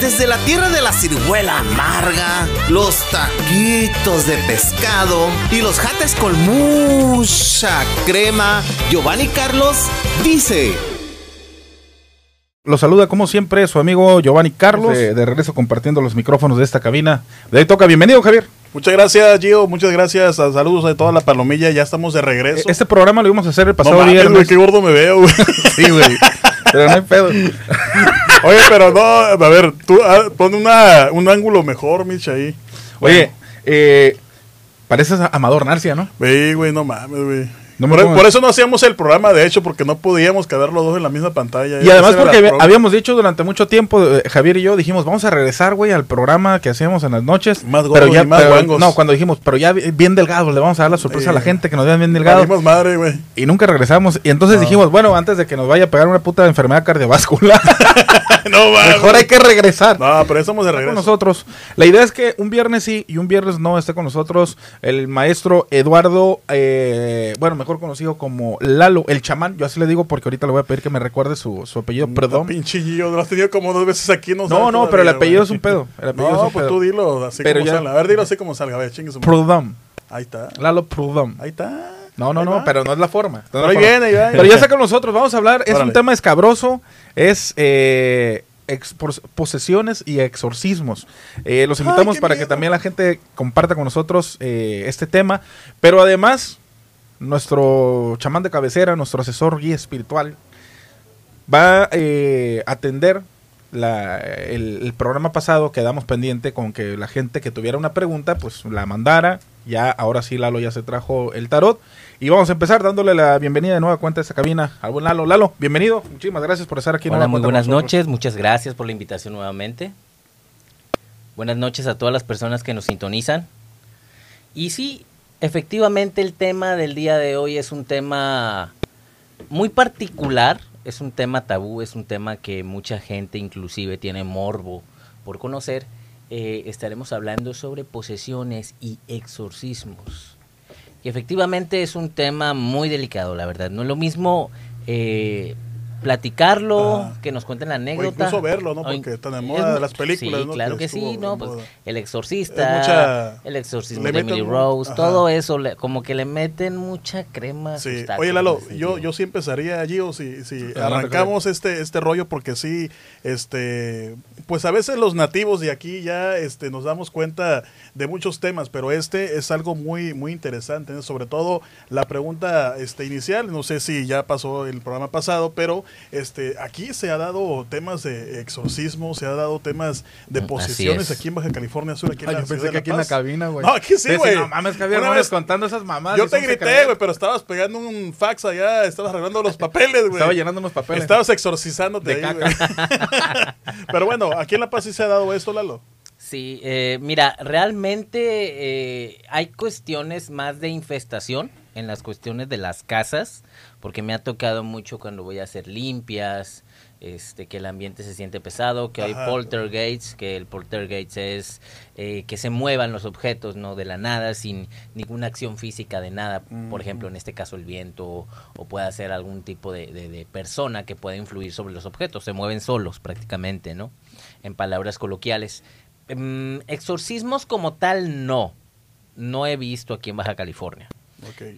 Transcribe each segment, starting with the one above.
Desde la tierra de la ciruela amarga, los taquitos de pescado y los jates con mucha crema, Giovanni Carlos dice. Los saluda como siempre su amigo Giovanni Carlos, de, de regreso compartiendo los micrófonos de esta cabina. De ahí toca, bienvenido Javier. Muchas gracias, Gio. Muchas gracias. Saludos a toda la palomilla. Ya estamos de regreso. Este programa lo íbamos a hacer el pasado no mames, viernes. qué gordo me veo, güey. Sí, güey. Pero no hay pedo. Oye, pero no, a ver, tú ah, pon una, un ángulo mejor, Mitch, ahí. Oye, eh, pareces a Amador Narcia, ¿no? Güey, güey, no mames, güey. No me por, eso no hacíamos el programa, de hecho, porque no podíamos quedar los dos en la misma pantalla. Y además porque habíamos dicho durante mucho tiempo, eh, Javier y yo dijimos, vamos a regresar, güey, al programa que hacíamos en las noches. Más pero gordos ya, y más pero- guangos. No, cuando dijimos, pero ya bi- bien delgados, le vamos a dar la sorpresa a la gente que nos vean bien delgados. Madre, güey. Y nunca regresamos. Y entonces dijimos, bueno, antes de que nos vaya a pegar una puta enfermedad cardiovascular, no, mejor hay que regresar. No, pero estamos de Está con regreso. nosotros. La idea es que un viernes sí y un viernes no esté con nosotros el maestro Eduardo, eh, bueno, mejor conocido como Lalo, el chamán. Yo así le digo porque ahorita le voy a pedir que me recuerde su, su apellido, perdón. Pinche Gio, lo has tenido como dos veces aquí. No, No, no, pero el apellido güey. es un pedo. El apellido No, es un pues pedo. tú dilo así Pero como ya- salga. A ver, dilo así como salga. A ver, chingue su. Prudhomme. Ahí está. Lalo Prudhomme. Ahí está. No, no, no, pero no es la forma. no la Pero ahí forma. viene. Pero ya está con nosotros, vamos a hablar, es un tema escabroso, es eh, posesiones y exorcismos. Eh, los invitamos para que también la gente comparta con nosotros eh, este tema, pero además nuestro chamán de cabecera, nuestro asesor guía espiritual, va eh, a atender la- el, el programa pasado quedamos pendiente con que la gente que tuviera una pregunta pues la mandara ya ahora sí Lalo ya se trajo el tarot y vamos a empezar dándole la bienvenida de nueva cuenta a esta cabina al buen Lalo Lalo bienvenido muchísimas gracias por estar aquí Hola, muy buenas noches. Muchas gracias por la invitación nuevamente. Buenas noches a todas las personas que nos sintonizan. Y sí, efectivamente el tema del día de hoy es un tema muy particular, es un tema tabú, es un tema que mucha gente inclusive tiene morbo por conocer. Eh, estaremos hablando sobre posesiones y exorcismos. Y efectivamente es un tema muy delicado, la verdad. No es lo mismo eh, platicarlo, que nos cuenten la O anécdota. incluso verlo, ¿no? O Porque están de es moda mu- las películas, sí, ¿no? claro que, estuvo sí, ¿no? Pues, el Es exorcista, mucha- el exorcismo de Emily Rose, ajá. todo eso, le- como que le meten mucha crema. Sí. tacos, Oye, Lalo, yo, yo sí empezaría allí o si, si Adelante, arrancamos este, este rollo porque sí, este, pues a veces los nativos de aquí ya este, nos damos cuenta de muchos temas, pero este es algo muy, muy interesante, ¿no? sobre todo la pregunta este, inicial, no sé si ya pasó el programa pasado, pero este, aquí se ha dado temas de exorcismo, se ha dado temas de Así posesiones es. aquí en Baja California Sur, aquí en Ay, la yo ciudad pensé de que La aquí en la Paz. cabina, güey. No, aquí sí, güey. No mames, Javier, Una no vez- contando esas mamadas. Yo te grité, güey, pero estabas pegando un fax allá, estabas arreglando los papeles, güey. Estaba llenando unos papeles. Estabas exorcizándote De ahí, güey. Pero bueno, aquí en La Paz sí se ha dado esto, Lalo. Sí, eh, mira, realmente eh, hay cuestiones más de infestación en las cuestiones de las casas, porque me ha tocado mucho cuando voy a hacer limpias, este, que el ambiente se siente pesado, que hay poltergeists, que el poltergeist es eh, que se muevan los objetos, no de la nada, sin ninguna acción física de nada, por ejemplo, en este caso el viento, o, o puede ser algún tipo de, de- de persona que pueda influir sobre los objetos, se mueven solos prácticamente, ¿no? En palabras coloquiales. Em, exorcismos como tal, no. No he visto aquí en Baja California.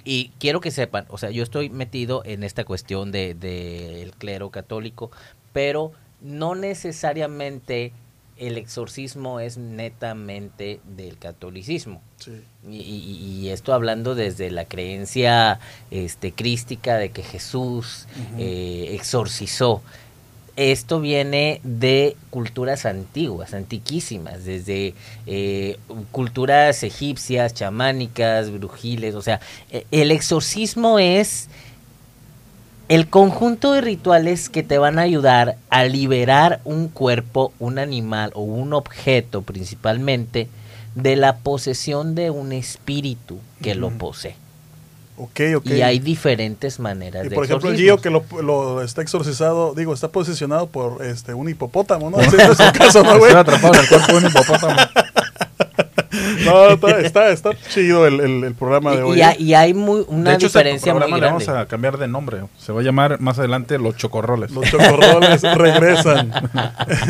Y quiero que sepan, o sea, yo estoy metido en esta cuestión del de, el clero católico, pero no necesariamente el exorcismo es netamente del catolicismo. Sí. Y, y- y esto hablando desde la creencia este, crística de que Jesús eh, exorcizó. Esto viene de culturas antiguas, antiquísimas, desde eh, culturas egipcias, chamánicas, brujiles. O sea, e- el exorcismo es el conjunto de rituales que te van a ayudar a liberar un cuerpo, un animal o un objeto principalmente de la posesión de un espíritu que lo posee. Y hay diferentes maneras Y de por ejemplo, el. Gio que lo, lo está exorcizado, digo, está posicionado por este un hipopótamo, ¿no? Ese es el caso, ¿no, güey? Estoy atrapado en el cuerpo de un hipopótamo. No, está, está, está chido el, el- el programa de Y, hoy. y hay, y hay muy, una de hecho, ese diferencia muy programa le grande. vamos a cambiar de nombre. Se va a llamar más adelante Los Chocorroles. Los chocorroles regresan.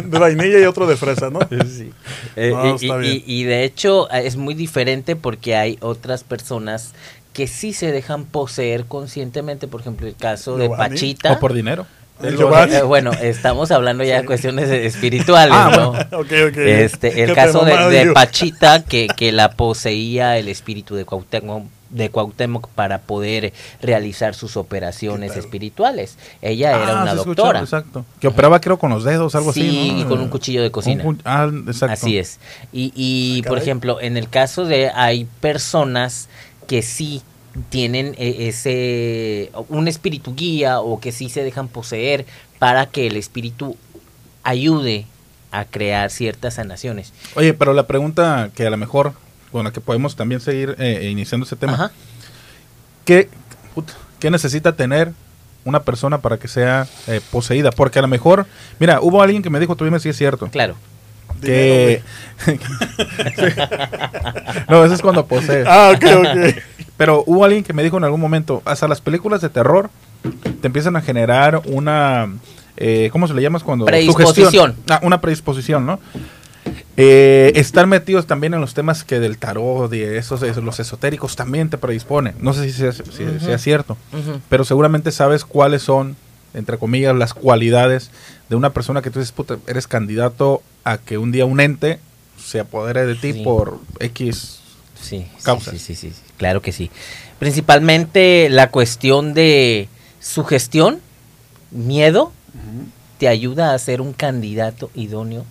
De vainilla y otro de fresa, ¿no? Eh, No, y- está y, bien. y de hecho eh, es muy diferente porque hay otras personas que sí se dejan poseer conscientemente, por ejemplo el caso de Giovanni. Pachita. O por dinero. El Giovanni. Eh, bueno, estamos hablando ya de cuestiones espirituales, Ah, ¿no? Ok, ok. Este, el caso de. Pachita, que, que la poseía el espíritu de Cuauhtémoc, de Cuauhtémoc para poder realizar sus operaciones espirituales. Ella era Ah, una doctora. Exacto. Que operaba, creo, con los dedos, algo Sí, así. ¿no? y con un cuchillo de cocina. Un ah, exacto. Así es. Y, y por ejemplo, en el caso de hay personas que sí tienen eh, ese un espíritu guía o que sí se dejan poseer para que el espíritu ayude a crear ciertas sanaciones. Oye, pero la pregunta que a lo mejor con la que podemos también seguir eh, iniciando ese tema. Ajá. ¿Qué, qué necesita tener una persona para que sea eh, poseída? Porque a lo mejor, mira, hubo alguien que me dijo, tú dime si es cierto. Claro. Que... no, eso es cuando posee. Ah, ok, ok. Pero hubo alguien que me dijo en algún momento, hasta las películas de terror te empiezan a generar una, eh, ¿cómo se le llama cuando? Predisposición. Ah, una predisposición, ¿no? Eh, estar metidos también en los temas que del tarot y esos, esos- los esotéricos también te predispone. No sé si sea, si Ujú. sea cierto, pero seguramente sabes cuáles son, entre comillas, las cualidades de una persona que tú dices, puta, eres candidato a que un día un ente se apodere de ti Sí. por X. Sí, Causas. sí, sí, sí, sí, claro que sí. Principalmente la cuestión de sugestión, miedo, te ayuda a ser un candidato idóneo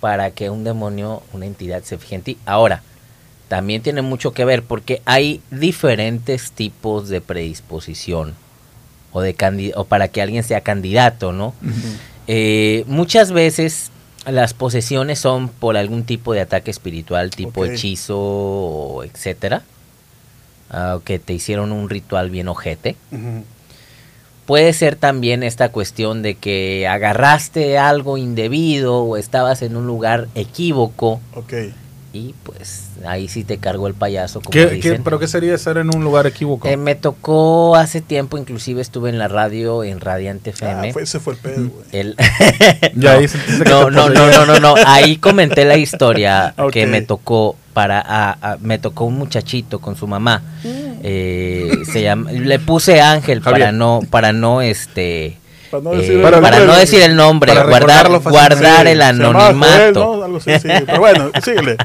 para que un demonio, una entidad se fije en ti. Ahora, también tiene mucho que ver porque hay diferentes tipos de predisposición o de o para que alguien sea candidato, ¿no? Eh, muchas veces las posesiones son por algún tipo de ataque espiritual, tipo hechizo, o etcétera, ah, que te hicieron un ritual bien ojete. Puede ser también esta cuestión de que agarraste algo indebido o estabas en un lugar equívoco. Y pues ahí sí te cargó el payaso, como ¿Qué. ¿Pero qué sería estar en un lugar equivocado? Eh, me tocó hace tiempo, inclusive estuve en la radio, en Radiante Ah, FM. fue, ese fue el pedo, güey. El- Ya no, ahí sentiste que no, no, no, no, no, no. Ahí comenté la historia que me tocó para, a- a- me tocó un muchachito con su mamá. Eh, se llama, le puse Ángel para no, para no, este, Para no eh, decir el para, nombre no del- decir el nombre, para guardar, recordarlo fácilmente. guardar Sí, el Joel, anonimato. ¿no? Algo así, sí. Pero bueno, síguele.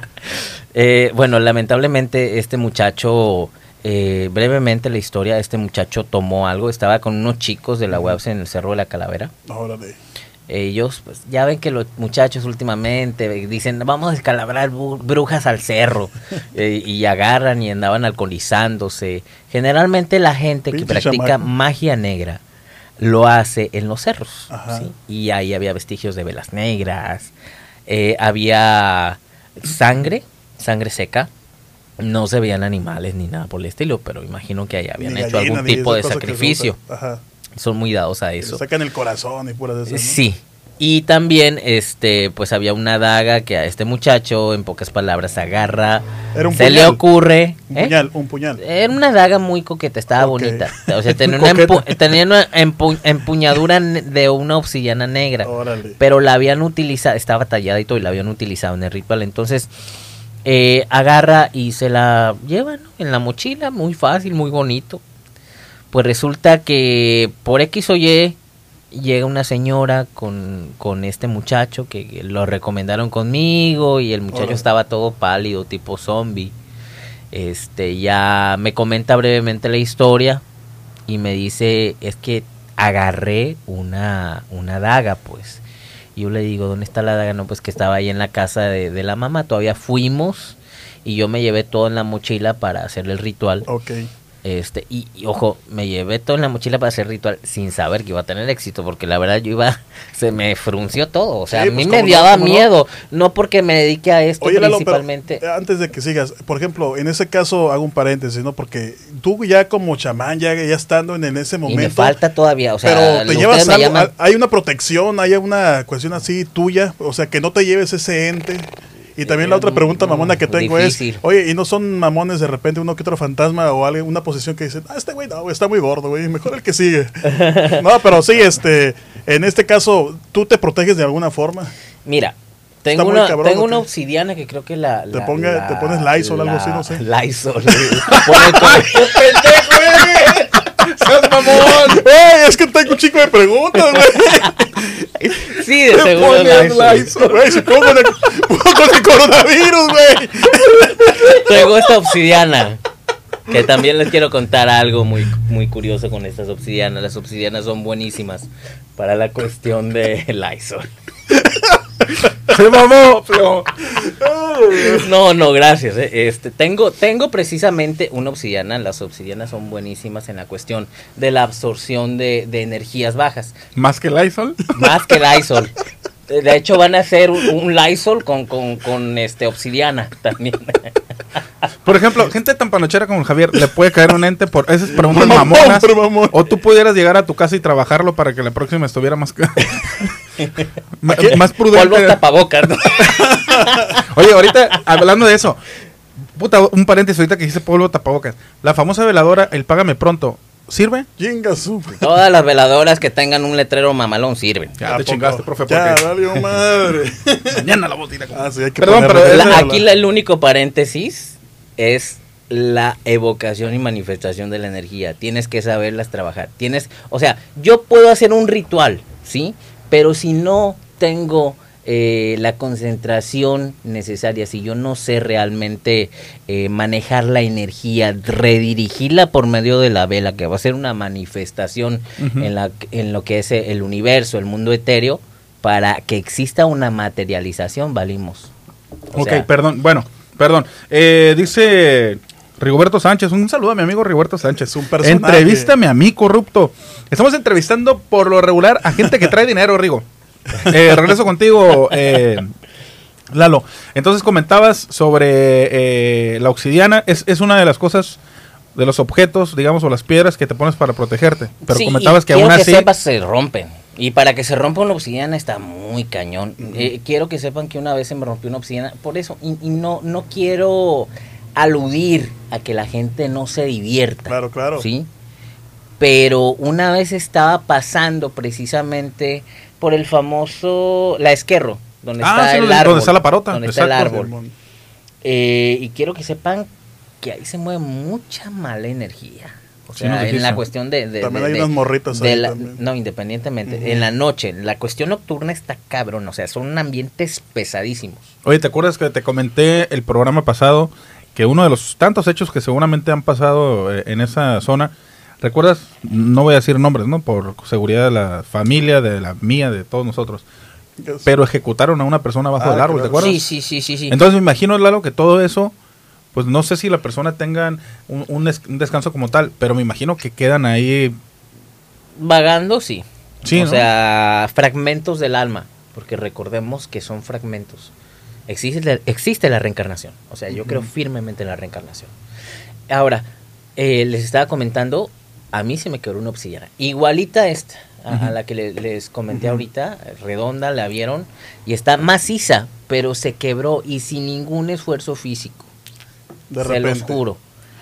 Eh, bueno, lamentablemente este muchacho, eh, brevemente la historia, este muchacho tomó algo, estaba con unos chicos de la UAPS en el Cerro de la Calavera. Órale. Ellos, pues ya ven que los muchachos últimamente dicen, vamos a descalabrar brujas al cerro, eh, y agarran y andaban alcoholizándose. Generalmente la gente que practica chamaco. magia negra lo hace en los cerros. Y ahí había vestigios de velas negras, eh, había sangre, sangre seca. No se veían animales ni nada por el estilo, pero imagino que ahí habían Ni hecho gallina, algún tipo de sacrificio. Son muy dados a le eso. sacan el corazón y puras de esas. ¿no? Sí. Y también, este, pues había una daga que a este muchacho, en pocas palabras, agarra. Era un se le ocurre. Un ¿eh? puñal, un puñal. Era una daga muy coqueta, estaba bonita. O sea, tenía una, empu- tenía una empu- empuñadura de una obsidiana negra. Órale. Pero la habían utilizado, estaba tallada y todo, y la habían utilizado en el ritual. Entonces, eh, agarra y se la lleva ¿no? en la mochila, muy fácil, muy bonito. Pues resulta que por X o Y llega una señora con, con este muchacho que, que lo recomendaron conmigo y el muchacho estaba todo pálido, tipo zombie. Este, ya me comenta brevemente la historia y me dice, es que agarré una, una daga, pues. Y yo le digo, ¿dónde está la daga? No, pues que estaba ahí en la casa de, de la mamá. Todavía fuimos y yo me llevé todo en la mochila para hacer el ritual. Ok. Este, y, y, ojo, me llevé todo en la mochila para hacer ritual sin saber que iba a tener éxito, porque la verdad yo iba, se me frunció todo. O sea, Sí, a mí pues, me cómo no, daba no. miedo, no porque me dedique a esto Oye, Lalo, principalmente. eh, antes de que sigas, por ejemplo, en ese caso hago un paréntesis, ¿no? Porque tú ya como chamán, ya, ya estando en, en ese y momento. me falta todavía, o sea, pero te llevas me algo, llaman- hay una protección, hay una cuestión así tuya, o sea, que no te lleves ese ente Y también la otra pregunta mamona que tengo Difícil. es, oye, ¿y no son mamones de repente uno que otro fantasma o alguien, una posición que dicen, ah, este güey no, está muy gordo, güey, mejor el que sigue? no, pero sí, este, en este caso, ¿tú te proteges de alguna forma? Mira, tengo una, cabrón, tengo ¿o una qué? obsidiana que creo que la... Te ponga- la- te pones Lysol, algo así, no sé. Lysol. Pone con- ¡Seas mamón! ¡Ey, es que tengo un chico de preguntas, güey! sí, de seguro. Güey, si pongo con el, con el coronavirus, güey. Tengo esta obsidiana. Que también les quiero contar algo muy, muy curioso con estas obsidianas. Las obsidianas son buenísimas para la cuestión de Lysol. ¡Se mamó! pero- No, no, gracias. eh. Este, tengo, tengo precisamente una obsidiana. Las obsidianas son buenísimas en la cuestión de la absorción de, de energías bajas. ¿Más que Lysol? Más que Lysol. De de hecho, van a hacer un, un Lysol con, con, con este obsidiana también. Por ejemplo, gente tan panochera como Javier, ¿le puede caer un ente por esas preguntas Mamón, mamonas? pero mamón. O tú pudieras llegar a tu casa y trabajarlo para que la próxima estuviera más... Más Polvo prudente. tapabocas. ¿no? Oye, ahorita, hablando de eso, puta, un paréntesis ahorita que dice polvo tapabocas. La famosa veladora, el págame pronto, ¿sirve? Todas las veladoras que tengan un letrero mamalón sirven. Ya ¿A te poco? chingaste, profe, Ya, porque valió madre. mañana la botina. Ah, sí, hay que Perdón, pero La- aquí la- el único paréntesis es la evocación y manifestación de la energía. Tienes que saberlas trabajar. Tienes, o sea, yo puedo hacer un ritual, ¿sí? Pero si no tengo eh, la concentración necesaria, si yo no sé realmente eh, manejar la energía, redirigirla por medio de la vela, que va a ser una manifestación en, la, en lo que es el universo, el mundo etéreo, para que exista una materialización, valimos. O ok, sea, perdón, bueno, perdón. Eh, dice Rigoberto Sánchez, un saludo a mi amigo Rigoberto Sánchez. Un personaje. Entrevístame a mí, corrupto. Estamos entrevistando por lo regular a gente que trae dinero, Rigo. Eh, regreso contigo, eh, Lalo. Entonces comentabas sobre eh, la obsidiana. Es, es una de las cosas, de los objetos, digamos, o las piedras que te pones para protegerte. Pero Sí, comentabas que aún que así... sepas, se rompen. Y para que se rompa una obsidiana está muy cañón. Eh, quiero que sepan que una vez se me rompió una obsidiana. Por eso, y, y no, no quiero aludir a que la gente no se divierta. Claro, claro. ¿Sí? Pero una vez estaba pasando precisamente por el famoso... La Esquerro, donde Ah, está sí, el donde- árbol. donde está la parota, Donde está el árbol. Eh, y quiero que sepan que ahí se mueve mucha mala energía. O sea, en la cuestión de... de- También de- hay de- unas morritas de ahí la- también. No, independientemente. En la noche, la cuestión nocturna está cabrón. O sea, son ambientes pesadísimos. Oye, ¿te acuerdas que te comenté el programa pasado que uno de los tantos hechos que seguramente han pasado eh, en esa zona, ¿recuerdas? No voy a decir nombres, ¿no? Por seguridad de la familia, de la mía, de todos nosotros. Pero ejecutaron a una persona bajo Ah, del árbol, ¿te acuerdas? Sí, sí, sí, sí, sí. Entonces me imagino, Lalo, que todo eso, pues no sé si la persona tenga un, un des- un descanso como tal, pero me imagino que quedan ahí. Vagando, sí. Sí, o ¿no? sea, fragmentos del alma. Porque recordemos que son fragmentos. Existe, la- existe la reencarnación. O sea, yo creo firmemente en la reencarnación. Ahora, eh, les estaba comentando, a mí se me quedó una obsidiana. Igualita esta, a, la que le- les comenté ahorita, redonda, la vieron, y está maciza, pero se quebró y sin ningún esfuerzo físico. De se los repente. juro.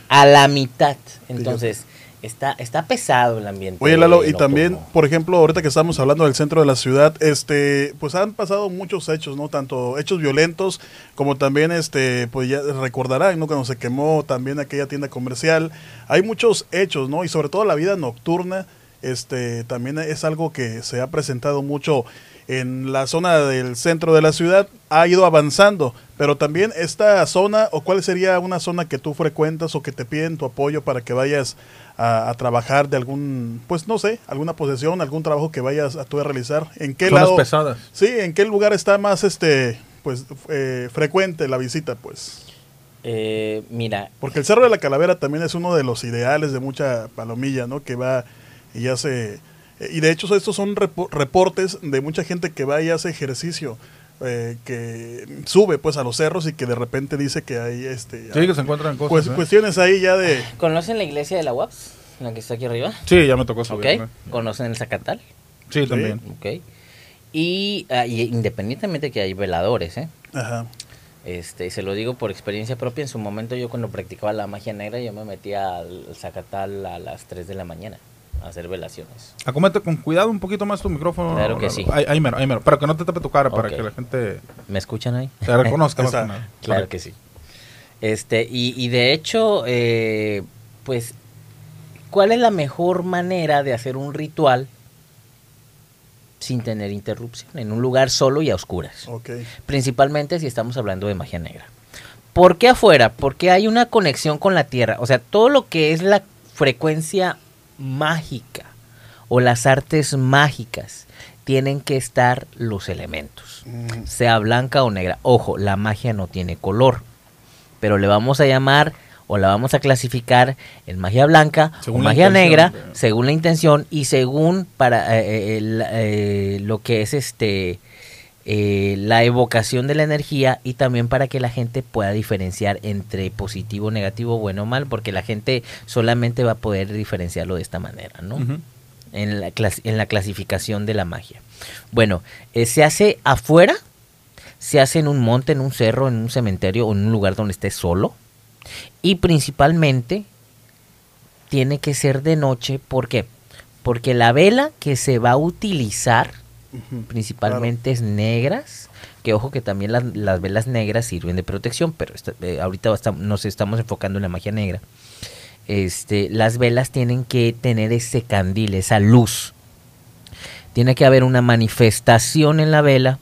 A la mitad. Entonces, está, está pesado el ambiente. Oye, Lalo, y también, por ejemplo, ahorita que estamos hablando del centro de la ciudad, este, pues han pasado muchos hechos, ¿no? Tanto hechos violentos como también, este, pues ya recordarán, ¿no? Cuando se quemó también aquella tienda comercial. Hay muchos hechos, ¿no? Y sobre todo la vida nocturna, este, también es algo que se ha presentado mucho en la zona del centro de la ciudad, ha ido avanzando, pero también esta zona, o cuál sería una zona que tú frecuentas o que te piden tu apoyo para que vayas a, a trabajar de algún, pues no sé, alguna posesión, algún trabajo que vayas a tú a realizar. ¿En qué Zonas lado? pesadas. Sí, ¿en qué lugar está más este, pues, eh, frecuente la visita, pues? Eh, mira, Porque el Cerro de la Calavera también es uno de los ideales de mucha palomilla, ¿no? Que va y hace... eh, Y de hecho estos son repo- reportes de mucha gente que va y hace ejercicio, eh, que sube pues a los cerros y que de repente dice que hay este... Sí, que se encuentran cosas. pues, ¿eh? cuestiones ahí ya de... ¿conocen la iglesia de la UAPS? La que está aquí arriba. Sí, ya me tocó subir. ¿no? ¿Conocen el Zacatal? Sí, también. ¿Ok? Y, ah, y independientemente que hay veladores, ¿eh? Ajá. Este, se lo digo por experiencia propia. En su momento yo cuando practicaba la magia negra, yo me metía al Zacatal a las 3 de la mañana hacer velaciones. Acómete con cuidado un poquito más tu micrófono. Claro que sí. Ahí, ahí mero, ahí mero. Para que no te tape tu cara, para que la gente ¿Me escuchan ahí? te reconozca. más Esa- que nada. Claro que sí. Este, y, y de hecho, eh, pues, ¿cuál es la mejor manera de hacer un ritual sin tener interrupción? En un lugar solo y a oscuras. Ok. Principalmente si estamos hablando de magia negra. ¿Por qué afuera? Porque hay una conexión con la tierra. O sea, todo lo que es la frecuencia mágica o las artes mágicas tienen que estar los elementos Mm, sea blanca o negra. Ojo, la magia no tiene color, pero le vamos a llamar o la vamos a clasificar en magia blanca Según o magia negra, pero- según la intención y según para eh, eh, el- eh, lo que es este eh, la evocación de la energía y también para que la gente pueda diferenciar entre positivo, negativo, bueno o mal, porque la gente solamente va a poder diferenciarlo de esta manera, ¿no? Ujú. en la, clas- en la clasificación de la magia. Bueno, eh, se hace afuera, se hace en un monte, en un cerro, en un cementerio o en un lugar donde esté solo. Y principalmente tiene que ser de noche. ¿Por qué? Porque la vela que se va a utilizar principalmente es negras. Que ojo que también las, las velas negras sirven de protección, pero esta- eh, ahorita nos estamos enfocando en la magia negra. Este, las velas tienen que tener ese candil, esa luz. Tiene que haber una manifestación en la vela,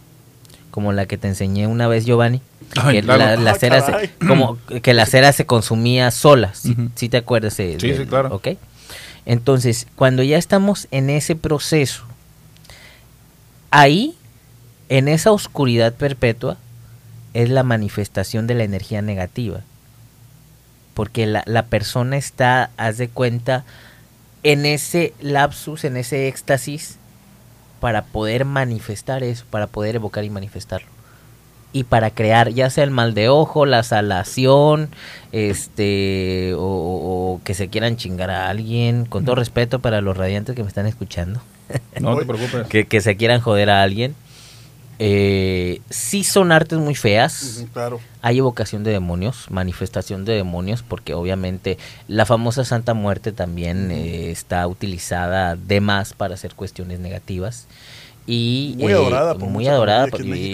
como la que te enseñé una vez, Giovanni. Ay, que claro. la, la Ah, cera se- como que la cera se consumía sola. Si te acuerdas? de- Sí, de- sí, claro. Entonces, cuando ya estamos en ese proceso, ahí, en esa oscuridad perpetua, es la manifestación de la energía negativa. Porque la, la persona está, haz de cuenta, en ese lapsus, en ese éxtasis, para poder manifestar eso, para poder evocar y manifestarlo. Y para crear, ya sea el mal de ojo, la salación, este, o, que se quieran chingar a alguien, con todo respeto para los radiantes que me están escuchando No te preocupes. que, que se quieran joder a alguien. Eh, sí son artes muy feas. Claro. Hay evocación de demonios, manifestación de demonios, porque obviamente la famosa Santa Muerte también eh, está utilizada de más para hacer cuestiones negativas. Y, Muy eh, adorada por muy adorada y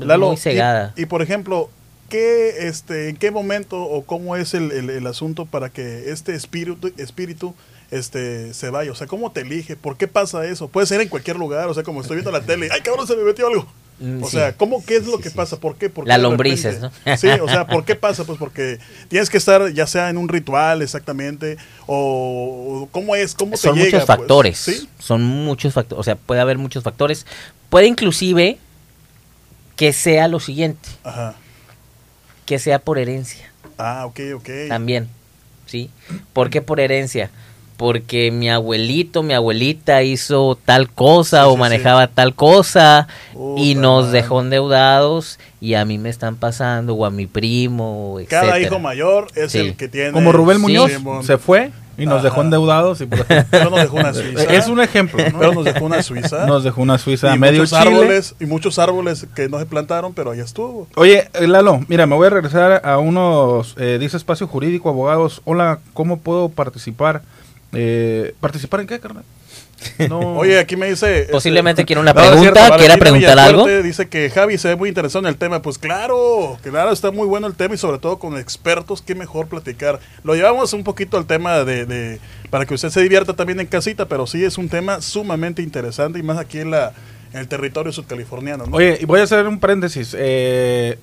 Lalo, muy cegada. Y, y, por ejemplo, ¿qué, este, ¿en qué momento o cómo es el, el- el asunto para que este espíritu, espíritu este, se vaya? O sea, ¿cómo te elige? ¿Por qué pasa eso? Puede ser en cualquier lugar, o sea, como estoy viendo la tele, ¡ay, cabrón, se me metió algo! Mm, O sí. sea, ¿cómo, ¿qué es lo Sí, que pasa? ¿Por qué? ¿Por qué Las lombrices? ¿no? Sí, o sea, ¿por qué pasa? Pues porque tienes que estar ya sea en un ritual exactamente, o cómo es, cómo te son llega. muchos pues? factores. Son muchos factores. O sea, puede haber muchos factores. Puede inclusive que sea lo siguiente, ajá. que sea por herencia. Ah, ok, ok. También, ¿sí? ¿Por qué por herencia? Porque mi abuelito, mi abuelita hizo tal cosa Sí, o sí, manejaba tal cosa y nos dejó endeudados y a mí me están pasando o a mi primo, Cada etcétera. hijo mayor es Sí. el que tiene. Como Rubén. Muñoz se fue y nos Ajá. dejó endeudados. Y pues, Pero nos dejó una suiza. es un ejemplo, ¿no? Pero nos dejó una suiza. Nos dejó una Suiza y medio muchos Chile. árboles y muchos árboles que no se plantaron, pero ahí estuvo. Oye, eh, Lalo, mira, me voy a regresar a unos, eh, dice espacio jurídico, abogados. Hola, ¿cómo puedo participar? Eh, ¿Participar en qué, carnal? No. Oye, aquí me dice. este, Posiblemente quiere una pregunta, cierto, quiera preguntar algo. Dice que Javi se ve muy interesado en el tema. Pues claro, claro, está muy bueno el tema y sobre todo con expertos, qué mejor platicar. Lo llevamos un poquito al tema de, de- para que usted se divierta también en casita, pero sí es un tema sumamente interesante y más aquí en, la, en el territorio subcaliforniano. ¿no? Oye, y voy a hacer un paréntesis. Eh,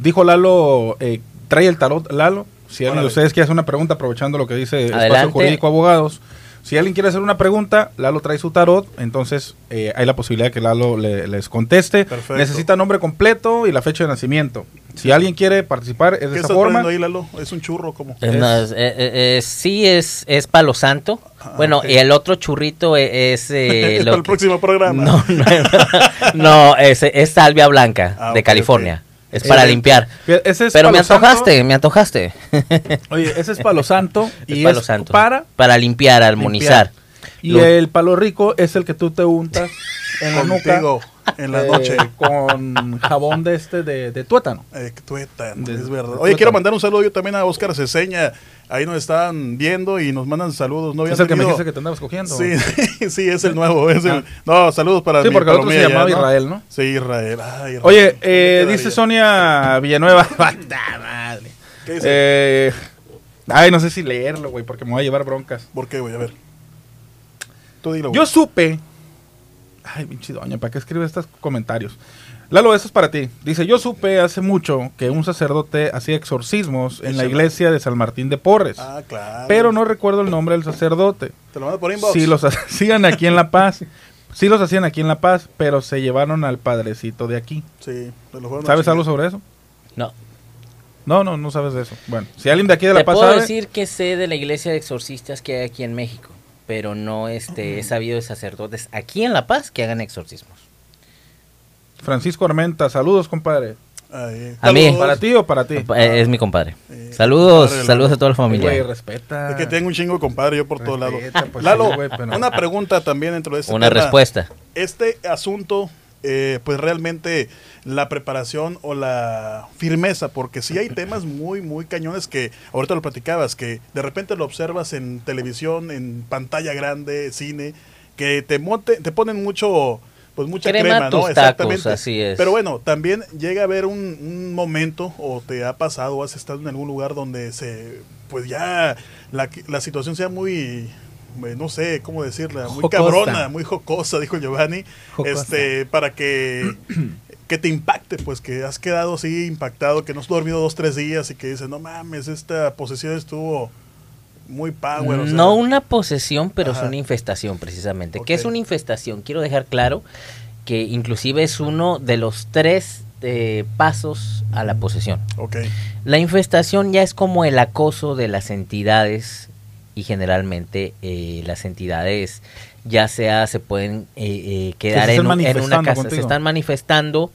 dijo Lalo, eh, trae el tarot, Lalo. Si alguien de ustedes quiere hacer una pregunta, aprovechando lo que dice Espacio Adelante. Jurídico Abogados. Si alguien quiere hacer una pregunta, Lalo trae su tarot, entonces eh, hay la posibilidad de que Lalo le- les conteste. Perfecto. Necesita nombre completo y la fecha de nacimiento. Si alguien quiere participar, es de ¿Qué esa forma. ahí, Lalo? ¿Es un churro como? Es Es- más, eh, eh, eh, sí es, es palo santo. Ah, bueno, y el otro churrito e- es... eh, Es lo para el que- próximo programa. No, no, no, no, es, es salvia blanca Ah, de California. Es para Eh, limpiar. Fíjate, ese es Pero me Palo Santo. antojaste, me antojaste. Oye, ese es palo santo Es y palo es santo. para Para limpiar, armonizar. Y Lo- el palo rico es el que tú te untas en la nuca. En la eh, noche. con jabón de este de, de tuétano. Eh, tuétano, De- es verdad. Oye, tuétano. quiero mandar un saludo yo también a Oscar Ceseña. Ahí nos están viendo y nos mandan saludos. No es el que me dijiste que te andabas cogiendo. Sí, sí, es el nuevo. Es el... No, saludos para Sí, porque el otro se llamaba. Israel, ¿no? Sí, Israel. Israel. Oye, ¿Dónde eh, dice Sonia Villanueva. ¡Bata madre! ¿Qué dice? Eh, ay, no sé si leerlo, güey, porque me voy a llevar broncas. ¿Por qué, güey? A ver. Tú dilo, güey. Yo supe. Ay, pinche doña, ¿para qué escribe estos comentarios? Lalo, eso es para ti. Dice, yo supe hace mucho que un sacerdote hacía exorcismos en la iglesia de San Martín de Porres. Ah, claro. pero no recuerdo el nombre del sacerdote. Te lo mando por inbox. Sí los hacían aquí en La Paz. Sí los hacían aquí en La Paz, pero se llevaron al padrecito de aquí. Sí, te lo ¿Sabes algo sobre eso? No. No, no, no sabes de eso. Bueno, si alguien de aquí de La Te Paz puedo sabe, decir que sé de la iglesia de exorcistas que hay aquí en México, pero no este, he sabido de sacerdotes aquí en La Paz que hagan exorcismos. Francisco Armenta, saludos, compadre. Ahí. A mí. Saludos. ¿Para ti o para ti? Eh, Es mi compadre. Eh, Saludos, compadre, saludos a toda la Güey, familia. respeta. Es que tengo un chingo de compadre yo por todos lados. Pues, Lalo, sí, güey, pero- una pregunta también dentro de este Una tema. respuesta. Este asunto, eh, pues realmente la preparación o la firmeza, porque sí hay temas muy, muy cañones que ahorita lo platicabas, que de repente lo observas en televisión, en pantalla grande, cine, que te, monte, te ponen mucho... Pues mucha Crema ¿no? Exactamente. así es. Pero bueno, también llega a haber un, un momento, o te ha pasado, o has estado en algún lugar donde se, pues ya la, la situación sea muy, no sé cómo decirla, muy Jocosa. cabrona, muy jocosa, dijo Giovanni, Jocosa. este, para que, que te impacte, pues que has quedado así impactado, que no has dormido dos, tres días y que dices, no mames, esta posesión estuvo muy power. o sea, no una posesión, pero es una infestación precisamente. Ok. ¿Qué es una infestación? Quiero dejar claro que inclusive es uno de los tres eh, pasos a la posesión. La infestación ya es como el acoso de las entidades y generalmente eh, las entidades ya sea se pueden eh, eh, quedar se en, una casa, se están manifestando,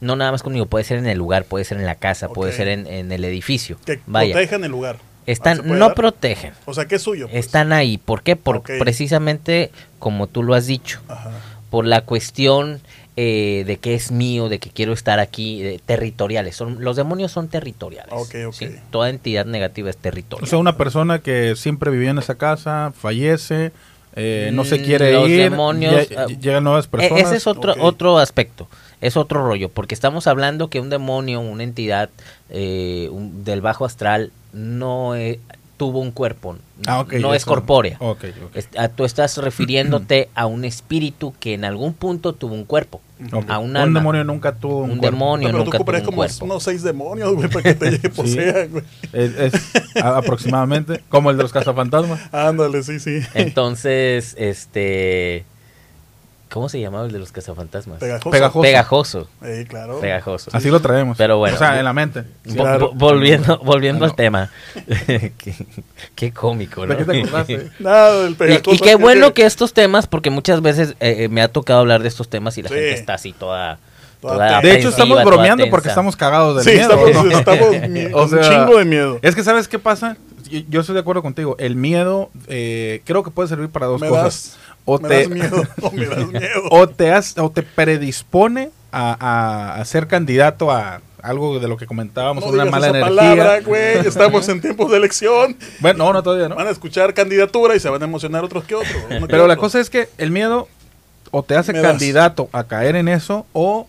no nada más conmigo, puede ser en el lugar, puede ser en la casa, puede ser en, en el edificio. que Vaya, protejan el lugar. están, ¿Se puede no dar? protegen, O sea, que es suyo. pues. están ahí. ¿Por qué? Por. Precisamente como tú lo has dicho, Ajá. por la cuestión eh, de que es mío, de que quiero estar aquí, eh, territoriales. Son, los demonios son territoriales. Ok, ok. ¿sí? Toda entidad negativa es territorial. O sea, una persona que siempre vivía en esa casa, fallece, eh, no se Mm, lle- los ir, demonios, ah, llegan nuevas E- personas. Ese es otro, otro aspecto, es otro rollo, porque estamos hablando que un demonio, una entidad eh, un- del bajo astral, no eh, tuvo un cuerpo, Ah, no es corpórea. Ah, tú estás refiriéndote a un espíritu que en algún punto tuvo un cuerpo, a un demonio nunca tuvo un, un cuerpo. demonio No, pero tú nunca tuvo ocuparías un como cuerpo. unos seis demonios, güey, para que te posean, güey. Es, aproximadamente como el de los cazafantasmas. Ándale, sí, sí. Entonces, este, ¿cómo se llamaba el de los cazafantasmas? Pegajoso. Pegajoso. Pegajoso. Eh, claro. Pegajoso. Así lo traemos. Pero bueno. O sea, en la mente. Vo- Claro. vo- volviendo volviendo Ah, no. al tema. qué, qué cómico, ¿no? ¿De qué te acordaste? Nada del y, pegajoso. y qué bueno que estos temas, porque muchas veces eh, eh, me ha tocado hablar de estos temas y la Sí. gente está así toda. De hecho, estamos bromeando porque estamos cagados del Sí, miedo. estamos, ¿no? estamos O un chingo de miedo. Es que, ¿sabes qué pasa? Yo, yo estoy de acuerdo contigo. El miedo eh, creo que puede servir para dos Me cosas. O, me te, das miedo. No, me das miedo. o, te has- o te predispone a, a- a ser candidato a algo de lo que comentábamos, no una mala esa energía. palabra, güey. Estamos en tiempos de elección. Bueno, no, no, todavía no. Van a escuchar candidatura y se van a emocionar otros que otros. que Pero la otro. cosa es que el miedo o te hace Me das. candidato a caer en eso o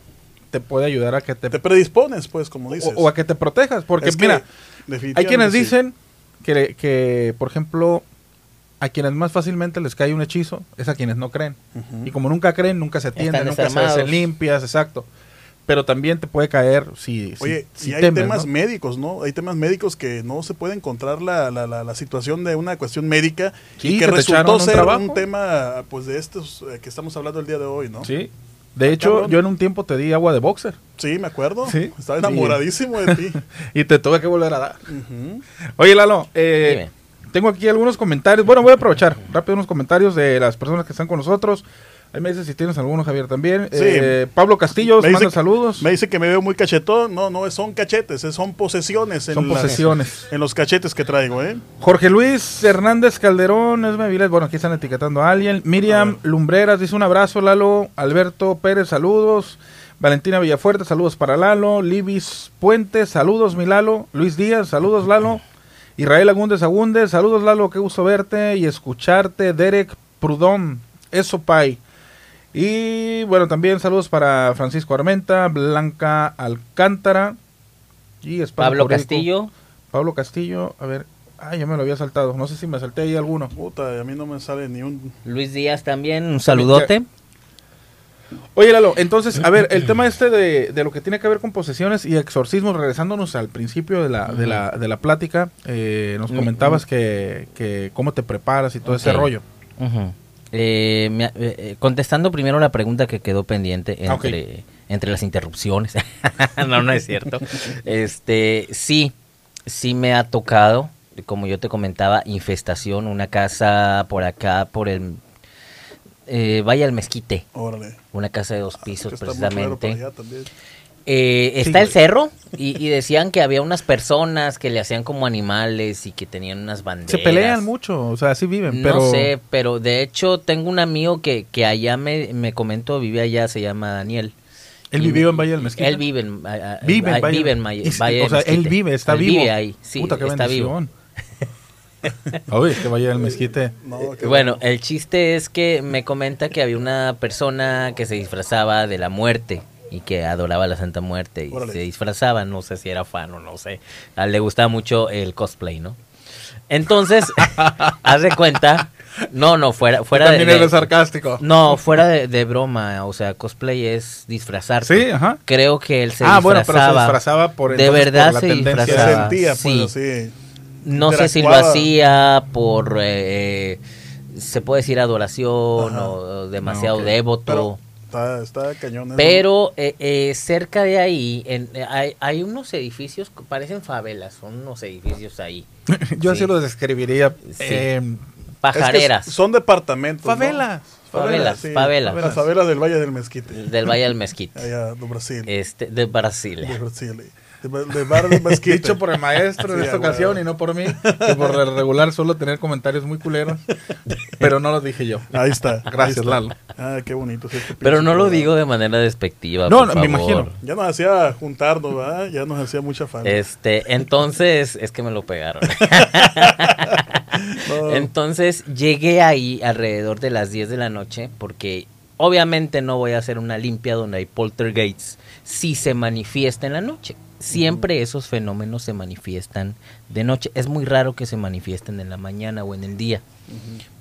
te puede ayudar a que te, Te predispones, pues, como dices. o, o a que te protejas. Porque Es que mira, hay quienes sí. dicen que, que, por ejemplo, a quienes más fácilmente les cae un hechizo es a quienes no creen. Y como nunca creen, nunca se tienden, nunca se hacen limpias, exacto. Pero también te puede caer si, si- Oye, si y hay temes, temas ¿no? médicos, ¿no? Hay temas médicos que no se puede encontrar la, la, la, la situación de una cuestión médica Sí, y que que resultó un ser trabajo. un tema, pues, de estos eh, que estamos hablando el día de hoy, ¿no? Sí. De hecho, cabrón. yo en un tiempo te di agua de boxer Sí, me acuerdo. Sí. Estaba enamoradísimo de ti. y te tuve que volver a dar. Oye, Lalo, eh, tengo aquí algunos comentarios. Bueno, voy a aprovechar rápido unos comentarios de las personas que están con nosotros. Ahí me dice si tienes alguno, Javier, también. Sí. Eh, Pablo Castillo, manda que- saludos. Me dice que me veo muy cachetón. No, no son cachetes, eh, son posesiones. En Son las- posesiones. en los cachetes que traigo, ¿eh? Jorge Luis Hernández Calderón, Esme Viles, bueno, aquí están etiquetando a alguien. Miriam Lumbreras dice un abrazo, Lalo. Alberto Pérez, saludos. Valentina Villafuerte, saludos para Lalo. Libis Puente, saludos, mi Lalo. Luis Díaz, saludos, Lalo. Israel Agúndez Agúndez, saludos, Lalo. Qué gusto verte y escucharte. Derek Prudón, eso, Pai. Y bueno, también saludos para Francisco Armenta, Blanca Alcántara. Y espacio Pablo jurídico. Castillo. Pablo Castillo, a ver. Ah, ya me lo había saltado. No sé si me salté ahí alguno. Puta, a mí no me sale ni un. Luis Díaz también, un saludote. Oye, Lalo, entonces, a ver, el tema este de, de lo que tiene que ver con posesiones y exorcismos, regresándonos al principio de la, de la, de la plática, eh, nos comentabas que, que cómo te preparas y todo ese rollo. Eh, me- eh, eh, contestando primero la pregunta que quedó pendiente Ah, entre, entre las interrupciones. no, no es cierto. Este, sí, sí me ha tocado, como yo te comentaba, infestación, una casa por acá, por el eh, Vaya al Mezquite, Órale. una casa de dos pisos está precisamente. también. Eh, Sí, está el cerro y, y decían que había unas personas que le hacían como animales y que tenían unas banderas. Se pelean mucho, o sea, así viven, pero... No sé, pero de hecho tengo un amigo que, que allá me, me comentó, vive allá, se llama Daniel. ¿Él vivió en Valle del Mezquite? Él vive en, Vive en Valle- vive en Valle- y sí, Valle O sea, del él Mezquite. vive, está Él vivo. vive ahí, sí, Puta, qué está vivo. bendición. Oye, es que Valle del Mezquite... No, qué Bueno, el chiste es que me comenta que había una persona que se disfrazaba de la muerte y que adoraba a la Santa Muerte y Órale. se disfrazaba, no sé si era fan o no sé. A él le gustaba mucho el cosplay, ¿no? Entonces, haz de cuenta, no, no, fuera, fuera de, También de- eres sarcástico. no, fuera de, de broma, o sea, cosplay es disfrazarse. Sí, ajá. Creo que él se ah, disfrazaba. bueno, pero se disfrazaba por De entonces, verdad por la se tendencia. Se disfrazaba. sentía, sí. pues así. No sé si lo hacía por, eh, se puede decir adoración Ajá. o demasiado ok. devoto. Pero está, está cañón. Pero eh, eh, cerca de ahí en- eh, hay, hay unos edificios que parecen favelas, son unos edificios ahí. Yo así Sí. lo describiría. Sí. eh, Es que Pajareras. son departamentos. ¿no? favelas. Favelas, sí. favelas. Las favelas del Valle del Mezquite. del Valle del Mezquite, Allá de Brasil. este, de Brasil. De Brasil. De. Dicho por el maestro en Sí, esta ocasión y no por mí, que por el regular suelo tener comentarios muy culeros, pero no los dije yo. Ahí está. ahí Gracias, está. Lalo. Ah, qué bonito. es este Pero no lo digo de manera despectiva. No, por no, me imagino. Ya nos hacía juntarnos, ¿verdad? Ya nos hacía mucha falta. Este, entonces, es que me lo pegaron. No. Entonces llegué ahí alrededor de las 10 de la noche porque obviamente no voy a hacer una limpia donde hay poltergeists si se manifiesta en la noche. Siempre esos fenómenos se manifiestan de noche. Es muy raro que se manifiesten en la mañana o en el día.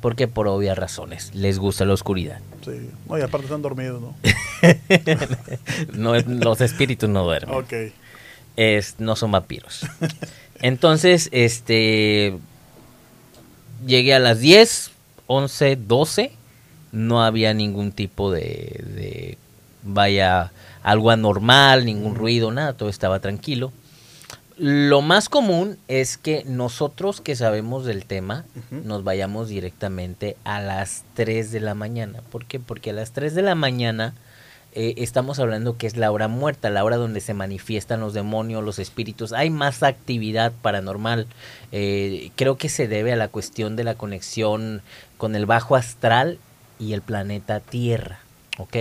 Porque por obvias razones les gusta la oscuridad. Sí. No, y aparte están dormidos, ¿no? No, los espíritus no duermen. Ok. es, no son vampiros. Entonces, este, llegué a las 10, 11, 12, no había ningún tipo de, de vaya, algo anormal, ningún ruido, nada, todo estaba tranquilo. Lo más común es que nosotros que sabemos del tema nos vayamos directamente a las 3 de la mañana. ¿Por qué? Porque a las 3 de la mañana eh, estamos hablando que es la hora muerta, la hora donde se manifiestan los demonios, los espíritus. Hay más actividad paranormal. Eh, creo que se debe a la cuestión de la conexión con el bajo astral y el planeta Tierra. ¿Ok?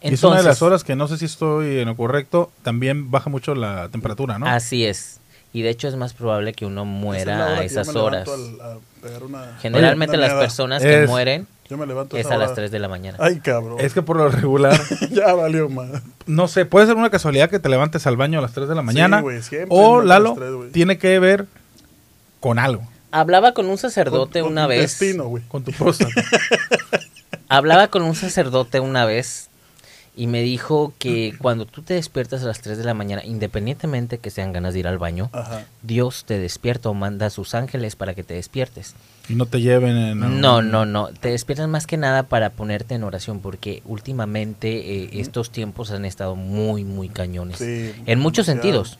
Y es una de las Entonces- horas que no sé si estoy en lo correcto, también baja mucho la temperatura, ¿no? Así es. Y de hecho es más probable que uno Esa es la muera a esas me horas. levanto al- a pegar una- Generalmente una las meada. personas que Es- mueren Yo me levanto es a las hora. 3 de la mañana. Ay, cabrón. Es que por lo regular, ya valió más. no sé, puede ser una casualidad que te levantes al baño a las 3 de la mañana. o Lalo, tiene que ver con algo, Hablaba con un sacerdote Con- con una tu vez. Destino, güey. con tu próstata. Hablaba con un sacerdote una vez y me dijo que cuando tú te despiertas a las 3 de la mañana, independientemente que sean ganas de ir al baño, Ajá. Dios te despierta o manda a sus ángeles para que te despiertes. y no te lleven en... No, no, no. Te despiertas más que nada para ponerte en oración porque últimamente eh, estos tiempos han estado muy, muy cañones. Sí, en muchos sentidos.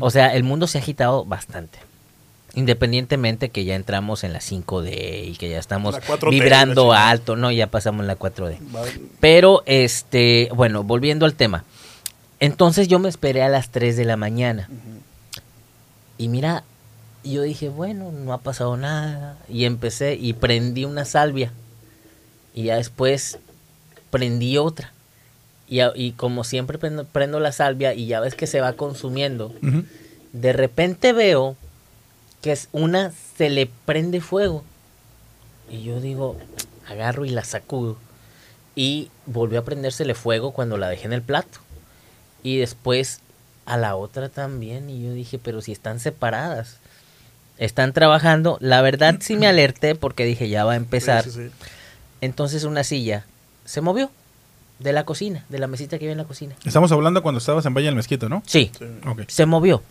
O sea, el mundo se ha agitado bastante. Independientemente que ya entramos en la 5D y que ya estamos La 4T, vibrando alto, no, ya pasamos la 4D. Va- Pero, este, bueno, volviendo al tema. Entonces yo me esperé a las 3 de la mañana. Y mira, yo dije, bueno, no ha pasado nada. Y empecé y prendí una salvia. Y ya después prendí otra. Y, como siempre prendo, prendo la salvia y ya ves que se va consumiendo. De repente veo que es una se le prende fuego. Y yo digo, agarro y la sacudo. Y volvió a prendérsele fuego cuando la dejé en el plato. Y después a la otra también. Y yo dije, pero si están separadas. Están trabajando. La verdad sí me alerté porque dije, ya va a empezar. Sí, sí, sí. Entonces una silla se movió de la cocina, de la mesita que había en la cocina. Estamos hablando cuando estabas en Valle del Mezquito, ¿no? Sí, se movió.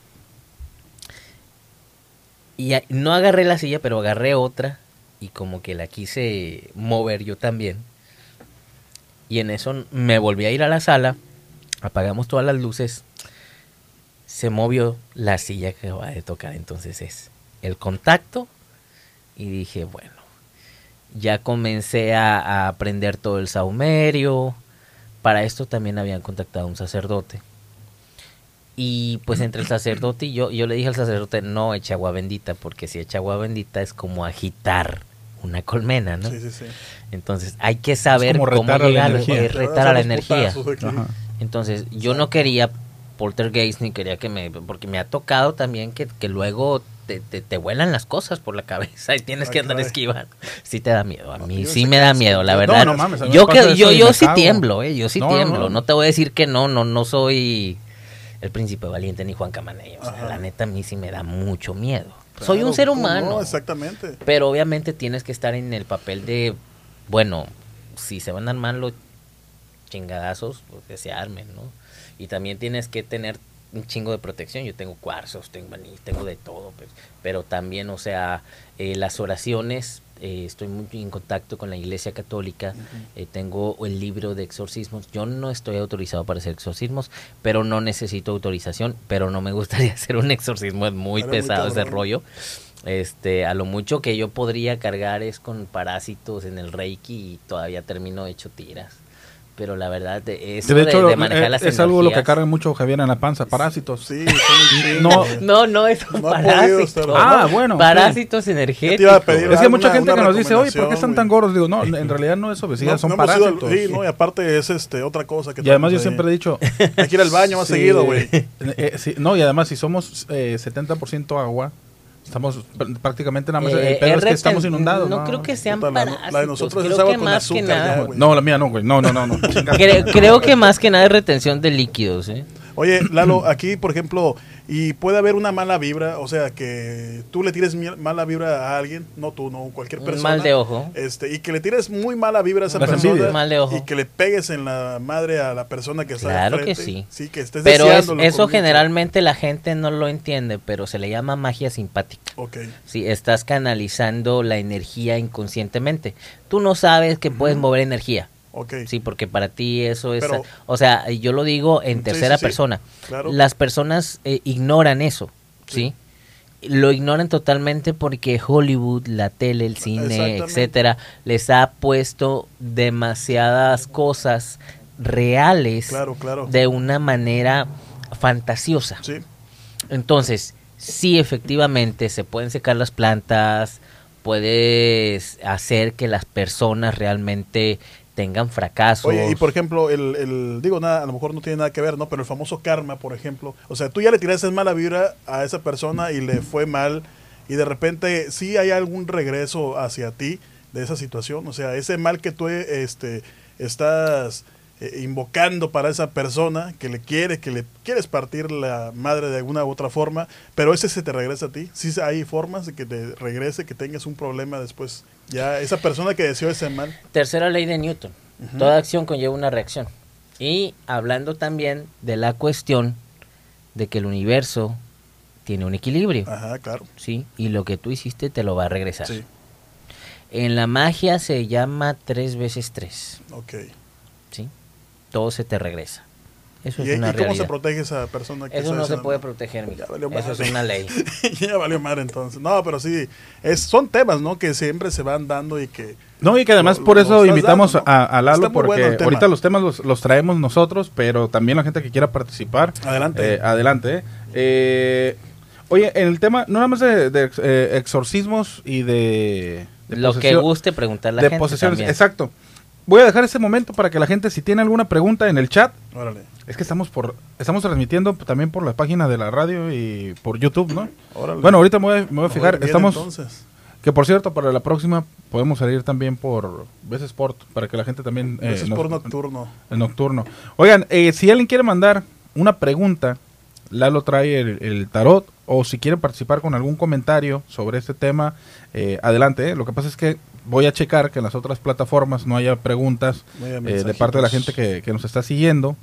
Y no agarré la silla, pero agarré otra y como que la quise mover yo también. Y en eso me volví a ir a la sala, apagamos todas las luces, se movió la silla que va a tocar, entonces es el contacto y dije, bueno, ya comencé a, a aprender todo el saumerio, para esto también habían contactado a un sacerdote. Y pues entre el sacerdote y yo, yo le dije al sacerdote, no eche agua bendita, porque si echa agua bendita es como agitar una colmena, ¿no? Sí, sí, sí. Entonces hay que saber como cómo retar a la llegar, energía. eh, van retar a la energía. Ajá. Entonces yo no quería poltergeist ni quería que me... Porque me ha tocado también que, que luego te, te, te vuelan las cosas por la cabeza y tienes Ay, que andar esquivando. Sí te da miedo, a No, mí sí me da miedo, la No, verdad. no mames, a mí me yo que yo, yo sí cago. tiemblo, eh, yo sí No, no, tiemblo. No, no. te voy a decir que no, no, no soy el príncipe valiente ni Juan Camaney. O sea, Ajá. la neta a mí sí me da mucho miedo. soy un ser ¿cómo humano. no? exactamente. Pero obviamente tienes que estar en el papel de, bueno, si se van a armar los chingadazos, pues que se armen, ¿no? Y también tienes que tener un chingo de protección. Yo tengo cuarzos, tengo anillos, tengo de todo, pues, pero también, o sea, eh, las oraciones, eh, estoy muy en contacto con la Iglesia Católica, eh, tengo el libro de exorcismos. Yo no estoy autorizado para hacer exorcismos, pero no necesito autorización, pero no me gustaría hacer un exorcismo, es muy pesado ese rollo. Este, a lo mucho que yo podría cargar es con parásitos en el Reiki y todavía termino hecho tiras. Pero la verdad, de, eso De hecho, de, manejar eh, las es algo lo que energías- carga mucho Javier en la panza, parásitos. Sí, chingo, No. No, no, es un No ha podido parásito. estar- Ah, bueno, Parásitos te energéticos. iba a pedir Es que hay mucha gente que nos dice, oye, ¿por qué están tan güey". gordos? Digo, no, en realidad no es obesidad, No, son no ido parásitos. sí, no, y aparte es este otra cosa que y además yo tenemos siempre he ahí. dicho... Hay que ir al baño más Sí. seguido, güey. Eh, sí, no, y además si somos eh, 70% agua, estamos pr- prácticamente nada más... Eh, el pedo es que estamos inundados. No, creo que sean Puta, la- la de parásitos. nosotros es creo que con más que azúcar, nada. ya. No, la mía no, güey. No, no, no. no. Chinga. Cre- creo que más que nada es retención de líquidos, ¿eh? Oye, Lalo, aquí, por ejemplo, y puede haber una mala vibra, o sea, que tú le tires mala vibra a alguien, no tú, no cualquier Un persona. mal de ojo. Este, y que le tires muy mala vibra a esa persona. Mal de ojo. Y que le pegues en la madre a la persona que está Claro que sí. Sí, que estés Pero es- eso generalmente la gente no lo entiende, pero se le llama magia simpática. Ok. Si estás canalizando la energía inconscientemente. Tú no sabes que puedes mover energía. Sí, porque para ti eso es... Pero- o sea, yo lo digo en tercera sí, sí. persona. Claro. Las personas eh, ignoran eso, ¿sí? Lo ignoran totalmente porque Hollywood, la tele, el cine, etcétera, les ha puesto demasiadas cosas reales Claro, claro. de una manera fantasiosa. Entonces, sí, efectivamente, se pueden secar las plantas, puedes hacer que las personas realmente tengan fracasos. Oye, y por ejemplo, el, el- digo, nada, a lo mejor no tiene nada que ver, ¿no? Pero el famoso karma, por ejemplo. O sea, tú ya le tiraste mala vibra a esa persona y le fue mal. Y de repente sí hay algún regreso hacia ti de esa situación. O sea, ese mal que tú este, estás eh, invocando para esa persona, que le quiere, que le quieres partir la madre de alguna u otra forma, pero ese se te regresa a ti. Sí hay formas de que te regrese, que tengas un problema después. Ya esa persona que deseó ese mal. Tercera ley de Newton. Toda acción conlleva una reacción. Y hablando también de la cuestión de que el universo tiene un equilibrio, Ajá, claro. ¿sí? Y lo que tú hiciste te lo va a regresar. Sí, En la magia se llama tres veces tres, ok. ¿sí? Todo se te regresa. Eso ¿Y, es una y cómo se protege esa persona? que Eso no se puede proteger, valió Eso es una ley. ya valió madre entonces. No, pero sí, es, son temas, ¿no? Que siempre se van dando y que... No, y que además Lo- por eso invitamos dando, ¿no? a, a Lalo, porque bueno ahorita los temas los, los traemos nosotros, pero también la gente que quiera participar. Adelante. eh, adelante. eh. Oye, en el tema, no nada más de, de, eh, exorcismos y de... de Lo que guste preguntar la de gente posesiones, también. exacto. Voy a dejar ese momento para que la gente, si tiene alguna pregunta en el chat, Órale, es que estamos por estamos transmitiendo también por la página de la radio y por YouTube, ¿no? órale. Bueno, ahorita me voy, a- me voy a Muy fijar. bien, estamos, Entonces. que por cierto, para la próxima podemos salir también por Ves Sport, para que la gente también... eh, nos- por nocturno. el nocturno. Oigan, eh, si alguien quiere mandar una pregunta, Lalo trae el, el tarot, o si quieren participar con algún comentario sobre este tema, eh, adelante. eh. Lo que pasa es que voy a checar que en las otras plataformas no haya preguntas eh, de parte de la gente que, que nos está siguiendo.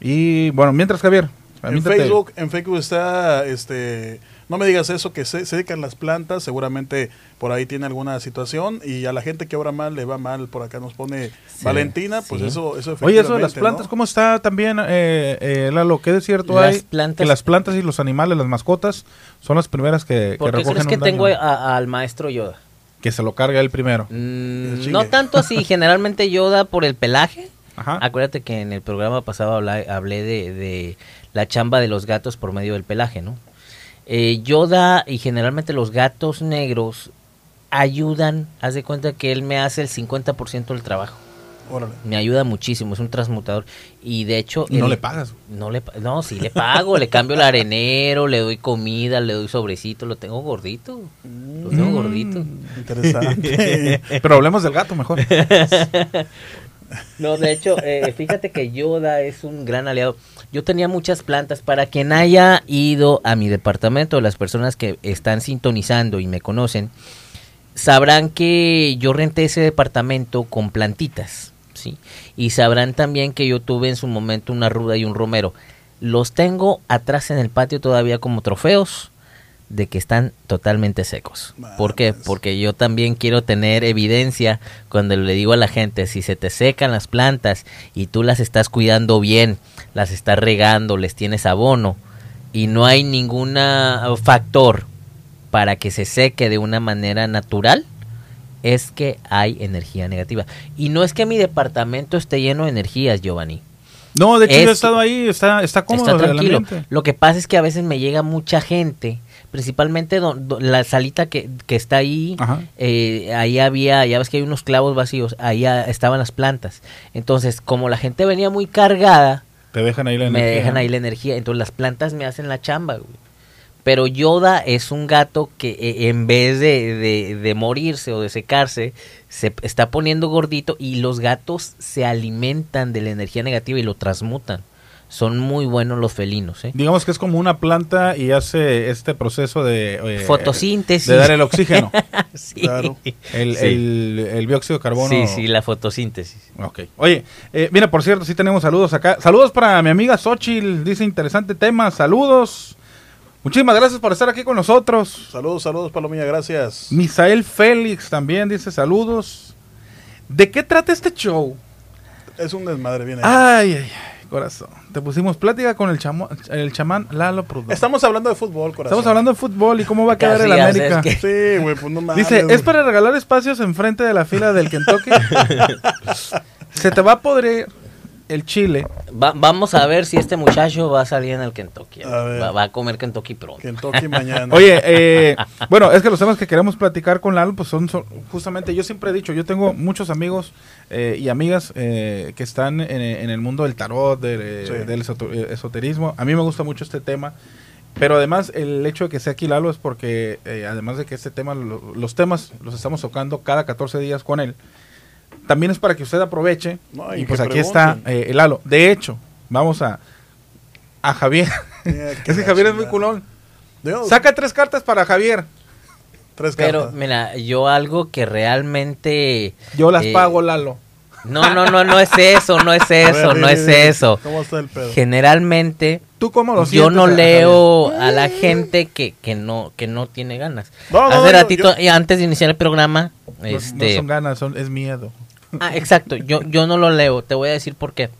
Y bueno, mientras Javier, En. Facebook, en Facebook está, este, no me digas eso, que se, se dedican las plantas, seguramente por ahí tiene alguna situación y a la gente que obra mal le va mal, por acá nos pone Sí, Valentina, pues sí. eso, eso Oye, eso de las plantas, ¿no? ¿cómo está también, eh, eh, Lalo? ¿Qué de cierto Las hay? plantas- Que las plantas y los animales, las mascotas, son las primeras que, que ¿Por qué recogen crees que un daño. tengo a- al maestro Yoda? Que se lo carga él primero. Mm, no tanto así, generalmente Yoda por el pelaje. Ajá. Acuérdate que en el programa pasado hablé de, de la chamba de los gatos por medio del pelaje, ¿no? Eh, Yoda y generalmente los gatos negros ayudan, haz de cuenta que él me hace el 50% del trabajo. Órale. Me ayuda muchísimo, es un transmutador. Y de hecho... Y no el- le pagas. No, le, no, sí le pago, le cambio el arenero, le doy comida, le doy sobrecito, lo tengo gordito. Lo tengo Mm. gordito. Interesante. Pero hablemos del gato mejor. No, de hecho, eh, fíjate que Yoda es un gran aliado. Yo tenía muchas plantas. Para quien haya ido a mi departamento, las personas que están sintonizando y me conocen, sabrán que yo renté ese departamento con plantitas, Y sabrán también que yo tuve en su momento una ruda y un romero. Los tengo atrás en el patio todavía como trofeos de que están totalmente secos. ¿Por qué? Porque yo también quiero tener evidencia cuando le digo a la gente, si se te secan las plantas y tú las estás cuidando bien, las estás regando, les tienes abono y no hay ningún factor para que se seque de una manera natural, es que hay energía negativa. Y no es que mi departamento esté lleno de energías, Giovanni. No, de hecho yo he Es- estado ahí, está, está cómodo Está tranquilo. Lo que pasa es que a veces me llega mucha gente, principalmente la salita que, que está ahí, eh, ahí había, ya ves que hay unos clavos vacíos, ahí ah, estaban las plantas. Entonces, como la gente venía muy cargada, Te dejan ahí la me energía. dejan ahí la energía. Entonces las plantas me hacen la chamba, güey. Pero Yoda es un gato que eh, en vez de, de- de morirse o de secarse, se está poniendo gordito y los gatos se alimentan de la energía negativa y lo transmutan. Son muy buenos los felinos, ¿eh? Digamos que es como una planta y hace este proceso de... eh, Fotosíntesis. De dar el oxígeno. Sí. Claro. El, Sí. el, el dióxido de carbono. Sí, sí, la fotosíntesis. Ok. Oye, eh, mira, por cierto, sí tenemos saludos acá. Saludos para mi amiga Xochitl. Dice interesante tema. Saludos. Muchísimas gracias por estar aquí con nosotros. Saludos, saludos, Palomilla, gracias. Misael Félix también dice saludos. ¿De qué trata este show? Es un desmadre, viene. Ay, ay, ay, corazón. Te pusimos plática con el, chamo- el chamán Lalo Prudón. Estamos hablando de fútbol, corazón. Estamos hablando de fútbol y cómo va a quedar el América. es que- Sí, güey, pues no mames. Dice. ¿es para regalar espacios enfrente de la fila del Kentucky? Se te va a podrir el chile. Va- vamos a ver si este muchacho va a salir en el Kentucky. A. Va, va a comer Kentucky pronto. Kentucky mañana. Oye, eh, bueno, es que los temas que queremos platicar con Lalo, pues son, son- justamente, yo siempre he dicho, yo tengo muchos amigos eh, y amigas eh, que están en, en el mundo del tarot, Sí. del esoterismo. A mí me gusta mucho este tema. Pero además, el hecho de que sea aquí Lalo es porque, eh, además de que este tema, lo- los temas los estamos tocando cada 14 días con él, también es para que usted aproveche. No, y y pues aquí está eh, el Lalo. De hecho, vamos a, a Javier. Mira, es que Javier es muy culón. Dios, Saca tres cartas para Javier. tres Pero cartas. mira, yo algo que realmente... Yo las eh, pago, Lalo. No, no, no, no es eso, no es ver, eso, no es eso. ¿Cómo está el pedo? Generalmente ¿Tú cómo lo yo no a- leo a la gente que, que no que no tiene ganas. No, no, Hace no, ratito, yo- y antes de iniciar el programa, Javier? No- este, No, son ganas, son, es miedo. Ah, exacto. Yo, yo no lo leo. Te voy a decir por qué.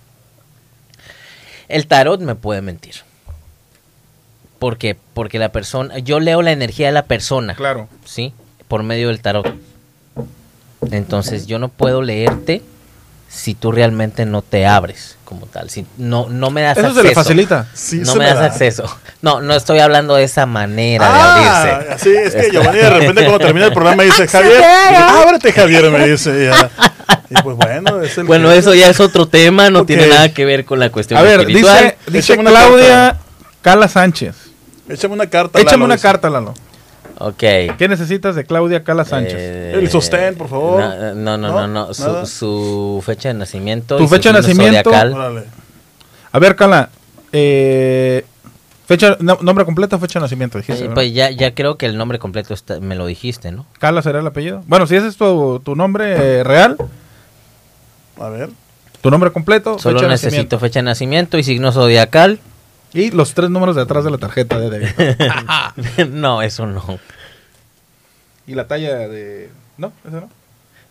El tarot me puede mentir. Porque, porque la persona, yo leo la energía de la persona, Claro. ¿sí? Por medio del tarot. Entonces yo no puedo leerte si tú realmente no te abres como tal. Si no, no me das Eso acceso. se le facilita. Sí, no me me das da. acceso. No, no estoy hablando de esa manera Ah, de abrirse. sí, es que Giovanni de repente cuando termina el programa dice, Javier, ábrete Javier, me dice. ya. Pues bueno, es el Bueno, que- eso ya es otro tema, no tiene nada que ver con la cuestión A ver, espiritual. dice, dice Claudia Cala Sánchez. Échame una carta. Échame Lalo, una dice. carta, Lalo. Ok. ¿Qué necesitas de Claudia Cala Sánchez? Eh, El sostén, por favor. No, no, no, ¿No? no, Su, fecha de nacimiento. Tu y fecha de nacimiento. A ver, Cala. Eh, fecha, no- nombre completo, fecha de nacimiento, dijiste. Eh, pues ya, ya creo que el nombre completo está- me lo dijiste, ¿no? Cala será el apellido. Bueno, si ese es tu, tu nombre eh, real, A ver. tu nombre completo, Solo fecha necesito fecha de nacimiento y signo zodiacal. Y los tres números de atrás de la tarjeta de débito. no, eso no. y la talla de... ¿No? ¿Eso no?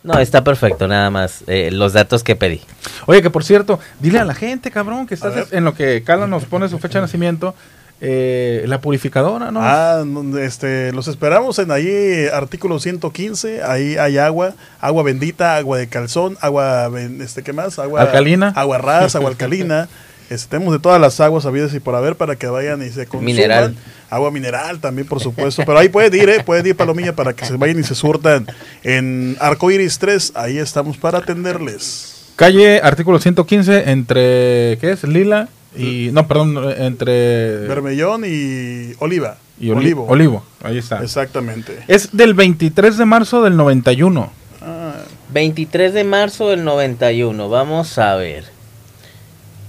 No, está perfecto, nada más. eh, los datos que pedí. Oye, que por cierto, dile a la gente, cabrón, que estás en lo que Cala nos pone su fecha de nacimiento, eh, la purificadora, ¿no? Ah, este, los esperamos en ahí, artículo 115. Ahí hay agua, agua bendita, agua de calzón, agua, este, ¿qué más? Agua Alcalina. Agua ras, agua alcalina. Este, tenemos de todas las aguas habidas y por haber para que vayan y se consuman. Mineral. Agua mineral también, por supuesto. Pero ahí puede ir, ¿eh? Puede ir Palomilla para que se vayan y se surtan en Arcoiris 3. Ahí estamos para atenderles. Calle, artículo 115, entre, ¿qué es? Lila y... No, perdón, entre... Bermellón y Oliva. y oli- Olivo. Olivo. ahí está. Exactamente. Es del 23 de marzo del 91. Ah, 23 de marzo del 91. Vamos a ver.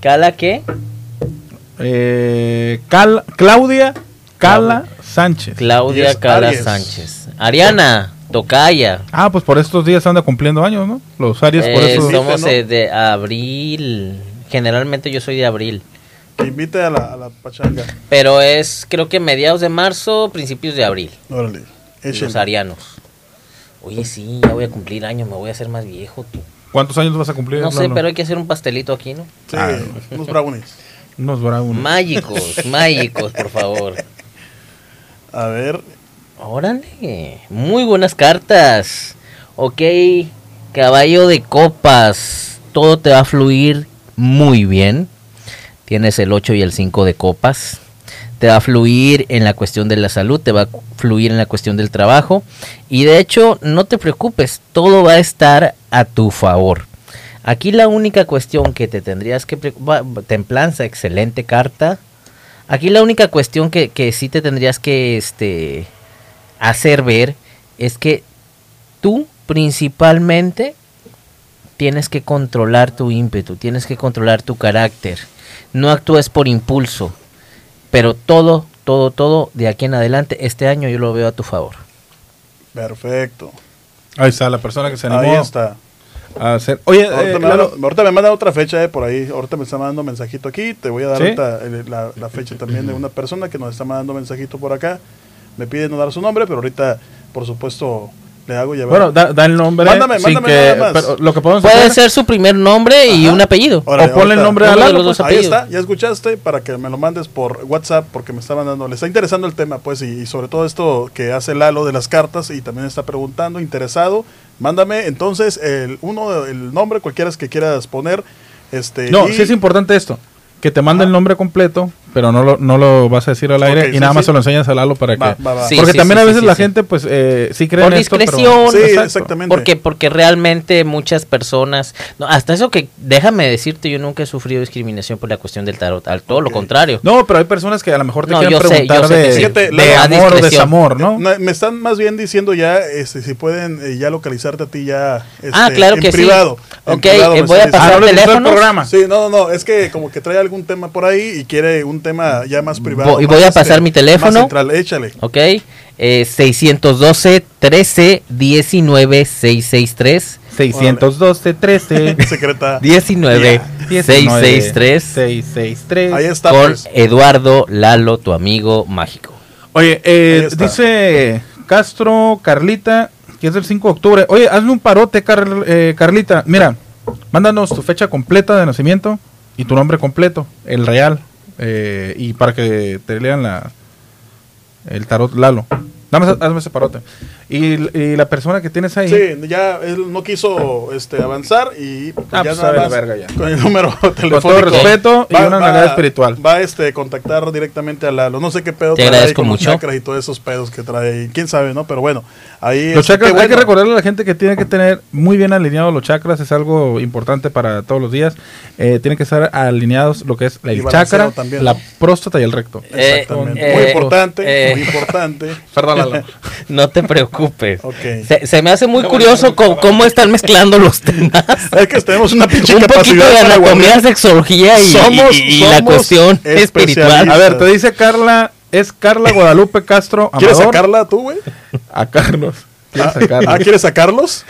¿Cala qué? Eh, Cal- Claudia Cala Sánchez. Claudia Cala Aries. Sánchez. Ariana, Tocaya. Ah, pues por estos días anda cumpliendo años, ¿no? Los Aries por Eh, eso... sí. somos ¿no? eh, de abril. Generalmente yo soy de abril. Que invite a la, a la pachanga. Pero es creo que mediados de marzo, principios de abril. Órale. Échenle. Los arianos. Oye, sí, ya voy a cumplir años, me voy a hacer más viejo tú. ¿Cuántos años vas a cumplir? No sé, pero hay que hacer un pastelito aquí, ¿no? Sí, Ah. unos brownies. Unos bravos. Mágicos, mágicos, por favor. A ver, Órale, muy buenas cartas. Ok, caballo de copas. Todo te va a fluir muy bien. Tienes el 8 y el 5 de copas. Te va a fluir en la cuestión de la salud, te va a fluir en la cuestión del trabajo. Y de hecho, no te preocupes, todo va a estar a tu favor. Aquí la única cuestión que te tendrías que preocupar, templanza, excelente carta. Aquí la única cuestión que, que sí te tendrías que este, hacer ver es que tú principalmente tienes que controlar tu ímpetu, tienes que controlar tu carácter. No actúes por impulso, pero todo, todo, todo de aquí en adelante, este año yo lo veo a tu favor. perfecto. Ahí está, la persona que se animó Ahí está. a hacer... Oye, eh, Ahorita, me Lalo, manda- ahorita me manda otra fecha eh, por ahí. Ahorita me está mandando mensajito aquí. Te voy a dar ¿Sí? ahorita el- la, la fecha también de una persona que nos está mandando mensajito por acá. Me pide no dar su nombre, pero ahorita, por supuesto, le hago llevar. bueno, da, da el nombre. Mándame, sin mándame que- nada más. pero lo que podemos Puede hacer... ser su primer nombre y Ajá. un apellido. Órale, o ponle el nombre a Uno de Lalo. los dos pues. Ahí está, ya escuchaste para que me lo mandes por WhatsApp porque me está mandando, le está interesando el tema, pues, y, y sobre todo esto que hace Lalo de las cartas y también está preguntando, interesado. Mándame entonces el uno, el nombre, cualquiera que quieras poner. Este, No, y- sí es importante esto. Que te mande el nombre completo, pero no lo, no lo vas a decir al aire Ok, y sí, nada más sí. se lo enseñas a Lalo para Va, que... va, va. Sí, porque también a veces sí, la sí. gente pues eh, sí cree Por en esto, pero- discreción. Sí, Exacto. exactamente. Porque, porque realmente muchas personas, no, hasta eso que déjame decirte, yo nunca he sufrido discriminación por la cuestión del tarot, al todo lo Ok. contrario. No, pero hay personas que a lo mejor te No, quieren yo sé, preguntar yo sé que de, sí. Fíjate, de la- amor o desamor, ¿no? Me están más bien diciendo ya este, si pueden eh, ya localizarte a ti ya este, Ah, claro en que sí. privado. Ok, privado eh, voy a pasar Ah, el programa. Sí, no, no, no, es que como que trae algún tema por ahí y quiere un tema ya más privado. Voy- más, voy a pasar mi teléfono. más central. Échale. ¿Ok? Eh, 612 13 19 663 612 13 Secreta. 19 663 663 Ahí está, con pues. Eduardo Lalo, tu amigo mágico. Oye, eh, dice Castro Carlita, que es del 5 de octubre. Oye, hazme un parote, Car- eh, Carlita. Mira, mándanos tu fecha completa de nacimiento, y tu nombre completo, el real, eh, y para que te lean la el tarot Lalo. Dame, hazme ese parote. Y, y la persona que tienes ahí. Sí, ya él no quiso este, avanzar y pues, Ah, ya pues, nada sabe la más verga ya. con el número telefónico. todo respeto y una realidad espiritual. Va a este, contactar directamente a Lalo. No sé qué pedo Te trae agradezco con los mucho. chakras y todos esos pedos que trae. ahí. Quién sabe, ¿no? Pero bueno, ahí Los este, chakras, hay que recordarle a la gente que tiene que tener muy bien alineados los chakras, es algo importante para todos los días. Eh, tienen que estar alineados lo que es el chakra, también, la ¿no? próstata y el recto. Eh, Exactamente. eh, muy importante, eh. muy importante. Perdón, Lalo. No te preocupes. Se, se me hace muy curioso cómo están mezclando los temas. Es que tenemos una pinche Un poquito de anatomía, sexología y, Somos- y- y la somos cuestión espiritual. A ver, te dice Carla, es Carla Guadalupe Castro Amador. ¿Quieres sacarla tú, güey? A Carlos. ¿Quieres Ah, ah, ¿quieieres sacarlos?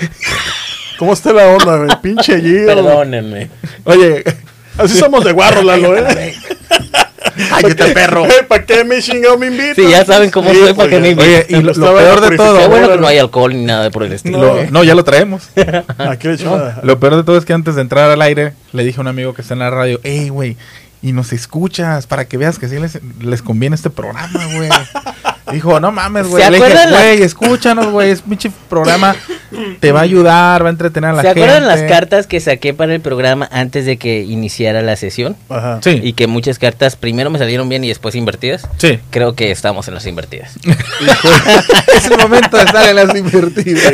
¿Cómo está la onda, güey? Pinche Gio. Perdónenme. Oye, Así somos de guarro, Lalo, ¿eh? cállate, perro. ¿Para qué me chingado me invitan? Sí, ya saben cómo soy, ¿para qué me invitan? Oye, y lo, peor de todo, Qué bueno que no hay alcohol ni nada por el estilo. lo- no, ya lo traemos. Una- Lo peor de todo es que antes de entrar al aire, le dije a un amigo que está en la radio, hey, güey, y nos escuchas para que veas que sí les, les conviene este programa, güey. Dijo, no mames, güey. ¿Se Le dije, güey, escúchanos, güey. Es pinche programa. Te va a ayudar, va a entretener a la ¿Se gente. acuerdan las cartas que saqué para el programa antes de que iniciara la sesión? Ajá. Sí, Y que muchas cartas primero me salieron bien y después invertidas. sí. Creo que estamos en las invertidas. es el momento de estar en las invertidas.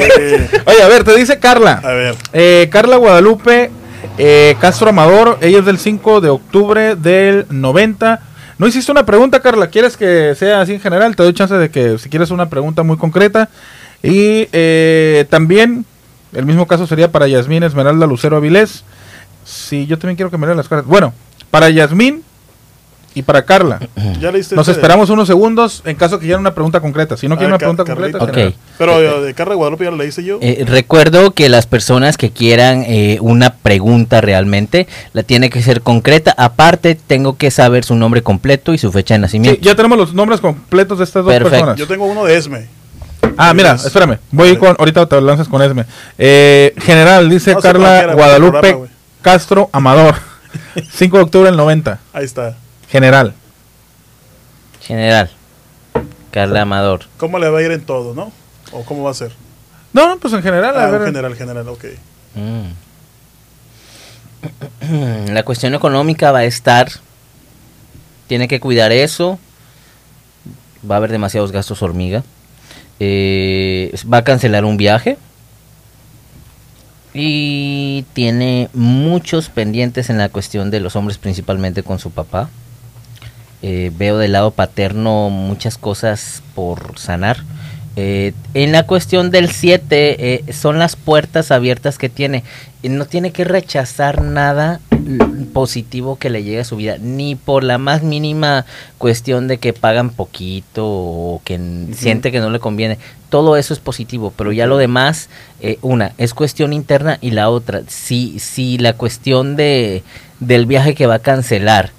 Oye, a ver, te dice a Carla. ver. Eh, Carla Guadalupe eh, Castro Amador. Ella es del 5 de octubre del 90. No hiciste una pregunta, Carla. ¿Quieres que sea así en general? Te doy chance de que si quieres una pregunta muy concreta. Y eh, también, el mismo caso sería para Yasmín Esmeralda Lucero Avilés. Sí, yo también quiero que me lean las cartas. Bueno, para Yasmín y para Carla. Ya leíste Nos esperamos unos segundos en caso que quieran una pregunta concreta. Si no quieren Ah, una pregunta Carlita. concreta. Pero eh, de Carla Guadalupe ya lo leíste yo. Eh, recuerdo que las personas que quieran eh, una pregunta realmente la tiene que ser concreta. Aparte, tengo que saber su nombre completo y su fecha de Sí, nacimiento. ya tenemos los nombres completos de estas dos personas. Yo tengo uno de Esme. Ah, mira, espérame. Voy con, ahorita te lanzas con Esme. Eh, general, dice No Carla Guadalupe programa. Castro Amador. 5 de octubre del 90. Ahí está. General. General. Carla Amador. ¿Cómo le va a ir en todo, no? ¿O cómo va a ser? No, no, pues en general. a Ah, ver. general, general, ok. Mm. La cuestión económica va a estar. Tiene que cuidar eso. Va a haber demasiados gastos hormiga. Eh, va a cancelar un viaje. Y tiene muchos pendientes en la cuestión de los hombres, principalmente con su papá. Eh, veo del lado paterno muchas cosas por sanar. Eh, en la cuestión del 7, son las puertas abiertas que tiene. No tiene que rechazar nada positivo que le llegue a su vida, ni por la más mínima cuestión de que pagan poquito o que siente que no le conviene. Todo eso es positivo, pero ya lo demás, eh, una, es cuestión interna y la otra, si, si la cuestión de, del viaje que va a cancelar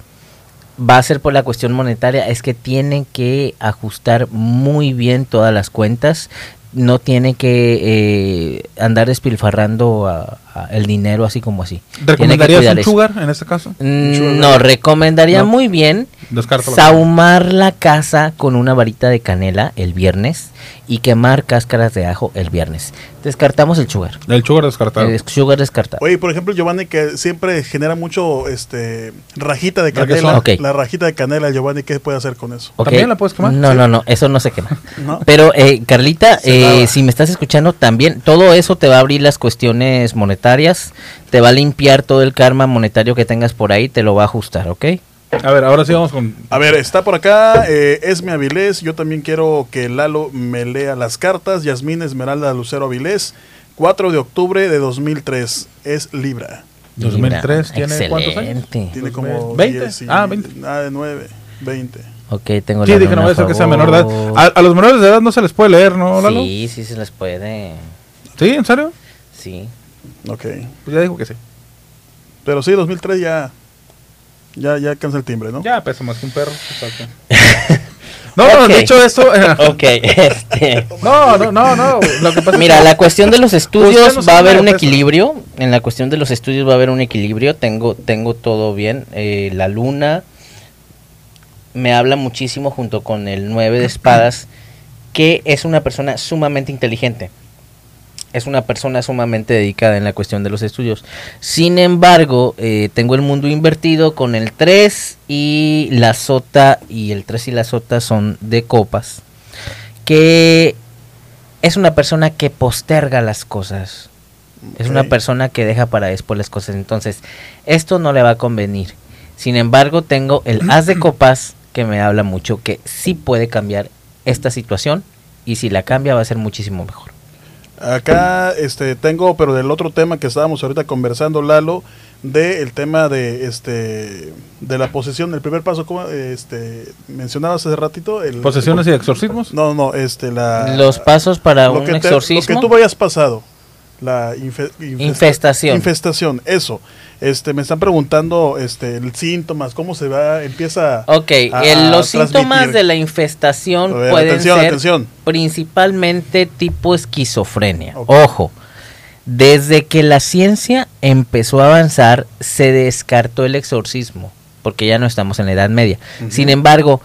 va a ser por la cuestión monetaria, es que tienen que ajustar muy bien todas las cuentas, no tiene que eh, andar despilfarrando a- a el dinero así como así. ¿Recomendarías un eso. sugar en este caso? Mm, No, recomendaría No. muy bien Descártalo. saumar la casa con una varita de canela el viernes y quemar cáscaras de ajo el viernes. Descartamos el sugar. El sugar descartado. El sugar descartado. Oye, por ejemplo, Giovanni, que siempre genera mucho este rajita de canela. La rajita de canela, Giovanni, ¿qué puede hacer con eso? ¿También la puedes quemar? No, Sí. no, no, eso no se quema. ¿No? Pero, eh, Carlita, eh, si me estás escuchando también, todo eso te va a abrir las cuestiones monetarias, te va a limpiar todo el karma monetario que tengas por ahí, te lo va a ajustar, ¿ok? A ver, ahora sí vamos con. A ver, está por acá eh, Esme Avilés. Yo también quiero que Lalo me lea las cartas. Yasmín Esmeralda Lucero Avilés. 4 de octubre de 2003. Es Libra. 2003, ¿tiene cuántos años? Excelente. Tiene como 20. 10 y- Ah, 20. Ah, de 9. 20. Ok, tengo Sí, la dije, no voy a ser que sea menor de edad. A, a los menores de edad no se les puede leer, ¿no, Lalo? Sí, sí se les puede. ¿Sí? ¿En serio? Sí. Ok. Pues ya dijo que sí. Pero sí, 2003 ya. Ya, ya alcanza el timbre, ¿no? Ya pesa más que un perro. exacto. No, no, Ok. de hecho esto... Ok, este... No, no, no, no. Lo que pasa es Mira, que- la cuestión de los estudios no va a haber un peso. equilibrio. En la cuestión de los estudios va a haber un equilibrio. Tengo, tengo todo bien. Eh, la luna me habla muchísimo junto con el 9 de espadas, que es una persona sumamente inteligente. Es una persona sumamente dedicada en la cuestión de los estudios. Sin embargo, eh, tengo el mundo invertido con el 3 y la sota, y el 3 y la sota son de copas. Que es una persona que posterga las cosas. Es una persona que deja para después las cosas. Entonces, esto no le va a convenir. Sin embargo, tengo el as de copas que me habla mucho que sí puede cambiar esta situación y si la cambia va a ser muchísimo mejor. Acá este tengo, pero del otro tema que estábamos ahorita conversando, Lalo, de el tema de este de la posesión, el primer paso, como este mencionabas hace ratito, el ¿Posesiones y exorcismos? No, no, este la Los pasos para lo un que te- exorcismo. lo que tú vayas pasado, la infe- infesta- Infestación. Infestación, eso. Este me están preguntando este el síntomas, cómo se va, empieza Ok, a- el- a los síntomas de la infestación ver, pueden atención, ser atención. principalmente tipo esquizofrenia. Ojo, desde que la ciencia empezó a avanzar, se descartó el exorcismo, porque ya no estamos en la Edad Media. Sin embargo,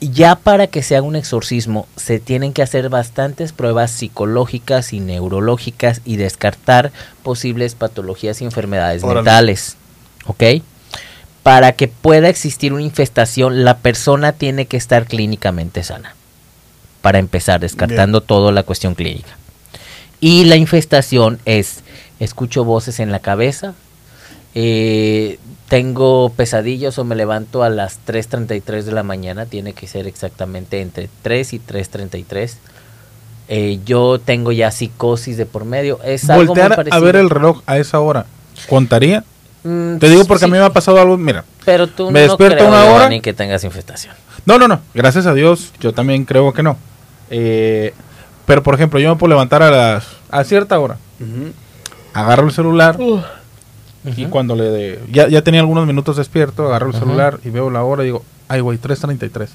ya para que se haga un exorcismo, se tienen que hacer bastantes pruebas psicológicas y neurológicas y descartar posibles patologías y enfermedades Órale. mentales. ¿Ok? Para que pueda existir una infestación, la persona tiene que estar clínicamente sana. Para empezar, descartando toda la cuestión clínica. Y la infestación es, escucho voces en la cabeza, eh, tengo pesadillas o me levanto a las 3.33 de la mañana, tiene que ser exactamente entre 3 y 3.33. Eh, yo tengo ya psicosis de por medio. Es algo muy Voltear a parecido. ver el reloj a esa hora. ¿Contaría? Mm, Te digo porque sí, a mí me ha pasado algo, mira. Pero tú me no despierto creo, una hora. Giovanni, que tengas infestación. No, no, no. Gracias a Dios, yo también creo que no. Eh, pero por ejemplo, yo me puedo levantar a las a cierta hora, agarro el celular y cuando le de, ya, ya tenía algunos minutos despierto, agarro el celular y veo la hora y digo, ay güey, 3.33.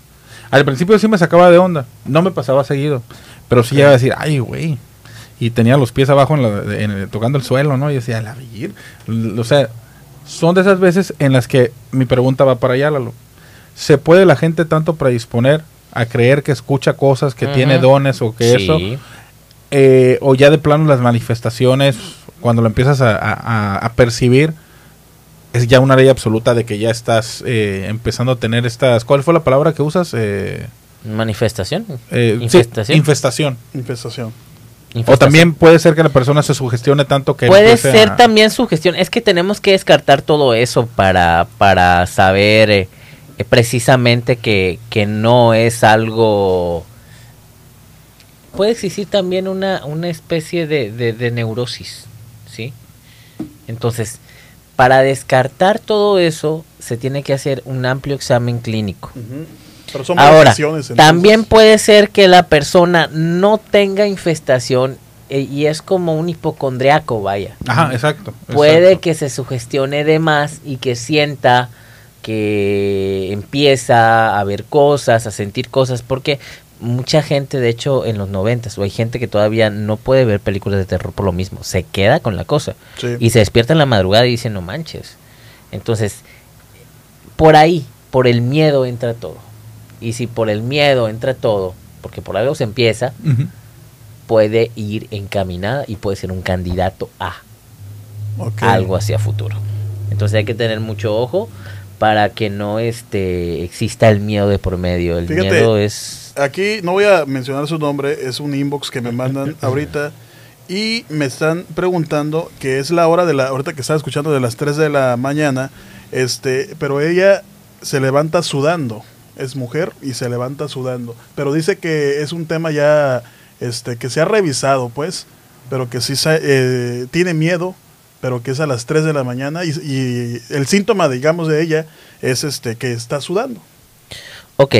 Al principio sí me sacaba de onda, no me pasaba seguido, pero sí llegaba a decir, ay güey. Y tenía los pies abajo en la- en tocando el suelo, ¿no? Y decía, la vir. O sea, son de esas veces en las que mi pregunta va para allá, Lalo. ¿Se puede la gente tanto predisponer a creer que escucha cosas, que tiene dones o que eso? Eh, o ya de plano las manifestaciones, cuando lo empiezas a, a- a- percibir, es ya una ley absoluta de que ya estás eh, empezando a tener estas... ¿Cuál fue la palabra que usas? Eh, Manifestación. eh, sí, Infestación. infestación. infestación. O también puede ser que la persona se sugestione tanto que... Puede ser a- también sugestión. Es que tenemos que descartar todo eso para, para saber eh, eh, precisamente que, que no es algo... Puede existir también una, una especie de, de- de neurosis. Entonces, para descartar todo eso, se tiene que hacer un amplio examen clínico. Ujú. Pero son Ahora, también puede ser que la persona no tenga infestación eh, y es como un hipocondriaco, vaya. Ajá, exacto. Puede exacto. que se sugestione de más y que sienta que empieza a ver cosas, a sentir cosas, porque mucha gente, de hecho, en los noventas, o hay gente que todavía no puede ver películas de terror por lo mismo, se queda con la cosa Sí. y se despierta en la madrugada y dice, no manches. Entonces, por ahí, por el miedo entra todo. Y si por el miedo entra todo, porque por algo se empieza, puede ir encaminada y puede ser un candidato a algo hacia futuro. Entonces hay que tener mucho ojo para que no este exista el miedo de por medio. El Fíjate, miedo es Aquí no voy a mencionar su nombre, es un inbox que me mandan ahorita y me están preguntando que es la hora de la ahorita que estaba escuchando de las 3 de la mañana, este, pero ella se levanta sudando. Es mujer y se levanta sudando, pero dice que es un tema ya este que se ha revisado, pues, pero que sí eh, tiene miedo, pero que es a las 3 de la mañana y, y el síntoma, digamos, de ella es este que está sudando. Ok,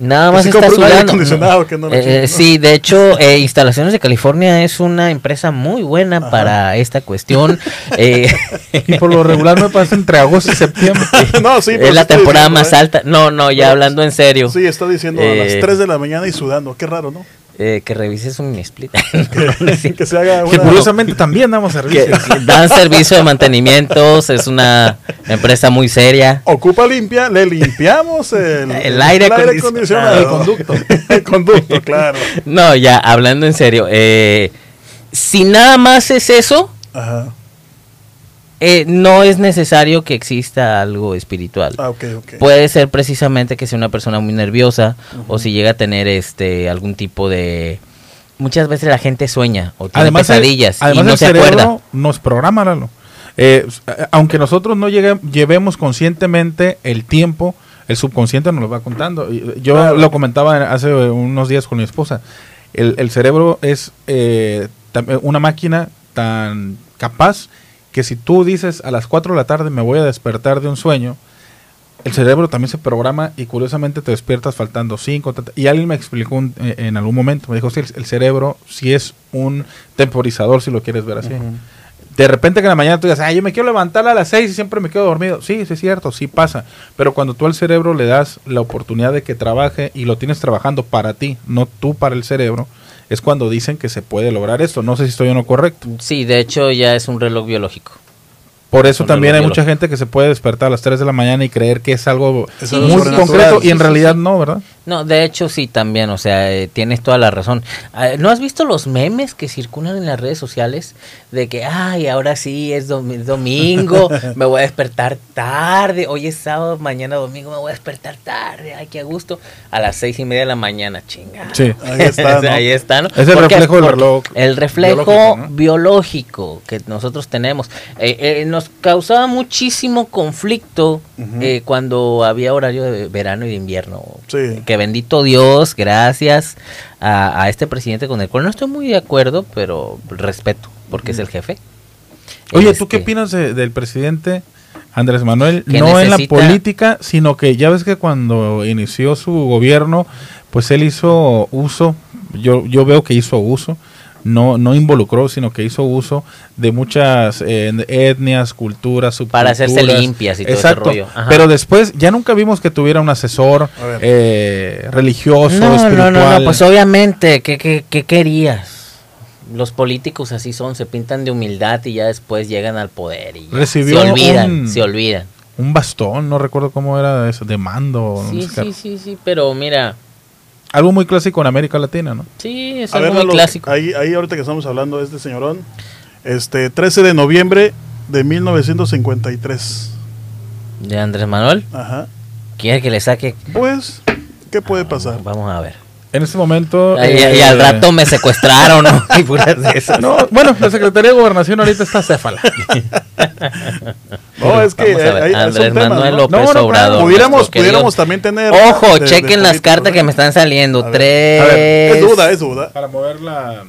Nada más está sudando. acondicionado, que no lo Eh, eh, ¿no? Sí, de hecho, eh, Instalaciones de California es una empresa muy buena Ajá. para esta cuestión. Eh, Y por lo regular me pasa entre agosto y septiembre. no, sí, pero es la temporada diciendo, más ¿eh? alta. No, no, ya Pero- hablando en serio. Sí, está diciendo a las 3 de la mañana y sudando. Qué raro, ¿no? Eh, que revises un split. que se haga una... Que curiosamente también damos servicio. que dan servicio de mantenimientos. Es una empresa muy seria. Ocupa limpia, le limpiamos el, El aire acondicionado. El conducto. el conducto, claro. No, ya hablando en serio. eh, si nada más es eso, Ajá. Eh, no es necesario que exista algo espiritual. Ah. Puede ser precisamente que sea una persona muy nerviosa o si llega a tener este algún tipo de muchas veces la gente sueña o tiene Además, el- pesadillas además y no el se cerebro acuerda. nos programa, Lalo. Eh, eh, aunque nosotros no llegue- llevemos conscientemente el tiempo, el subconsciente nos lo va contando. Eh, Yo Claro. lo comentaba hace unos días con mi esposa. El, el cerebro es eh, tam- una máquina tan capaz que si tú dices a las 4 de la tarde me voy a despertar de un sueño, el cerebro también se programa y curiosamente te despiertas faltando 5. Y alguien me explicó un- eh, en algún momento, me dijo, sí, el, cerebro sí es un temporizador, si lo quieres ver así. De repente que en la mañana tú digas, ay, yo me quiero levantar a las 6 y siempre me quedo dormido. Sí, sí es cierto, sí pasa. Pero cuando tú al cerebro le das la oportunidad de que trabaje y lo tienes trabajando para ti, no tú para el cerebro, es cuando dicen que se puede lograr esto. No sé si estoy o no correcto. Sí, de hecho ya es un reloj biológico. Por eso Un también hay mucha gente que se puede despertar a las 3 de la mañana y creer que es algo Es algo muy concreto y en sí, realidad no, ¿verdad? No, de hecho sí también, o sea, eh, tienes toda la razón. Ah, ¿No has visto los memes que circulan en las redes sociales de que, ay, ahora sí es domi- domingo, me voy a despertar tarde, hoy es sábado, mañana domingo me voy a despertar tarde, ay, qué a gusto, a las seis y media de la mañana, chingada. Sí. Ahí está, ¿no? Ahí está, ¿no? Es el Porque- reflejo del reloj El reflejo biológico, que nosotros tenemos. Eh, eh, nos causaba muchísimo conflicto eh, cuando había horario de verano y de invierno. Sí. Que bendito Dios, gracias a, a este presidente con el cual no estoy muy de acuerdo, pero respeto, porque es el jefe. Oye, Este, ¿tú qué opinas de- del presidente Andrés Manuel? No en la política, sino que ya ves que cuando inició su gobierno, pues él hizo uso, yo, yo veo que hizo uso, no, no involucró, sino que hizo uso de muchas eh, etnias, culturas, Para hacerse limpias y todo ese Exacto. rollo. Ajá. Pero después ya nunca vimos que tuviera un asesor eh, religioso, No, no, espiritual. no, no, pues obviamente, ¿qué, qué, qué querías? Los políticos así son, se pintan de humildad y ya después llegan al poder y Recibió se olvidan, un- se olvidan. Un bastón, no recuerdo cómo era eso, de mando. no Sí, sé qué. sí, sí, sí, pero mira, Algo muy clásico en América Latina, ¿no? sí, es A algo ver, muy Lalo, clásico. Ahí, ahí ahorita que estamos hablando de este señorón, este 13 de noviembre de 1953. De Andrés Manuel, Ajá. quiere que le saque. Pues, ¿qué puede pasar? Vamos a ver. En este momento. Y, eh, al rato me secuestraron, ¿no? Y puras de esas. No, bueno, la Secretaría de Gobernación ahorita está céfala. No, es que hay- Andrés temas, Manuel ¿no? López No. Obrador. Pudiéramos, pudiéramos también tener. Ojo, de- de chequen las cartas que me están saliendo. A ver. Tres. A ver, Es duda, es duda. Para mover la.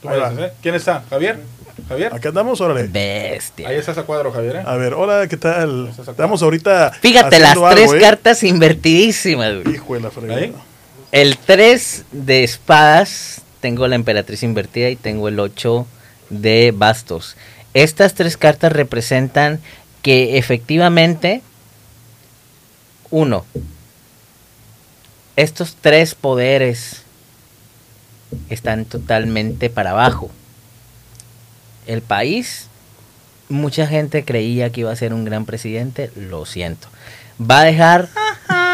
tú me Ahí va. dices, ¿eh? ¿Quién está? ¿Javier? ¿Javier? Aquí andamos, órale. Bestia. Ahí estás a cuadro, Javier. ¿eh? A ver, hola, ¿qué tal? Acá. Estamos ahorita. Fíjate, las tres algo, ¿eh? cartas invertidísimas. güey. Hijo de la fregada. El 3 de espadas, tengo la emperatriz invertida y tengo el 8 de bastos. Estas tres cartas representan que efectivamente, uno, estos tres poderes están totalmente para abajo. El país, mucha gente creía que iba a ser un gran presidente, lo siento. Va a dejar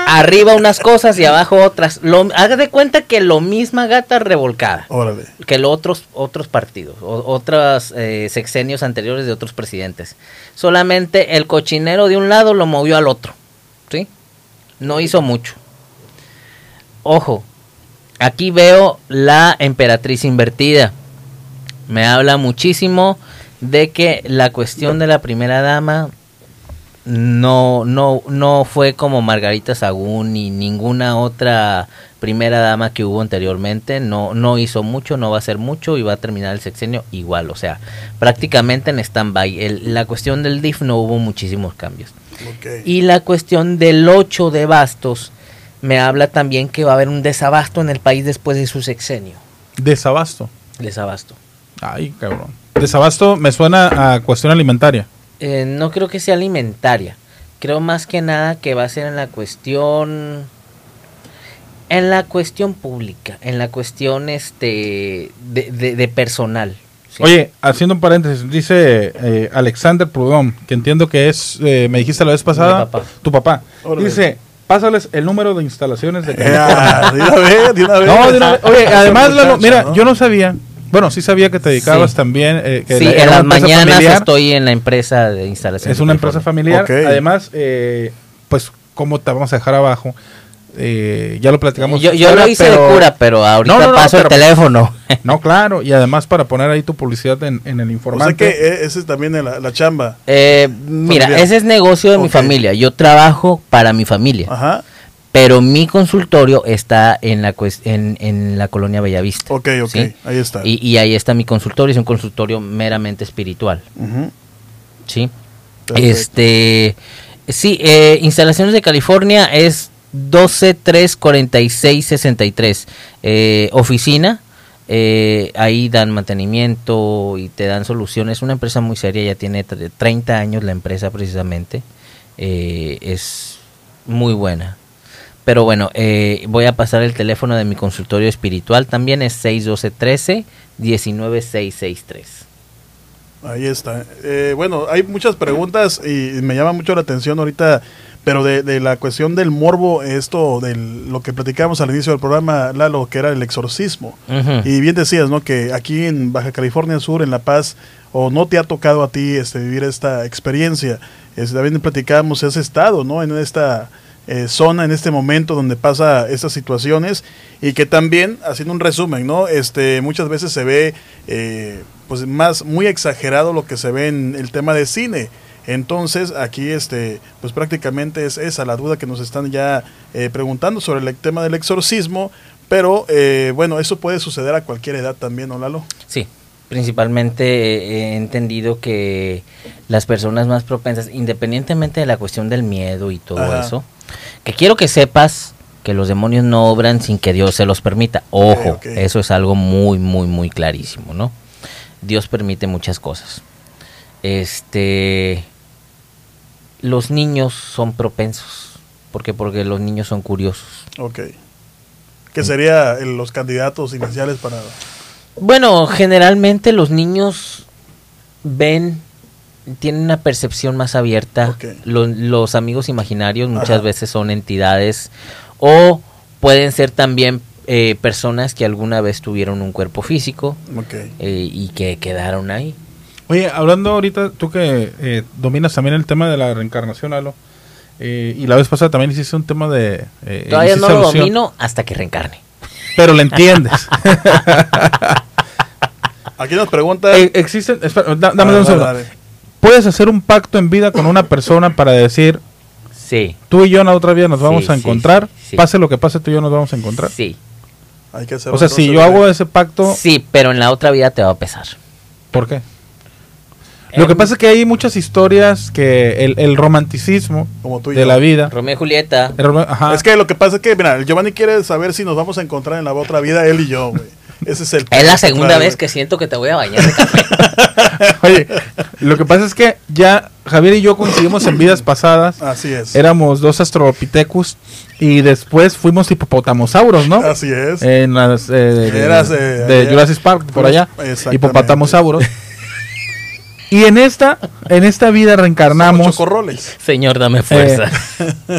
arriba unas cosas y abajo otras. Lo, haga de cuenta que lo misma gata revolcada Órale. que los otros otros partidos, o, otros eh, sexenios anteriores de otros presidentes. Solamente el cochinero de un lado lo movió al otro, ¿sí? No hizo mucho. Ojo, aquí veo la emperatriz invertida. Me habla muchísimo de que la cuestión de la primera dama no, no, no fue como Margarita Sagún ni ninguna otra primera dama que hubo anteriormente. No, no hizo mucho, no va a hacer mucho y va a terminar el sexenio igual. O sea, prácticamente en stand-by. El- La cuestión del DIF no hubo muchísimos cambios. Y la cuestión del 8 de bastos me habla también que va a haber un desabasto en el país después de su sexenio. Desabasto. Desabasto. Ay, cabrón. Desabasto me suena a cuestión alimentaria. Eh, no creo que sea alimentaria. Creo más que nada que va a ser en la cuestión. En la cuestión pública, en la cuestión este de, de- de personal. ¿sí? Oye, haciendo un paréntesis, dice eh, Alexander Prudhomme, que entiendo que es, eh, me dijiste la vez pasada, Mi papá. tu papá. Órale. Dice, pásales el número de instalaciones de una vez, de una vez. No, de una vez. Oye, además, Lalo, mira, ¿no? yo no sabía. Bueno, sí sabía que te dedicabas Sí. también. eh, que sí, la- en las mañanas familiar. estoy en la empresa de instalación. Es una empresa familiar. Además, eh, pues, ¿cómo te vamos a dejar abajo? Eh, ya lo platicamos. Yo, yo fuera, lo hice pero- de cura, pero ahorita No, no, no, paso pero- el teléfono. No, claro. Y además, para poner ahí tu publicidad en, en el O informante. sea que eh, ese es también la, la chamba. Eh, mira, ese es negocio de mi familia. Yo trabajo para mi familia, Ajá. Pero mi consultorio está en la en, en la colonia Bellavista. Ok, ok. ¿sí? Ahí está. Y, y ahí está mi consultorio, es un consultorio meramente espiritual. ¿sí? Perfecto. Este, sí, eh, instalaciones de California es 1234663. Eh, oficina, eh, ahí dan mantenimiento y te dan soluciones. Una empresa muy seria, ya tiene tre- 30 años la empresa precisamente. Eh, es muy buena. Pero bueno, eh, voy a pasar el teléfono de mi consultorio espiritual. También es 612 19663 Ahí está. Eh, bueno, hay muchas preguntas y me llama mucho la atención ahorita, pero de, de la cuestión del morbo, esto, de lo que platicamos al inicio del programa, Lalo, que era el exorcismo. Y bien decías, ¿no? Que aquí en Baja California Sur, en La Paz, o no te ha tocado a ti este, vivir esta experiencia. También platicábamos ese estado, ¿no? En esta eh, zona, en este momento donde pasa estas situaciones y que también, haciendo un resumen, ¿no? Este, muchas veces se ve, eh, pues más, muy exagerado lo que se ve en el tema de cine. Entonces, aquí, este, pues prácticamente es esa la duda que nos están ya eh, preguntando sobre el tema del exorcismo, pero eh, bueno, eso puede suceder a cualquier edad también, ¿no, Lalo? Sí, principalmente eh, he entendido que las personas más propensas, independientemente de la cuestión del miedo y todo Ajá. eso, que quiero que sepas que los demonios no obran sin que Dios se los permita. Ojo, eso es algo muy, muy, muy clarísimo, ¿no? Dios permite muchas cosas. Este, los niños son propensos. ¿Por qué? Porque los niños son curiosos. Ok. Que sería el- los candidatos iniciales para... Bueno, generalmente los niños ven, tienen una percepción más abierta. Los amigos imaginarios muchas Ajá. veces son entidades o pueden ser también eh, personas que alguna vez tuvieron un cuerpo físico eh, y que quedaron ahí. Oye, hablando ahorita, tú que eh, dominas también el tema de la reencarnación, Lalo, eh, y la vez pasada también hiciste un tema de... eh, Todavía no lo alusión, domino hasta que reencarne. Pero lo entiendes. Aquí nos preguntan... Eh, existen... espera, da- dame un segundo. dale. Puedes hacer un pacto en vida con una persona para decir, Sí, tú y yo en la otra vida nos Sí, vamos a encontrar, sí, sí. pase lo que pase, tú y yo nos vamos a encontrar. sí, Hay que hacer O sea, si yo hago ese pacto, sí, pero en la otra vida te va a pesar. ¿por qué? Lo que pasa es que hay muchas historias que el, el romanticismo Como tú y de yo. la vida... Romeo y Julieta. el ajá. Es que lo que pasa es que, mira, el Giovanni quiere saber si nos vamos a encontrar en la otra vida, él y yo, güey. Ese es el... Es la segunda vez que siento que te voy a bañar de café. Oye, lo que pasa es que ya Javier y yo coincidimos en vidas pasadas. Así es. Éramos dos Astropithecus y después fuimos hipopotamosauros, ¿no? Así es. En las eh, de, Eras, eh, de allá. Jurassic Park, por allá. Hipopotamosauros. Y en esta, en esta vida reencarnamos. chocorroles. Señor, dame fuerza.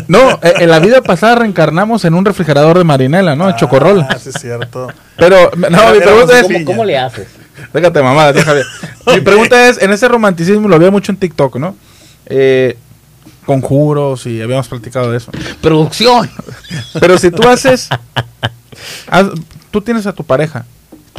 No, eh, en la vida pasada reencarnamos en un refrigerador de marinela, ¿no? Chocorrol. Ah, sí es cierto. Pero, no, Era- mi pregunta es. ¿Cómo, cómo le haces? Déjate mamada, tío Javier. Mi pregunta es, en ese romanticismo lo había mucho en TikTok, ¿no? Eh, conjuros y habíamos platicado de eso. Producción. Pero si tú haces, haz- tú tienes a tu pareja,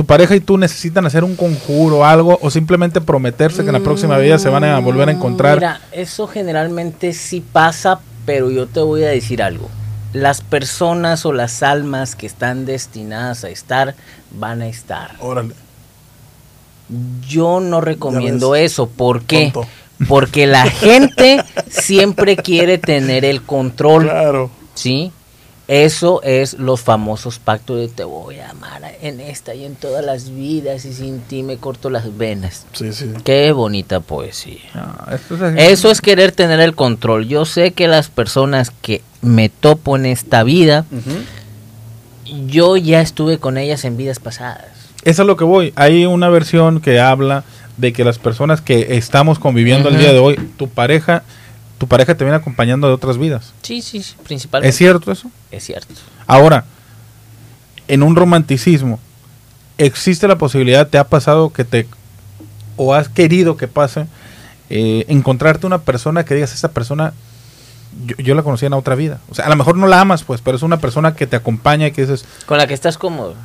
tu pareja y tú necesitan hacer un conjuro o algo o simplemente prometerse que en la próxima vida se van a volver a encontrar. Mira, eso generalmente sí pasa, pero yo te voy a decir algo. Las personas o las almas que están destinadas a estar, van a estar. Órale. Yo no recomiendo eso. ¿Por qué? Tonto. Porque la gente siempre quiere tener el control. Claro. ¿sí? Eso es los famosos pactos de te voy a amar en esta y en todas las vidas y sin ti me corto las venas. Sí, sí. Qué bonita poesía. Ah, esto es así. Eso es querer tener el control. Yo sé que las personas que me topo en esta vida, yo ya estuve con ellas en vidas pasadas. Eso es lo que voy. Hay una versión que habla de que las personas que estamos conviviendo el día de hoy, tu pareja, tu pareja te viene acompañando de otras vidas. Sí, sí, sí, principalmente. ¿Es cierto eso? Es cierto. Ahora, en un romanticismo, ¿existe la posibilidad, te ha pasado que te, o has querido que pase, eh, encontrarte una persona que digas, esta persona, yo, yo la conocí en otra vida? O sea, a lo mejor no la amas, pues, pero es una persona que te acompaña y que dices, Con la que estás cómodo.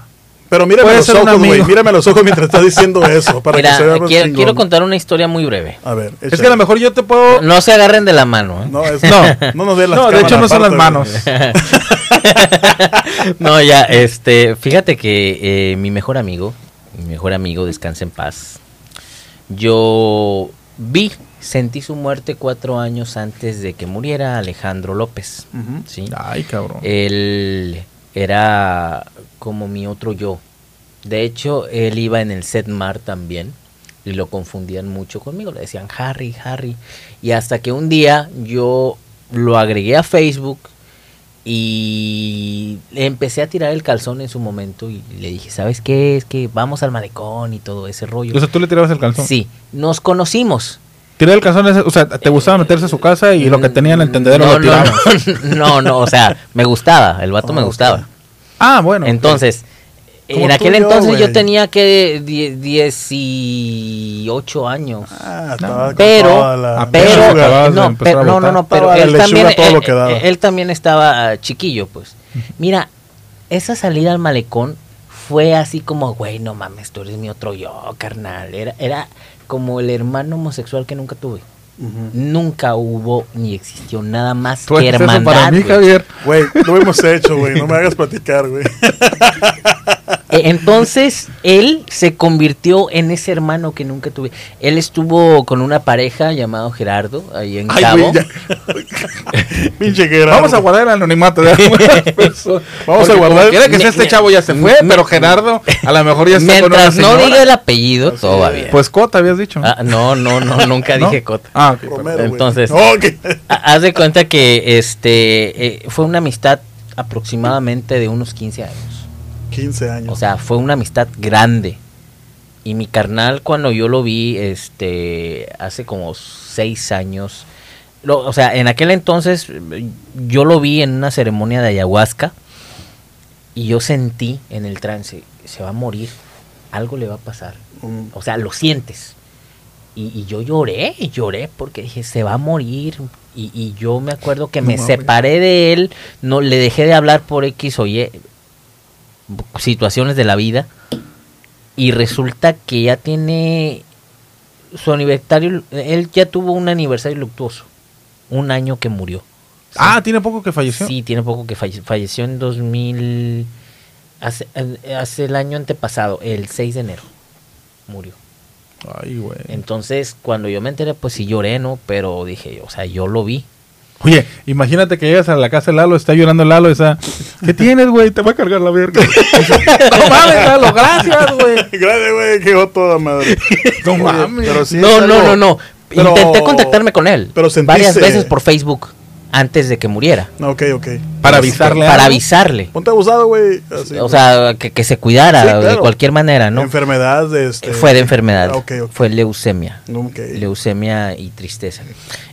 Pero mírame los ojos, güey. Mírame los ojos mientras estás diciendo eso. Para Mira, que se vea más quiero, contar una historia muy breve. A ver, es que a lo mejor yo te puedo... No se agarren de la mano. ¿eh? No, es- No. no nos ve las No, de hecho no son las manos. no, ya, este, fíjate que eh, mi mejor amigo, mi mejor amigo, descansa en paz. Yo vi, sentí su muerte cuatro años antes de que muriera Alejandro López. ¿sí? Ay, cabrón. Él era como mi otro yo. De hecho, él iba en el Setmar también y lo confundían mucho conmigo. Le decían Harry, Harry. Y hasta que un día yo lo agregué a Facebook y le empecé a tirar el calzón en su momento y le dije, ¿sabes qué? Es que vamos al malecón y todo ese rollo. O sea, tú le tirabas el calzón. Sí, nos conocimos. Tirar el calzón, o sea, te gustaba meterse a su casa y lo que tenían el tendedero no, lo tiraban. no, no, no, o sea, me gustaba, el vato me Ah, gustaba. Ah, bueno. Entonces, en aquel yo, entonces yo tenía que die- 18 años. Ah, estaba con Pero, la- pero, de no, pero no, no, no, pero él también, todo lo él, él- él también estaba ah, chiquillo, pues. Mira, esa salida al malecón fue así como, güey, no mames, tú eres mi otro yo, carnal. Era, era como el hermano homosexual que nunca tuve. Nunca hubo ni existió nada más Tú que haces eso hermandad. para mí. Javier. Güey, lo hemos hecho, güey. No me hagas platicar, güey. E- Entonces, él se convirtió en ese hermano que nunca tuve. Él estuvo con una pareja llamado Gerardo, ahí en Ay, Cabo. era. Vamos a guardar el anonimato de algunas personas. Vamos a guardar- como quiera que sea este me- chavo ya se fue, me- pero Gerardo a lo mejor ya está con una Mientras no diga el apellido, todo va bien. Pues Cota habías dicho. Ah, no, no, no, nunca ¿No? dije Cota. Ah, ok, perdón. Romero, güey. Entonces- No, Haz de cuenta que este eh, fue una amistad aproximadamente de unos 15 años. 15 años. O sea, fue una amistad grande. Y mi carnal, cuando yo lo vi, este, hace como seis años, lo- o sea, en aquel entonces yo lo vi en una ceremonia de ayahuasca y yo sentí en el trance, se va a morir, algo le va a pasar. Mm. O sea, lo sientes. Y, y yo lloré, lloré porque dije, se va a morir. Y, y yo me acuerdo que me separé de él, no le dejé de hablar por X o Y situaciones de la vida. Y resulta que ya tiene su aniversario, él ya tuvo un aniversario luctuoso, un año que murió. Ah, tiene poco que falleció. Sí, tiene poco que falle- falleció en 2000, hace, hace el año antepasado, el 6 de enero, murió. Ay, güey. Entonces, cuando yo me enteré, pues sí lloré, ¿no? Pero dije, o sea, yo lo vi. Oye, imagínate que llegas a la casa de Lalo, está llorando Lalo, está... ¿Qué tienes, güey? Te va a cargar la verga. no mames, Lalo, gracias, güey. Gracias, güey, quedó toda madre. No mames. pero sí es no, no, no, no. pero- Intenté contactarme con él pero sentiste- varias veces por Facebook antes de que muriera. Ok, ok. Para avisarle Para avisarle. Ponte abusado, güey. O sea, que, que se cuidara Sí, de cualquier manera, ¿no? Enfermedad de este. Fue de enfermedad. Ah, ok, ok. Fue leucemia. Leucemia y tristeza.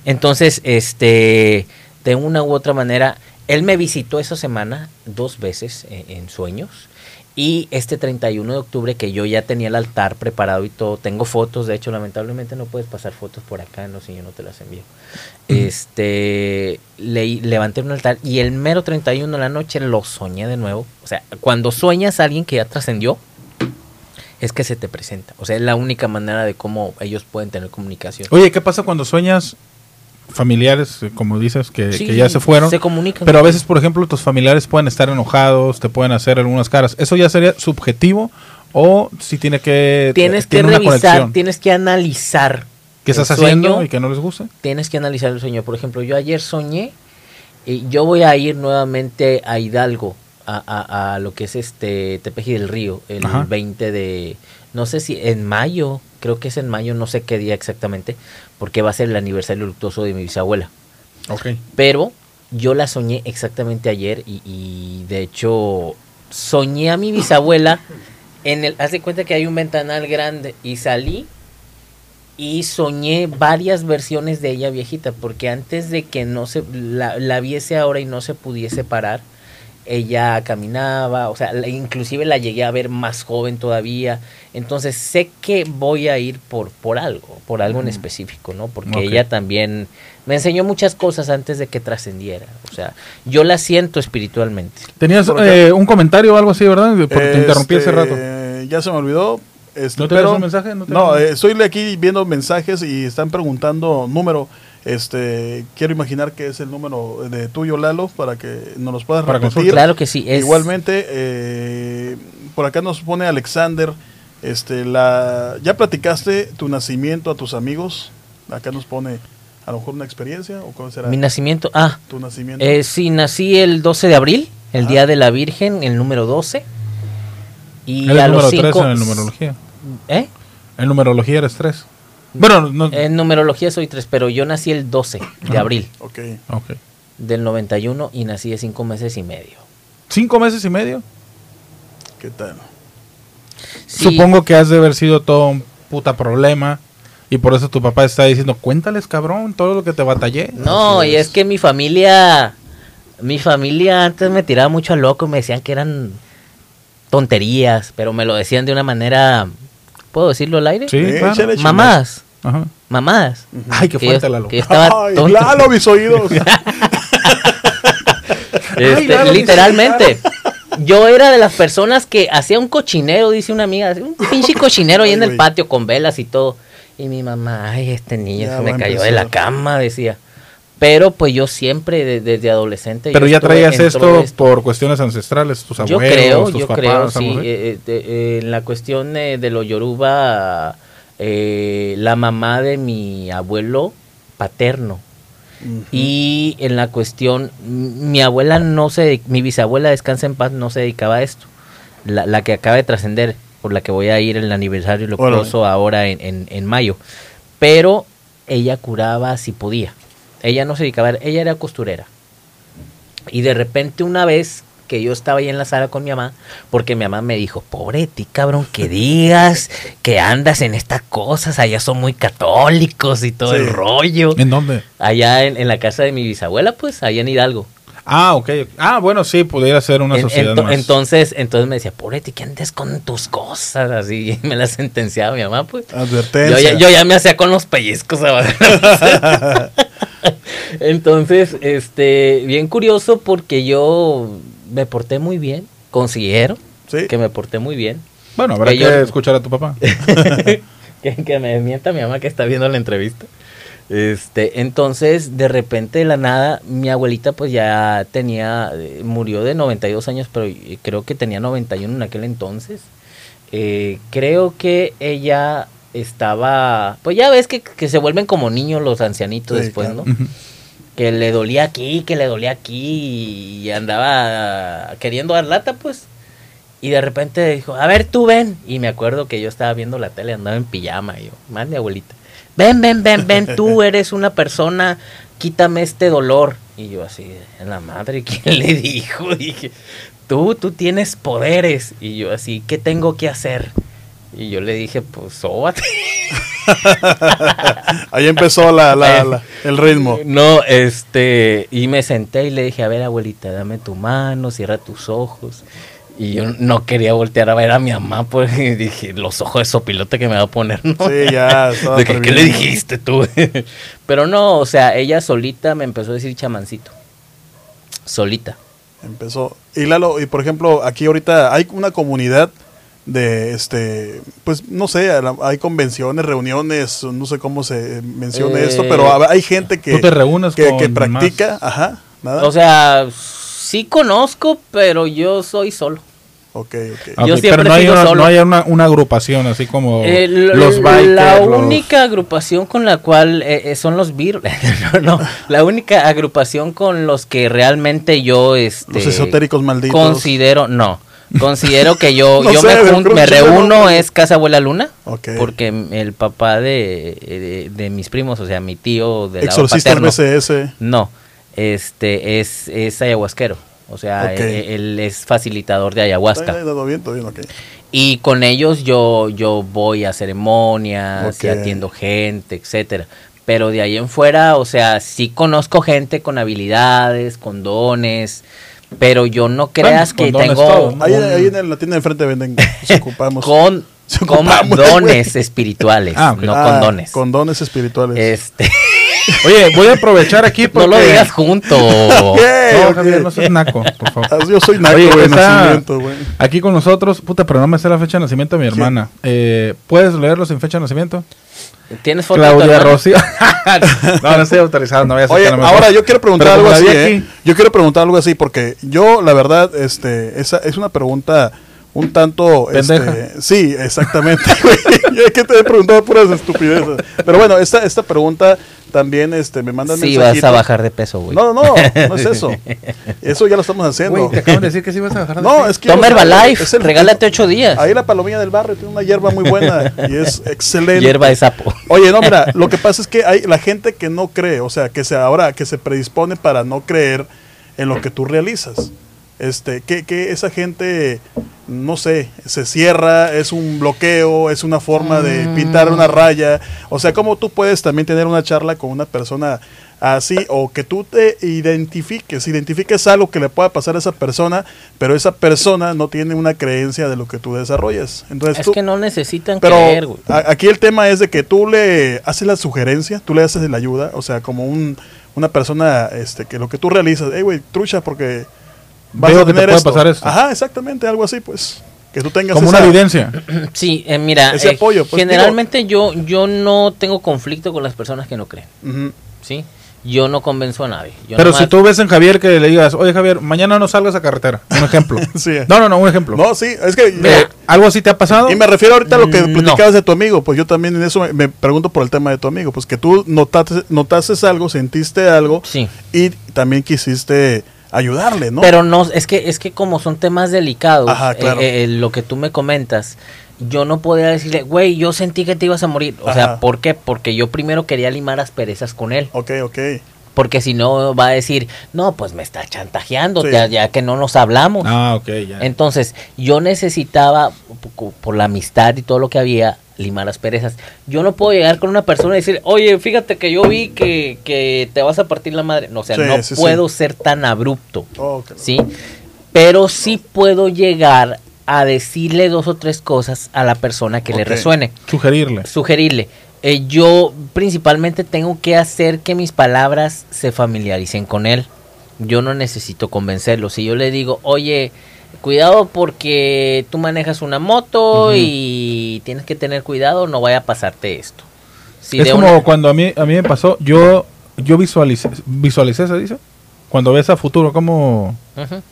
Entonces, este, de una u otra manera, él me visitó esa semana dos veces en, en sueños. Y este 31 de octubre, que yo ya tenía el altar preparado y todo, tengo fotos, de hecho, lamentablemente no puedes pasar fotos por acá, no sé, yo no te las envío. Este, le, levanté un altar y el mero 31 de la noche lo soñé de nuevo. O sea, cuando sueñas a alguien que ya trascendió, es que se te presenta. O sea, es la única manera de cómo ellos pueden tener comunicación. Oye, ¿qué pasa cuando sueñas familiares, eh, como dices, que, Sí, que ya se fueron? Se comunican. Pero a veces, por ejemplo, tus familiares pueden estar enojados, te pueden hacer algunas caras. ¿Eso ya sería subjetivo o si tiene que... tienes que una revisar, conexión? tienes que analizar. ¿Qué estás haciendo y que no les guste? Tienes que analizar el sueño. Por ejemplo, yo ayer soñé Y yo voy a ir nuevamente a Hidalgo, a, a- a lo que es este Tepeji del Río, el Ajá. 20 de, no sé si en mayo, creo que es en mayo, no sé qué día exactamente, porque va a ser el aniversario luctuoso de mi bisabuela. Ok. Pero yo la soñé exactamente ayer y, y de hecho soñé a mi bisabuela en el, haz de cuenta que hay un ventanal grande y salí y soñé varias versiones de ella viejita porque antes de que no se la, la viese ahora y no se pudiese parar ella caminaba, o sea, la- inclusive la llegué a ver más joven todavía. Entonces sé que voy a ir por, por algo, por algo en específico, ¿no? Porque ella también me enseñó muchas cosas antes de que trascendiera. O sea, yo la siento espiritualmente. Tenías eh, un comentario o algo así, ¿verdad? Porque te interrumpí hace Este, rato. Ya se me olvidó. Este, ¿No tienes pero- un mensaje? ¿No eh, estoy aquí viendo mensajes y están preguntando número. Este, quiero imaginar que es el número de tuyo, Lalo, para que nos los puedas Para repetir. Claro que sí. Es, Igualmente, eh, por acá nos pone Alexander, este, la, ¿ya platicaste tu nacimiento a tus amigos? Acá nos pone a lo mejor una experiencia o cómo será Mi nacimiento. Ah, tu nacimiento. eh, sí, nací el 12 de abril, el Ajá. día de la Virgen, el número 12. Y Eres a número los 3 cinco. en el numerología. ¿Eh? En numerología eres 3. Bueno, no. En numerología soy 3, pero yo nací el 12 de Ajá. abril ok. Ok. del 91 y nací de 5 meses y medio. ¿Cinco meses y medio? ¿Qué tal? Sí, Supongo que has de haber sido todo un puta problema. Y por eso tu papá está diciendo, cuéntales, cabrón, todo lo que te batallé. No, y es que mi familia, mi familia antes me tiraba mucho a loco, me decían que eran tonterías, pero me lo decían de una manera, ¿puedo decirlo al aire? Sí, Eh, claro. échale, Mamadas, Ajá. mamadas. Ay, qué Que fuerte, yo- Lalo. que yo estaba Ay, tonto. Lalo, mis oídos. Este, Ay, Lalo, literalmente. Yo era de las personas que hacía un cochinero, dice una amiga, un pinche cochinero ahí Ay, en el patio con velas y todo. Y mi mamá, ay, este niño Ya se me cayó de la cama, decía. Pero pues yo siempre, de- desde adolescente. yo Pero ya estuve traías esto, por cuestiones ancestrales, tus Yo abuelos, creo, tus yo papás. creo, sí. eh, eh, de- eh, en la cuestión eh, de lo yoruba, eh, la mamá de mi abuelo paterno. Y en la cuestión, mi abuela no se, mi bisabuela descansa en paz, no se dedicaba a esto. La, la que acaba de trascender, por la que voy a ir en el aniversario luctuoso ahora en, en, en mayo. Pero ella curaba si podía. Ella no se dedicaba, ella era costurera. Y de repente una vez que yo estaba ahí en la sala con mi mamá, porque mi mamá me dijo, pobre de ti, cabrón, que digas que andas en estas cosas, allá son muy católicos y todo Sí. el rollo. ¿En dónde? Allá en, en la casa de mi bisabuela, pues, allá en Hidalgo. Ah, ok. Ah, bueno, sí, pudiera ser una En- sociedad ento- más. entonces, entonces me decía, pobre ti, que andes con tus cosas, así, y me la sentenciaba mi mamá, pues. Yo Advertencia. ya, yo ya me hacía con los pellizcos. ¿sabes? Entonces, este, bien curioso porque yo me porté muy bien. Considero Sí. que me porté muy bien. Bueno, habrá que que, yo- escuchar a tu papá. que, que me mienta mi mamá que está viendo la entrevista. Este, entonces, de repente, de la nada, mi abuelita pues ya tenía, eh, murió de 92 años, pero eh, creo que tenía 91 en aquel entonces. Eh, creo que ella estaba, pues ya ves que, que se vuelven como niños los ancianitos Sí, después, claro. ¿no? Que le dolía aquí, que le dolía aquí y andaba queriendo dar lata, pues. Y de repente dijo, a ver, tú ven. Y me acuerdo que yo estaba viendo la tele, andaba en pijama. Y yo, mi abuelita, ven, ven, ven, ven, tú eres una persona, quítame este dolor. Y yo así, en la madre, ¿quién le dijo? Dije, tú, tú tienes poderes. Y yo así, ¿qué tengo que hacer? Y yo le dije, pues, sóbate. Ahí empezó la, la- la- el ritmo. No, este, y me senté y le dije, a ver, abuelita, dame tu mano, cierra tus ojos. Y yo no quería voltear a ver a mi mamá, porque dije, los ojos de sopilote que me va a poner, ¿no? Sí, ya. De que, ¿Qué le dijiste tú? Pero no, o sea, ella solita me empezó a decir chamancito. Solita. Empezó. Y Lalo, y por ejemplo, aquí ahorita hay una comunidad de, este, pues no sé, hay convenciones, reuniones, no sé cómo se menciona Eh, esto, pero ha- hay gente que, Tú te reúnes que, con que practica, ajá, nada. O sea, sí conozco, pero yo soy solo. Ok, ok. Ah, Yo ok, siempre pero no hay, una, solo. no hay una, una agrupación así como Eh, lo- los bikers. la los- única agrupación con la cual eh, eh, son los Beatles. no, no, la única agrupación con los que realmente yo este Los esotéricos malditos. considero no considero que yo No yo sé, me, jun- reúno es Casa Abuela Luna porque el papá de, de, de mis primos o sea mi tío de BCS. no este es es ayahuasquero o sea Ok. él, él es facilitador de ayahuasca bien, bien, y con ellos yo, yo voy a ceremonias y atiendo gente, etcétera. Pero de ahí en fuera, o sea, sí conozco gente con habilidades, con dones, pero yo no creas que tengo. Ahí, un- ahí en la tienda de enfrente venden. Se ocupamos. con, Se con ocupamos, dones espirituales, Ah, ok. no Ah, con dones. Con dones espirituales. Este, Oye, voy a aprovechar aquí porque... no lo digas junto. No. Javier, no seas naco, por favor. Ah, Yo soy naco, Oye, está- nacimiento, güey. Aquí con nosotros, puta, pero no me sé la fecha de nacimiento de mi hermana. Eh, ¿Puedes leerlo sin fecha de nacimiento? ¿Tienes foto Claudia? Rocío. no, no estoy autorizado, no voy a Oye, sacarme ahora yo quiero preguntar Pero algo así, ¿eh? Yo quiero preguntar algo así porque yo, la verdad, este, esa es una pregunta un tanto, Pendeja. este, sí, exactamente. es que te he preguntado puras estupideces. Pero bueno, esta, esta pregunta también, este, me mandan Sí, vas a bajar de peso, güey. No, no, no, no es eso. Eso ya lo estamos haciendo. Güey, te acaban de decir que sí vas a bajar de No, peso. es que Toma Herbalife, regálate ocho días. Ahí la palomilla del barrio tiene una hierba muy buena y es excelente. Hierba de sapo. Oye, no, mira, lo que pasa es que hay la gente que no cree, o sea, que se ahora que se predispone para no creer en lo que tú realizas. Este, que, que esa gente, no sé, se cierra, es un bloqueo, es una forma de pintar una raya. O sea, ¿cómo tú puedes también tener una charla con una persona así o que tú te identifiques, identifiques algo que le pueda pasar a esa persona, pero esa persona no tiene una creencia de lo que tú desarrollas. Entonces Es tú, que no necesitan pero creer, güey. aquí el tema es de que tú le haces la sugerencia, tú le haces la ayuda, o sea, como un, una persona este que lo que tú realizas, hey, güey, trucha porque vas Veo a que te tener puede esto. pasar esto. Ajá, exactamente, algo así, pues. Que tú tengas Como esa- una evidencia. Sí, eh, mira, Ese eh, apoyo, pues, generalmente yo yo no tengo conflicto con las personas que no creen. ¿sí? Yo no convenzo a nadie. Yo Pero nomás- si tú ves en Javier que le digas, oye Javier, mañana no salgas a carretera. Un ejemplo. Sí. No, no, no, un ejemplo. No, sí, es que Eh, ¿Algo así te ha pasado? Y me refiero ahorita a lo que Mm, platicabas de tu amigo, pues yo también en eso me, me pregunto por el tema de tu amigo, pues que tú notaste, notaste algo, sentiste algo Sí. y también quisiste ayudarle, ¿no? Pero no, es que es que como son temas delicados, Ajá, claro. eh, eh, lo que tú me comentas, yo no podía decirle, güey, yo sentí que te ibas a morir. O sea. ¿por qué? Porque yo primero quería limar asperezas con él. ok, ok. Porque si no va a decir, no, pues me está chantajeando, Sí. ya, ya que no nos hablamos. Ah, ok, ya. Entonces, yo necesitaba, po- por la amistad y todo lo que había, limar las perezas. Yo no puedo llegar con una persona y decir, oye, fíjate que yo vi que, que te vas a partir la madre. No, o sea, Sí, no sí, sí. puedo ser tan abrupto, Oh, ok. ¿sí? Pero sí puedo llegar a decirle dos o tres cosas a la persona que le resuene Sugerirle. sugerirle. Eh, yo principalmente tengo que hacer que mis palabras se familiaricen con él. Yo no necesito convencerlo. Si yo le digo, oye, cuidado porque tú manejas una moto y tienes que tener cuidado, no vaya a pasarte esto. Si es como una- cuando a mí, a mí me pasó, yo, yo visualicé, visualicé, se dice, cuando ves a futuro, como... Ujú.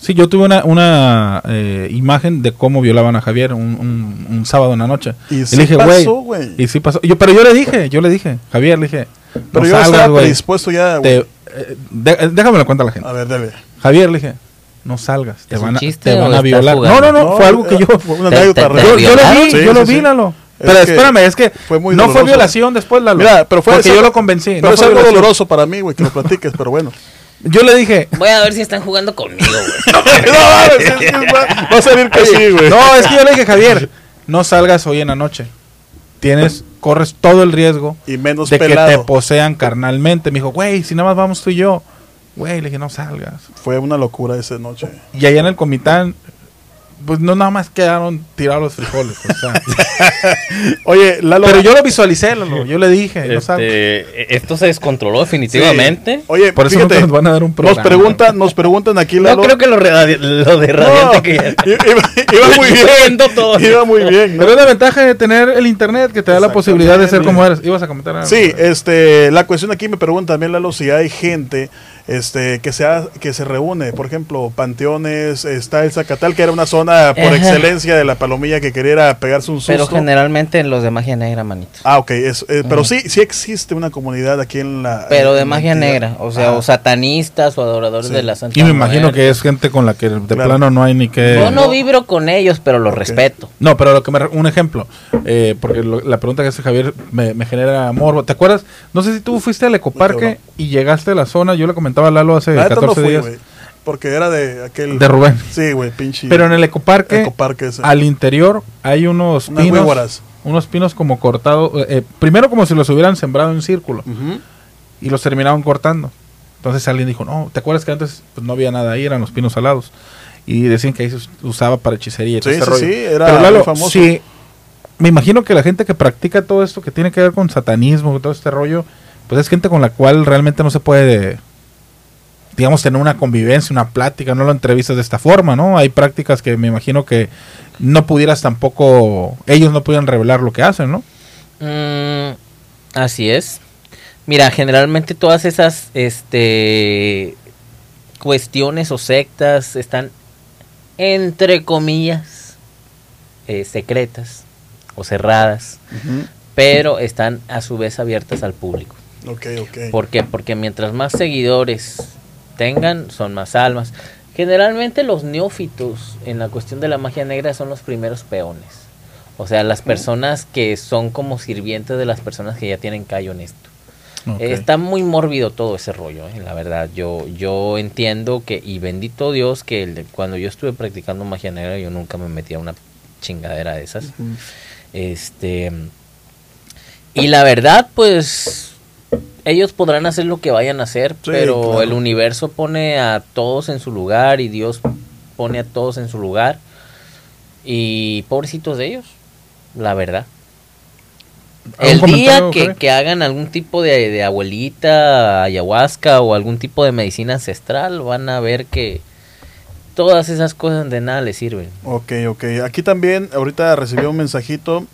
Sí, yo tuve una, una eh, imagen de cómo violaban a Javier un, un- un sábado en la noche. Y le sí dije, pasó, güey. Y sí pasó. Yo, pero yo le dije, yo le dije, Javier, le dije, Pero no yo salgas, estaba güey. predispuesto ya, güey. eh, de- déjame lo cuenta la gente. A ver, dale. Javier, le dije, no salgas, te ¿Es van a, chiste te van a violar. No, no, no, No, fue algo que yo... fue una Te- anécdota te- real. Yo, yo lo vi, Sí, yo lo vi, sí. Lalo. Es Pero que espérame, es que fue muy no fue violación después, Lalo. Mira, pero fue Porque eso- yo lo convencí. Pero no es fue algo doloroso para mí, güey, que lo platiques, pero bueno. Yo le dije, Voy a ver si están jugando conmigo, güey. no, mames, es que va, va a salir que sí, güey. no, es que yo le dije, Javier, no salgas hoy en la noche. Tienes, corres todo el riesgo Y menos de que te posean carnalmente. Me dijo, güey, si nada más vamos tú y yo. Güey, le dije, no salgas. Fue una locura esa noche. Y allá en el comitán, pues no nada más quedaron tirados los frijoles. o sea. Oye, Lalo. pero yo lo visualicé, Lalo. Yo le dije, no. Este, esto se descontroló Sí. definitivamente. Oye, Por eso fíjate, nos van a dar un nos programa. preguntan, nos preguntan aquí, No Lalo. creo que lo, radi- lo de radiante No, que ya- iba, iba muy bien. Todo. Iba muy bien. ¿no? Pero es la ventaja de tener el internet que te da la posibilidad de ser como eres. Ibas a comentar algo. Sí, este, la cuestión aquí me pregunta también, Lalo, si hay gente este, que, se ha- que se reúne, por ejemplo, panteones, está el Zacatal, que era una zona persona por Ajá. excelencia de la palomilla que quería pegarse un susto. Pero generalmente en los de magia negra, manito. Ah, ok, es- eh, pero sí, sí existe una comunidad aquí en la... Pero de la magia entidad. negra, o sea, Ah, o satanistas o adoradores Sí. de la Santa Y me imagino que es gente con la que de Claro. plano no hay ni que... Yo no vibro con ellos, pero los respeto. No, pero lo que me, re- un ejemplo, eh, porque lo- la pregunta que hace Javier me, me genera morbo. ¿Te acuerdas? No sé si tú fuiste al ecoparque y llegaste a la zona, yo le comentaba a Lalo hace la neta 14 no fui, días, güey, porque era de aquel... de Rubén. Sí, güey, pinche... Pero en el ecoparque, Ecoparque al interior hay unos Unas pinos, unos pinos como cortados, eh, primero como si los hubieran sembrado en círculo y los terminaban cortando. Entonces alguien dijo, no, ¿te acuerdas que antes pues, no había nada ahí, eran los pinos alados? Y decían que ahí se us- usaba para hechicería y todo Sí, ese sí, rollo. sí, era Pero Lalo, famoso. sí, me imagino que la gente que practica todo esto que tiene que ver con satanismo, todo este rollo, pues es gente con la cual realmente no se puede, digamos, tener una convivencia, una plática, no lo entrevistas de esta forma, ¿no? Hay prácticas que me imagino que no pudieras tampoco, ellos no pudieran revelar lo que hacen, ¿no? Mm, así es. Mira, generalmente todas esas este cuestiones o sectas están entre comillas eh, secretas o cerradas, pero están a su vez abiertas al público. Ok, ok. ¿Por qué? Porque mientras más seguidores tengan, son más almas. Generalmente los neófitos en la cuestión de la magia negra son los primeros peones. O sea, las personas que son como sirvientes de las personas que ya tienen callo en esto. Está muy mórbido todo ese rollo, eh, la verdad. Yo, yo entiendo que, y bendito Dios, que el- cuando yo estuve practicando magia negra, yo nunca me metí a una chingadera de esas. Este. Y la verdad, pues. Ellos podrán hacer lo que vayan a hacer, Sí, pero claro. el universo pone a todos en su lugar y Dios pone a todos en su lugar. Y pobrecitos de ellos, la verdad. ¿Algún El día que, hagan algún tipo de, de abuelita, ayahuasca o algún tipo de medicina ancestral, van a ver que todas esas cosas de nada les sirven. Ok, ok. Aquí también, ahorita recibí un mensajito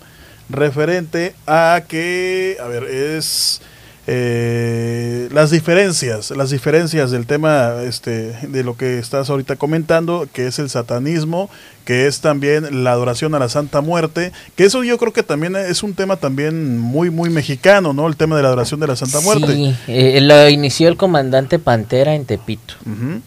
referente a que, a ver, es eh, las diferencias, las diferencias del tema este, de lo que estás ahorita comentando, que es el satanismo, que es también la adoración a la Santa Muerte, que eso yo creo que también es un tema también muy, muy mexicano, ¿no? El tema de la adoración de la Santa Muerte. Sí, eh, lo inició el comandante Pantera en Tepito,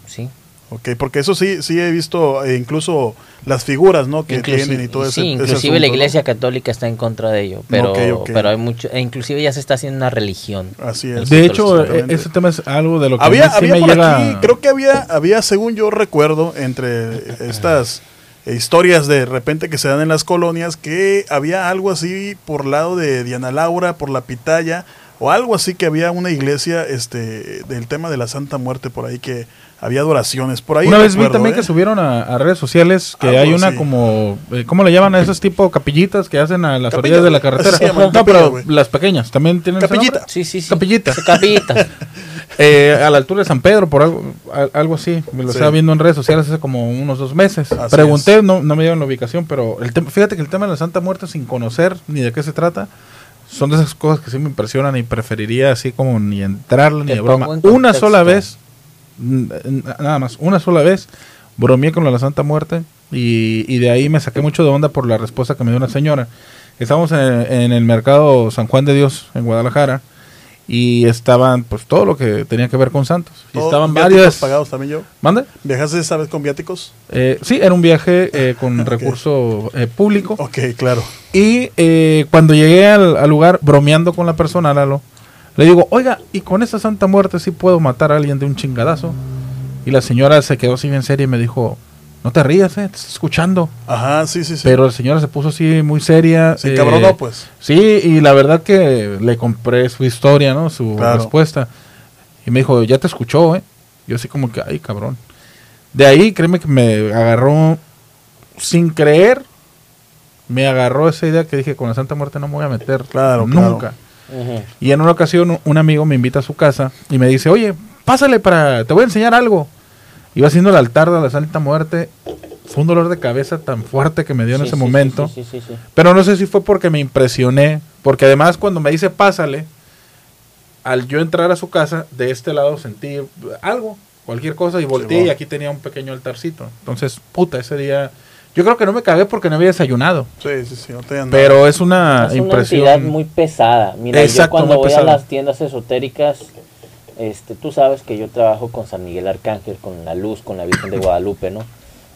sí. Ok, porque eso sí, sí he visto eh, incluso las figuras, ¿no? Que Inclusi- tienen y todo ese sí, ese inclusive asunto, la ¿no? iglesia católica está en contra de ello, pero, pero hay mucho, e inclusive ya se está haciendo una religión. Así es. De hecho, Exactamente. ese tema es algo de lo que a había, sí había me por llega... aquí, creo que había, había, según yo recuerdo, entre estas eh, historias de repente que se dan en las colonias, que había algo así por lado de Diana Laura, por la Pitaya, o algo así que había una iglesia este del tema de la Santa Muerte por ahí que había adoraciones por ahí. Una vez vi también ¿eh? que subieron a, a redes sociales que hay una así. como, eh, ¿cómo le llaman a esos tipo capillitas que hacen a las orillas de la carretera? llaman, no, pero las pequeñas también tienen Capillita. Sí, sí, sí. Capillita. Sí, Capillita. Eh, a la altura de San Pedro, por algo, a- algo así. Me lo Sí. estaba viendo en redes sociales hace como unos dos meses. Así Pregunté, no, no me dieron la ubicación, pero el tema- fíjate que el tema de la Santa Muerte sin conocer ni de qué se trata, son de esas cosas que sí me impresionan y preferiría así como ni entrarle ni de broma. Una sola vez, nada más, una sola vez, bromeé con la Santa Muerte y, y de ahí me saqué mucho de onda por la respuesta que me dio una señora. Estábamos en, en el mercado San Juan de Dios en Guadalajara y estaban pues todo lo que tenía que ver con santos. Y estaban varias... pagados también yo. ¿Mande? ¿Viajaste esa vez con viáticos? Eh, sí, era un viaje eh, con recurso eh, público. Ok, claro. Y cuando llegué al, al lugar, bromeando con la persona, Lalo, le digo, oiga, ¿y con esta Santa Muerte sí puedo matar a alguien de un chingadazo? Y la señora se quedó así bien seria y me dijo, no te rías, eh, te estoy escuchando. Ajá, sí, sí, sí. Pero la señora se puso así muy seria. Sí, eh, cabrón, no, pues. Sí, y la verdad que le compré su historia, ¿no? Su Claro. respuesta. Y me dijo, ya te escuchó, ¿eh? Yo así como que, ay, cabrón. De ahí, créeme que me agarró, sin creer, me agarró esa idea que dije, con la Santa Muerte no me voy a meter Claro, nunca. Y en una ocasión un amigo me invita a su casa y me dice, oye, pásale para, te voy a enseñar algo. Iba haciendo el altar de la Santa Muerte. Fue un dolor de cabeza tan fuerte que me dio en ese sí, momento. sí. Pero no sé si fue porque me impresioné, porque además cuando me dice pásale, al yo entrar a su casa, de este lado sentí algo, cualquier cosa, y volteé y aquí tenía un pequeño altarcito. Entonces, puta, ese día Yo creo que no me cagué porque no había desayunado. Sí, sí, sí, no te Pero es una es una impresión. entidad muy pesada. Mira, Exacto, yo cuando voy a las tiendas esotéricas, este, tú sabes que yo trabajo con San Miguel Arcángel, con la luz, con la Virgen de Guadalupe, ¿no?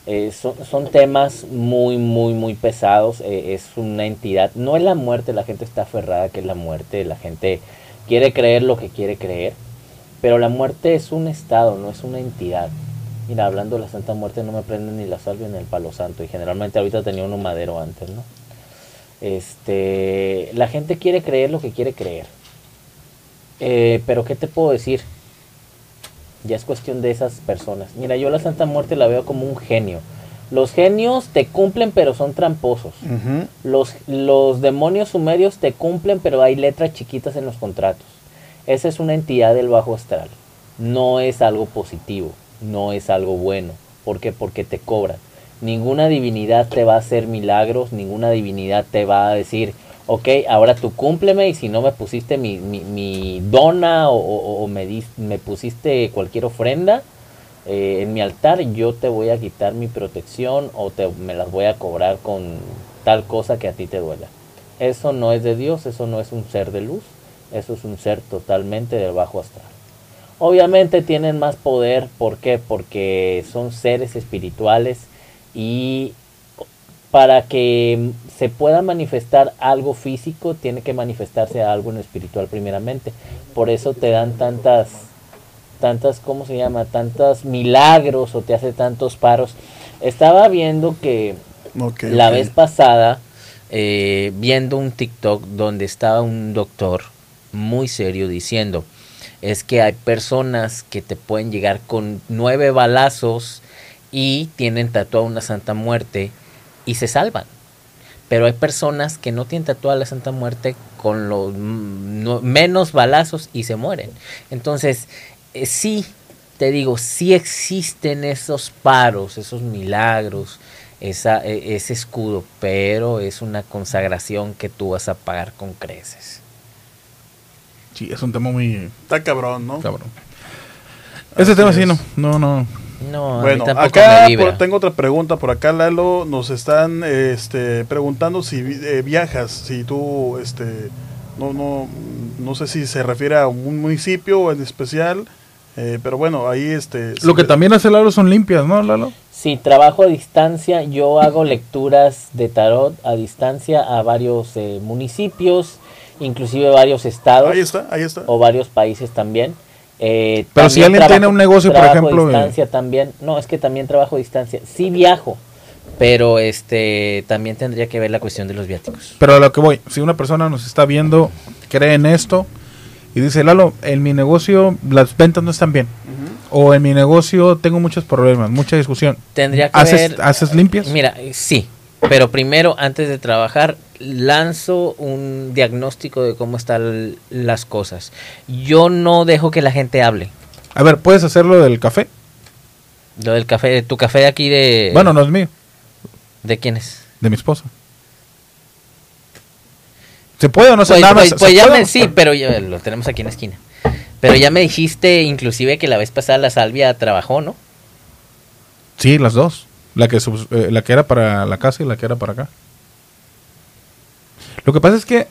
Eh, son, son temas muy, muy, muy pesados. eh, es una entidad. No es la muerte, la gente está aferrada que es la muerte. La gente quiere creer lo que quiere creer. Pero la muerte es un estado, no es una entidad. Mira, hablando de la Santa Muerte, no me prenden ni la salvia ni el palo santo. Y generalmente ahorita tenía uno madero antes, ¿no? Este, la gente quiere creer lo que quiere creer. Eh, pero ¿qué te puedo decir? Ya es cuestión de esas personas. Mira, yo la Santa Muerte la veo como un genio. Los genios te cumplen pero son tramposos. Los, los demonios sumerios te cumplen pero hay letras chiquitas en los contratos. Esa es una entidad del bajo astral. No es algo positivo, no es algo bueno. ¿Por qué? Porque te cobran. Ninguna divinidad te va a hacer milagros, ninguna divinidad te va a decir, ok, ahora tú cúmpleme y si no me pusiste mi, dona o, me, dis- me pusiste cualquier ofrenda eh, en mi altar, yo te voy a quitar mi protección o te, me las voy a cobrar con tal cosa que a ti te duela. Eso no es de Dios, eso no es un ser de luz, eso es un ser totalmente del bajo astral. Obviamente tienen más poder, ¿por qué? Porque son seres espirituales y para que se pueda manifestar algo físico, tiene que manifestarse algo en lo espiritual primeramente. Por eso te dan tantas, tantas, ¿cómo se llama? Tantos milagros o te hace tantos paros. Estaba viendo que la vez pasada, eh, viendo un TikTok donde estaba un doctor muy serio diciendo, es que hay personas que te pueden llegar con nueve balazos y tienen tatuada una Santa Muerte y se salvan. Pero hay personas que no tienen tatuada la Santa Muerte con los no- menos balazos y se mueren. Entonces, eh, sí, te digo, sí existen esos paros, esos milagros, e- ese escudo, pero es una consagración que tú vas a pagar con creces. Sí, es un tema muy Está cabrón, ¿no? cabrón. Ese tema sí, es. no, no, no. No, a mí Bueno, tampoco acá me vibra. por- tengo otra pregunta por acá, Lalo. Nos están este, preguntando si eh, viajas, si tú, este, no, no, no sé si se refiere a un municipio en especial, eh, pero bueno, ahí este. Lo que te- también hace Lalo son limpias, ¿no, Lalo? Sí, trabajo a distancia. Yo hago lecturas de tarot a distancia a varios eh, municipios, inclusive varios estados Ahí está, ahí está. o varios países también. Eh, Pero si alguien tiene un negocio, por trabajo ejemplo, a eh, distancia también. No, es que también trabajo a distancia. Sí viajo, pero este también tendría que ver la cuestión de los viáticos. Pero a lo que voy, si una persona nos está viendo, cree en esto y dice, Lalo, en mi negocio las ventas no están bien. O en mi negocio tengo muchos problemas, mucha discusión. Tendría que ¿Haces, ver. ¿Haces limpias? Mira, sí, pero primero, antes de trabajar, lanzo un diagnóstico de cómo están las cosas. Yo no dejo que la gente hable. A ver, ¿puedes hacerlo del café? Lo del café, tu café de aquí de... Bueno, no es mío, ¿De quién es? de mi esposa. ¿Se puede o no se Pues, nada más? pues- ¿se pues ya me, sí, pero ya lo tenemos aquí en la esquina. Pero ya me dijiste inclusive que la vez pasada la salvia trabajó, ¿no? Sí, las dos. La que, eh, la que era para la casa y la que era para acá. Lo que pasa es que,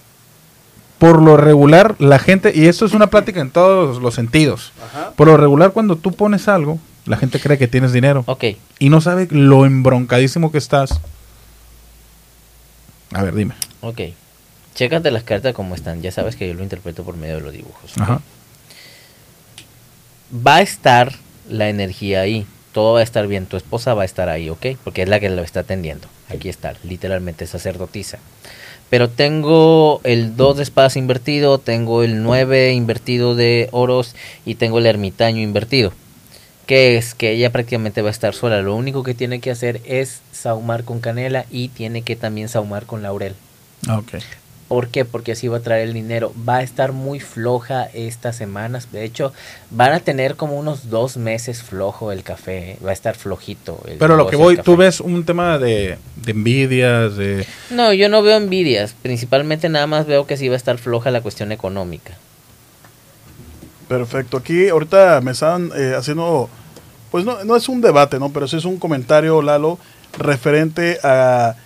por lo regular, la gente, y esto es una plática en todos los sentidos, Ajá. por lo regular cuando tú pones algo, la gente cree que tienes dinero Ok. y no sabe lo embroncadísimo que estás. A ver, dime. Ok. Chécate las cartas como están. Ya sabes que yo lo interpreto por medio de los dibujos. ¿ok? Ajá. Va a estar la energía ahí. Todo va a estar bien. Tu esposa va a estar ahí, ¿ok? Porque es la que lo está atendiendo. Aquí está, literalmente sacerdotisa. Pero tengo el 2 de espadas invertido, tengo el 9 invertido de oros y tengo el ermitaño invertido. Que es que ella prácticamente va a estar sola. Lo único que tiene que hacer es saumar con canela y tiene que también saumar con laurel. Ah, Ok. ¿Por qué? Porque así va a traer el dinero. Va a estar muy floja estas semanas. De hecho, van a tener como unos dos meses flojo el café. ¿eh? Va a estar flojito. el Pero lo que voy, tú ves un tema de, de envidias, de... No, yo no veo envidias. Principalmente nada más veo que sí va a estar floja la cuestión económica. Perfecto. Aquí ahorita me están eh, haciendo, pues no, no es un debate, ¿no? Pero sí es un comentario, Lalo. referente a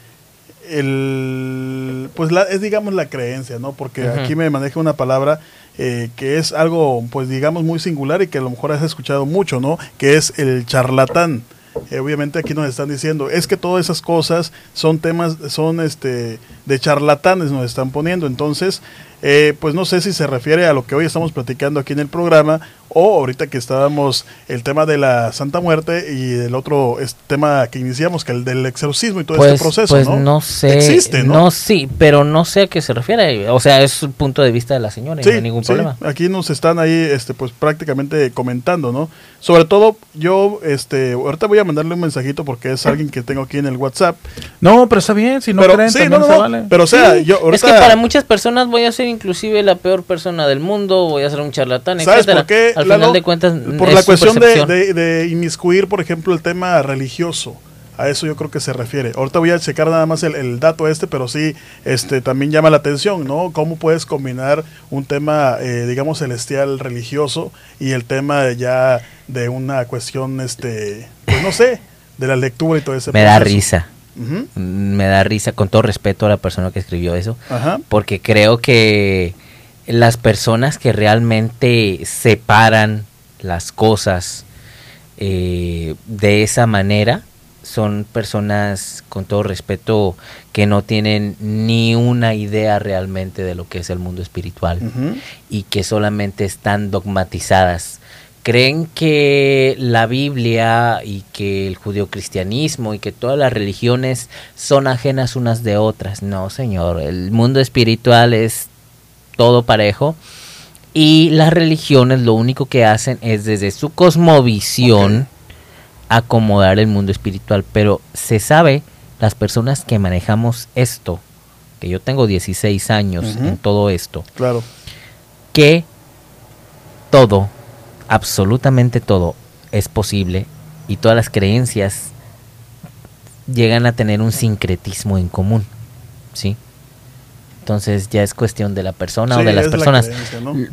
el pues la, es digamos la creencia no porque aquí me maneja una palabra eh, que es algo pues digamos muy singular y que a lo mejor has escuchado mucho no que es el charlatán. Eh, obviamente aquí nos están diciendo es que todas esas cosas son temas son este de charlatanes nos están poniendo. Entonces eh, pues no sé si se refiere a lo que hoy estamos platicando aquí en el programa o ahorita que estábamos el tema de la Santa Muerte y el otro tema que iniciamos que el del exorcismo y todo Pues, este proceso pues ¿no? no sé. Existe, ¿no? sí, pero no sé a qué se refiere. O sea, es un punto de vista de la señora y no hay ningún sí, problema. Aquí nos están ahí, este, pues prácticamente comentando, ¿no? Sobre todo, yo, este, ahorita voy a mandarle un mensajito porque es alguien que tengo aquí en el WhatsApp. No, pero está bien, si no pero creen, sí, también no, se no, vale. pero o sea, Sí, yo ahorita, Es que para muchas personas voy a ser inclusive la peor persona del mundo, voy a ser un charlatán, ¿sabes etcétera. por qué? Al Lalo? final de cuentas, por es la cuestión de, percepción. de, de inmiscuir, por ejemplo, el tema religioso. A eso yo creo que se refiere. Ahorita voy a checar nada más el, el dato este, pero sí, este, también llama la atención, ¿no? Cómo puedes combinar un tema, eh, digamos, celestial religioso y el tema ya de una cuestión, este, pues no sé, de la lectura y todo ese Me da risa, Ujú, me da risa con todo respeto a la persona que escribió eso, Ajá. porque creo que las personas que realmente separan las cosas eh, de esa manera son personas, con todo respeto, que no tienen ni una idea realmente de lo que es el mundo espiritual y que solamente están dogmatizadas. Creen que la Biblia y que el judeocristianismo y que todas las religiones son ajenas unas de otras. No, señor, el mundo espiritual es todo parejo y las religiones lo único que hacen es desde su cosmovisión acomodar el mundo espiritual, pero se sabe las personas que manejamos esto, que yo tengo 16 años en todo esto, Claro. que todo, absolutamente todo, es posible y todas las creencias llegan a tener un sincretismo en común, ¿sí? Entonces ya es cuestión de la persona Sí, o de las la personas.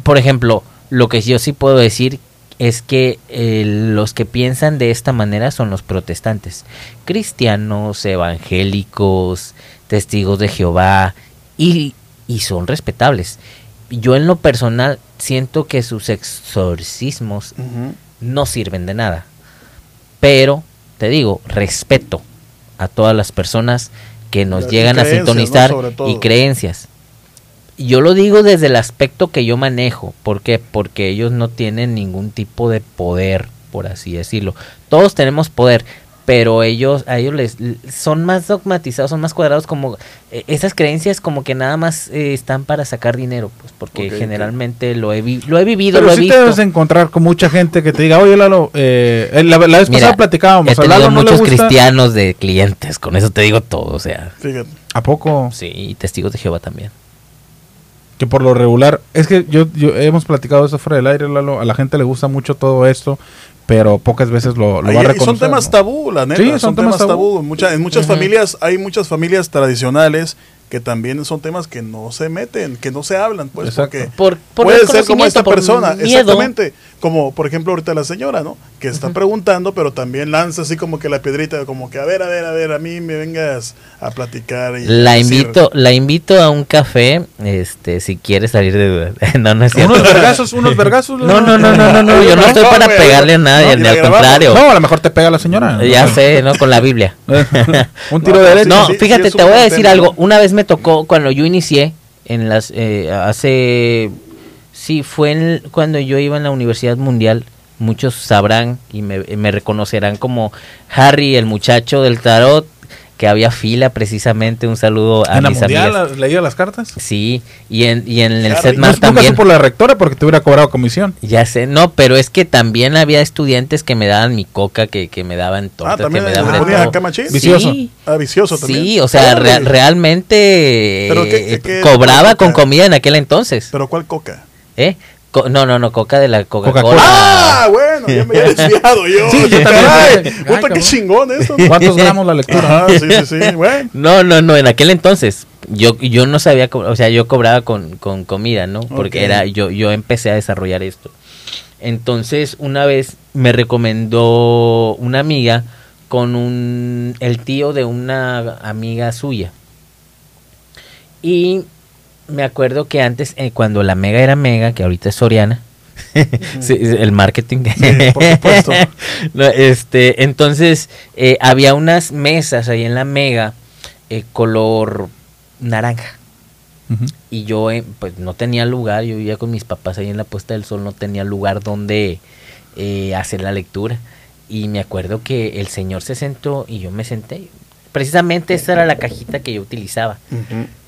Por ejemplo, lo que yo sí puedo decir es que eh, los que piensan de esta manera son los protestantes, cristianos, evangélicos, testigos de Jehová, y, y son respetables. Yo en lo personal siento que sus exorcismos no sirven de nada. Pero, te digo, respeto a todas las personas que nos llegan a sintonizar y creencias. Yo lo digo desde el aspecto que yo manejo. ¿Por qué? Porque ellos no tienen ningún tipo de poder, por así decirlo. Todos tenemos poder, pero ellos a ellos les son más dogmatizados, son más cuadrados como eh, esas creencias como que nada más eh, están para sacar dinero, pues porque generalmente lo he vi- lo he vivido, Pero lo he sí visto. te debes encontrar con mucha gente que te diga, oye Lalo, eh, eh, la, la vez Mira, pasada platicábamos, he tenido Lalo no le muchos gusta. cristianos de clientes, con eso te digo todo, o sea, Fíjate. ¿A poco? sí, y testigos de Jehová también. Que por lo regular, es que yo, yo hemos platicado eso fuera del aire, Lalo, a la gente le gusta mucho todo esto, pero pocas veces lo, lo va a reconocer. son temas ¿no? tabú, la neta. Sí, son, son temas temas tabú. tabú. En, mucha- en muchas familias, hay muchas familias tradicionales que también son temas que no se meten, que no se hablan, pues, Exacto. porque Por, por puede ser como esta persona, miedo. exactamente, como por ejemplo ahorita la señora, ¿no? Que está preguntando, pero también lanza así como que la piedrita, como que a ver, a ver, a ver, a mí me vengas a platicar. Y La decir- invito, la invito a un café, este, si quiere salir de duda. no, no es cierto. Unos vergazos, unos vergazos. No, no, no, no, no, no, yo no No, estoy para pegarle a no, nadie, y ni al contrario. No, a lo mejor te pega la señora. Ya sé, ¿no? Con la Biblia. un No, tiro de derecho. No, sí, fíjate, te voy a decir tema, algo. ¿no? Una vez me tocó cuando yo inicié en las eh, hace sí fue en- cuando yo iba en la Universidad Mundial. Muchos sabrán y me, me reconocerán como Harry, el muchacho del tarot, que había fila precisamente. Un saludo a en la mis mundial amigas. leía las cartas. Sí, y en, y en el Harry. set No, más nunca también. supo la rectora porque te hubiera cobrado comisión. Ya sé, no, pero es que también había estudiantes que me daban mi coca, que, que me daban tortas, también que me daban de acá machín. Vicioso. Sí, Ah, vicioso también. sí, o sea, realmente ¿Pero qué- eh, qué- cobraba con comida en aquel entonces. Pero ¿cuál coca? ¿Eh? Co- no, no, no, coca de la Coca-Cola. Coca-Cola. Ah, bueno, ya me había desviado yo. Sí, yo también. Puta, qué chingón esto. ¿no? ¿Cuántos gramos la lectura? Ajá, sí, sí, sí, bueno. No, no, no, en aquel entonces yo yo no sabía, o sea, yo cobraba con, con comida, ¿no? Porque era yo yo empecé a desarrollar esto. Entonces, una vez me recomendó una amiga con un, el tío de una amiga suya. Y me acuerdo que antes, eh, cuando la Mega era Mega, que ahorita es Soriana, sí, el marketing. Sí, por supuesto. No, este, entonces, eh, había unas mesas ahí en la Mega, eh, color naranja. Y yo, eh, pues, no tenía lugar. Yo vivía con mis papás ahí en la Puesta del Sol. No tenía lugar donde hacer la lectura. Y me acuerdo que el señor se sentó y yo me senté. Precisamente esa era la cajita que yo utilizaba.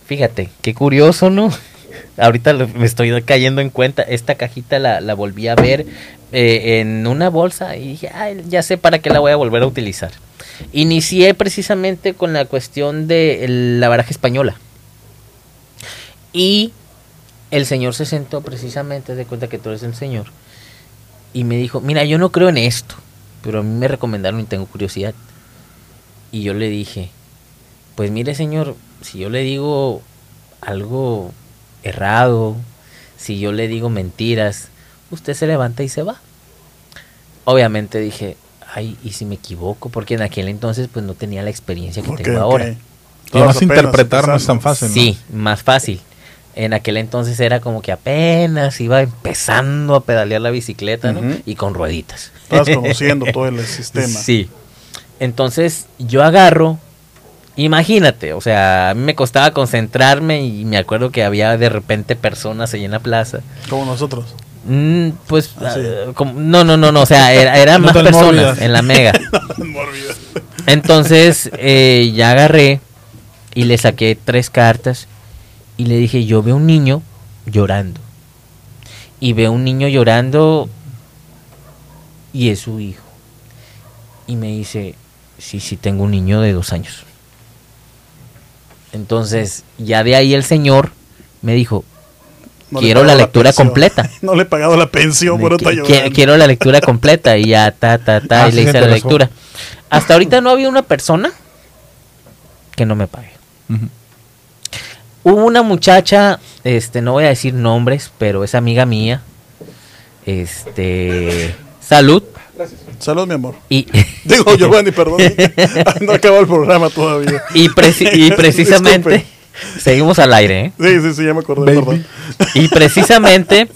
Fíjate, qué curioso, ¿no? Ahorita me estoy cayendo en cuenta. Esta cajita la, volví a ver eh, en una bolsa y "Ay, ya sé para qué la voy a volver a utilizar. Inicié precisamente con la cuestión de la baraja española. Y el señor se sentó precisamente, de cuenta que tú eres el señor, y me dijo, mira, yo no creo en esto, pero a mí me recomendaron y tengo curiosidad. Y yo le dije, pues mire señor, si yo le digo algo errado, si yo le digo mentiras, usted se levanta y se va. Obviamente dije, ay, ¿y si me equivoco? Porque en aquel entonces pues no tenía la experiencia que tengo ahora. Además interpretar no es tan fácil. ¿no? Sí, más fácil. En aquel entonces era como que apenas iba empezando a pedalear la bicicleta, ¿no? Y con rueditas. Estabas conociendo todo el sistema. Sí. Entonces yo agarro, imagínate, o sea, a mí me costaba concentrarme y me acuerdo que había de repente personas ahí en la plaza. Como nosotros. Mm, pues, Ah, sí. ah, como- no, no, no, no, o sea, era- eran No más personas mórbidas. en la mega. Entonces eh, ya agarré y le saqué tres cartas y le dije, yo veo un niño llorando. Y veo un niño llorando y es su hijo. Y me dice, sí, sí, tengo un niño de dos años. Entonces, ya de ahí el señor me dijo, No le he quiero la lectura completa. no le he pagado la pensión por que- llorando. quiero, la lectura completa y ya, ta, ta, ta, Ah, y sí le hice la lectura. Hasta ahorita no había una persona que no me pague. Hubo una muchacha, este, no voy a decir nombres, pero es amiga mía. Este, salud. Salud, mi amor. Y, Digo, Giovanni, perdón. no acabó el programa todavía. y, preci- y precisamente, seguimos al aire, ¿eh? Sí, sí, sí, ya me acordé, Baby. perdón. Y precisamente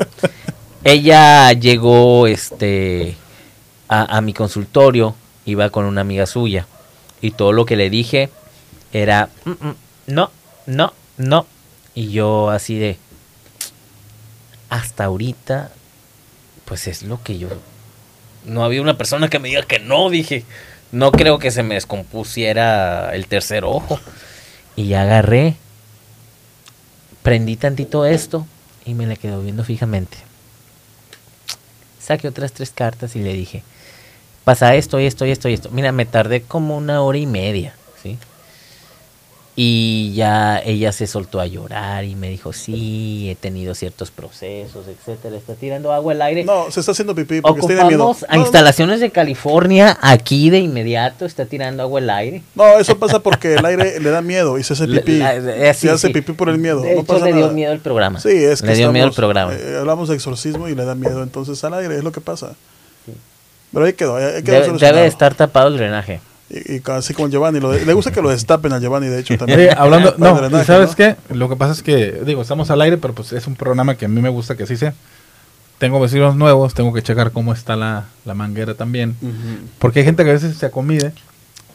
ella llegó este a, a mi consultorio, iba con una amiga suya y todo lo que le dije era "Mm, mm, no, no, no y yo así de hasta ahorita pues es lo que yo no había una persona que me diga que no, dije, no creo que se me descompusiera el tercer ojo. Y agarré prendí tantito esto y me la quedó viendo fijamente. Saqué otras tres cartas y le dije, pasa esto esto y esto y esto. Mira, me tardé como una hora y media. Y ya ella se soltó a llorar y me dijo, sí, he tenido ciertos procesos, etcétera. Está tirando agua al aire. No, se está haciendo pipí porque tiene miedo. A No, instalaciones de California, aquí de inmediato está tirando agua al aire. No, eso pasa porque el aire le da miedo y se hace pipí. La- la- eh, sí, se hace sí. pipí por el miedo. De no hecho, pasa le dio nada. miedo el programa. Sí, es que le dio miedo el estamos, programa. eh, hablamos de exorcismo y le da miedo, entonces al aire es lo que pasa. Pero ahí quedó, ahí quedó Debe, debe de estar tapado el drenaje. Y, y así como Giovanni, lo de- le gusta que lo destapen a Giovanni, de hecho, también. Oye, hablando, no, drenaje, ¿y ¿sabes ¿no? qué? Lo que pasa es que, digo, estamos al aire, pero pues es un programa que a mí me gusta que así sea. Tengo vecinos nuevos, tengo que checar cómo está la, la manguera también. Ujú. Porque hay gente que a veces se acomide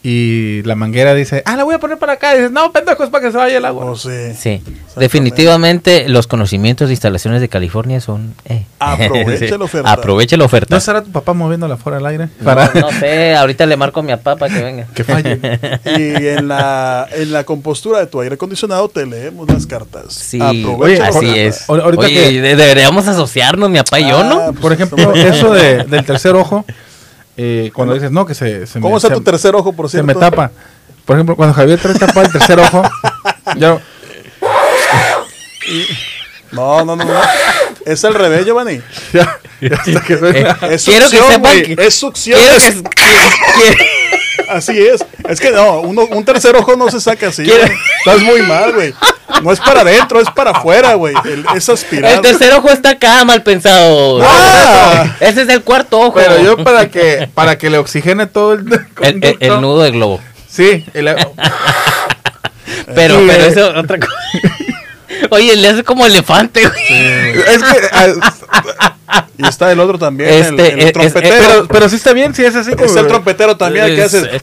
y la manguera dice, ah, la voy a poner para acá. Y dices, no, pendejo, es para que se vaya el agua. Oh, sí. Sí, definitivamente los conocimientos de instalaciones de California son... eh. Aproveche Sí. la oferta. Aproveche la oferta. ¿No estará tu papá moviéndola fuera al aire? No, Para no sé, ahorita le marco a mi papá para que venga. que falle. Y en la, en la compostura de tu aire acondicionado te leemos las cartas. Sí, Aprovecha la así es. Ahor- ahorita Oye, que- de- deberíamos asociarnos, mi papá y yo, Ah, ¿no? pues, Por ejemplo, eso de, del tercer ojo, eh, cuando dices, no, que se, se ¿Cómo me, está se- tu tercer ojo, por se cierto? me tapa. Por ejemplo, cuando Javier trae tapado el tercer ojo, yo, No, no, no, no. Es al revés, Giovanni. ya, ya que suena- Es Quiero que succión, sepan que- Es succión. Quiero Es- que- que- que- Así es. Es que no, uno- un tercer ojo no se saca así. Estás muy mal, güey. No es para adentro, es para afuera, güey. El- Es aspirado. El tercer ojo está acá, mal pensado. Ah. Ese es el cuarto ojo. Pero yo para que para que le oxigene todo el el, el- el conducto. nudo del globo. Sí, el- Pero, Sí, pero eh. eso es otra cosa. Oye, le hace como elefante, güey. es que ah, Y está el otro también, Este, el, el es- es- trompetero. pero, pero sí está bien, sí es así como es el trompetero también, el que Es- hace. eh,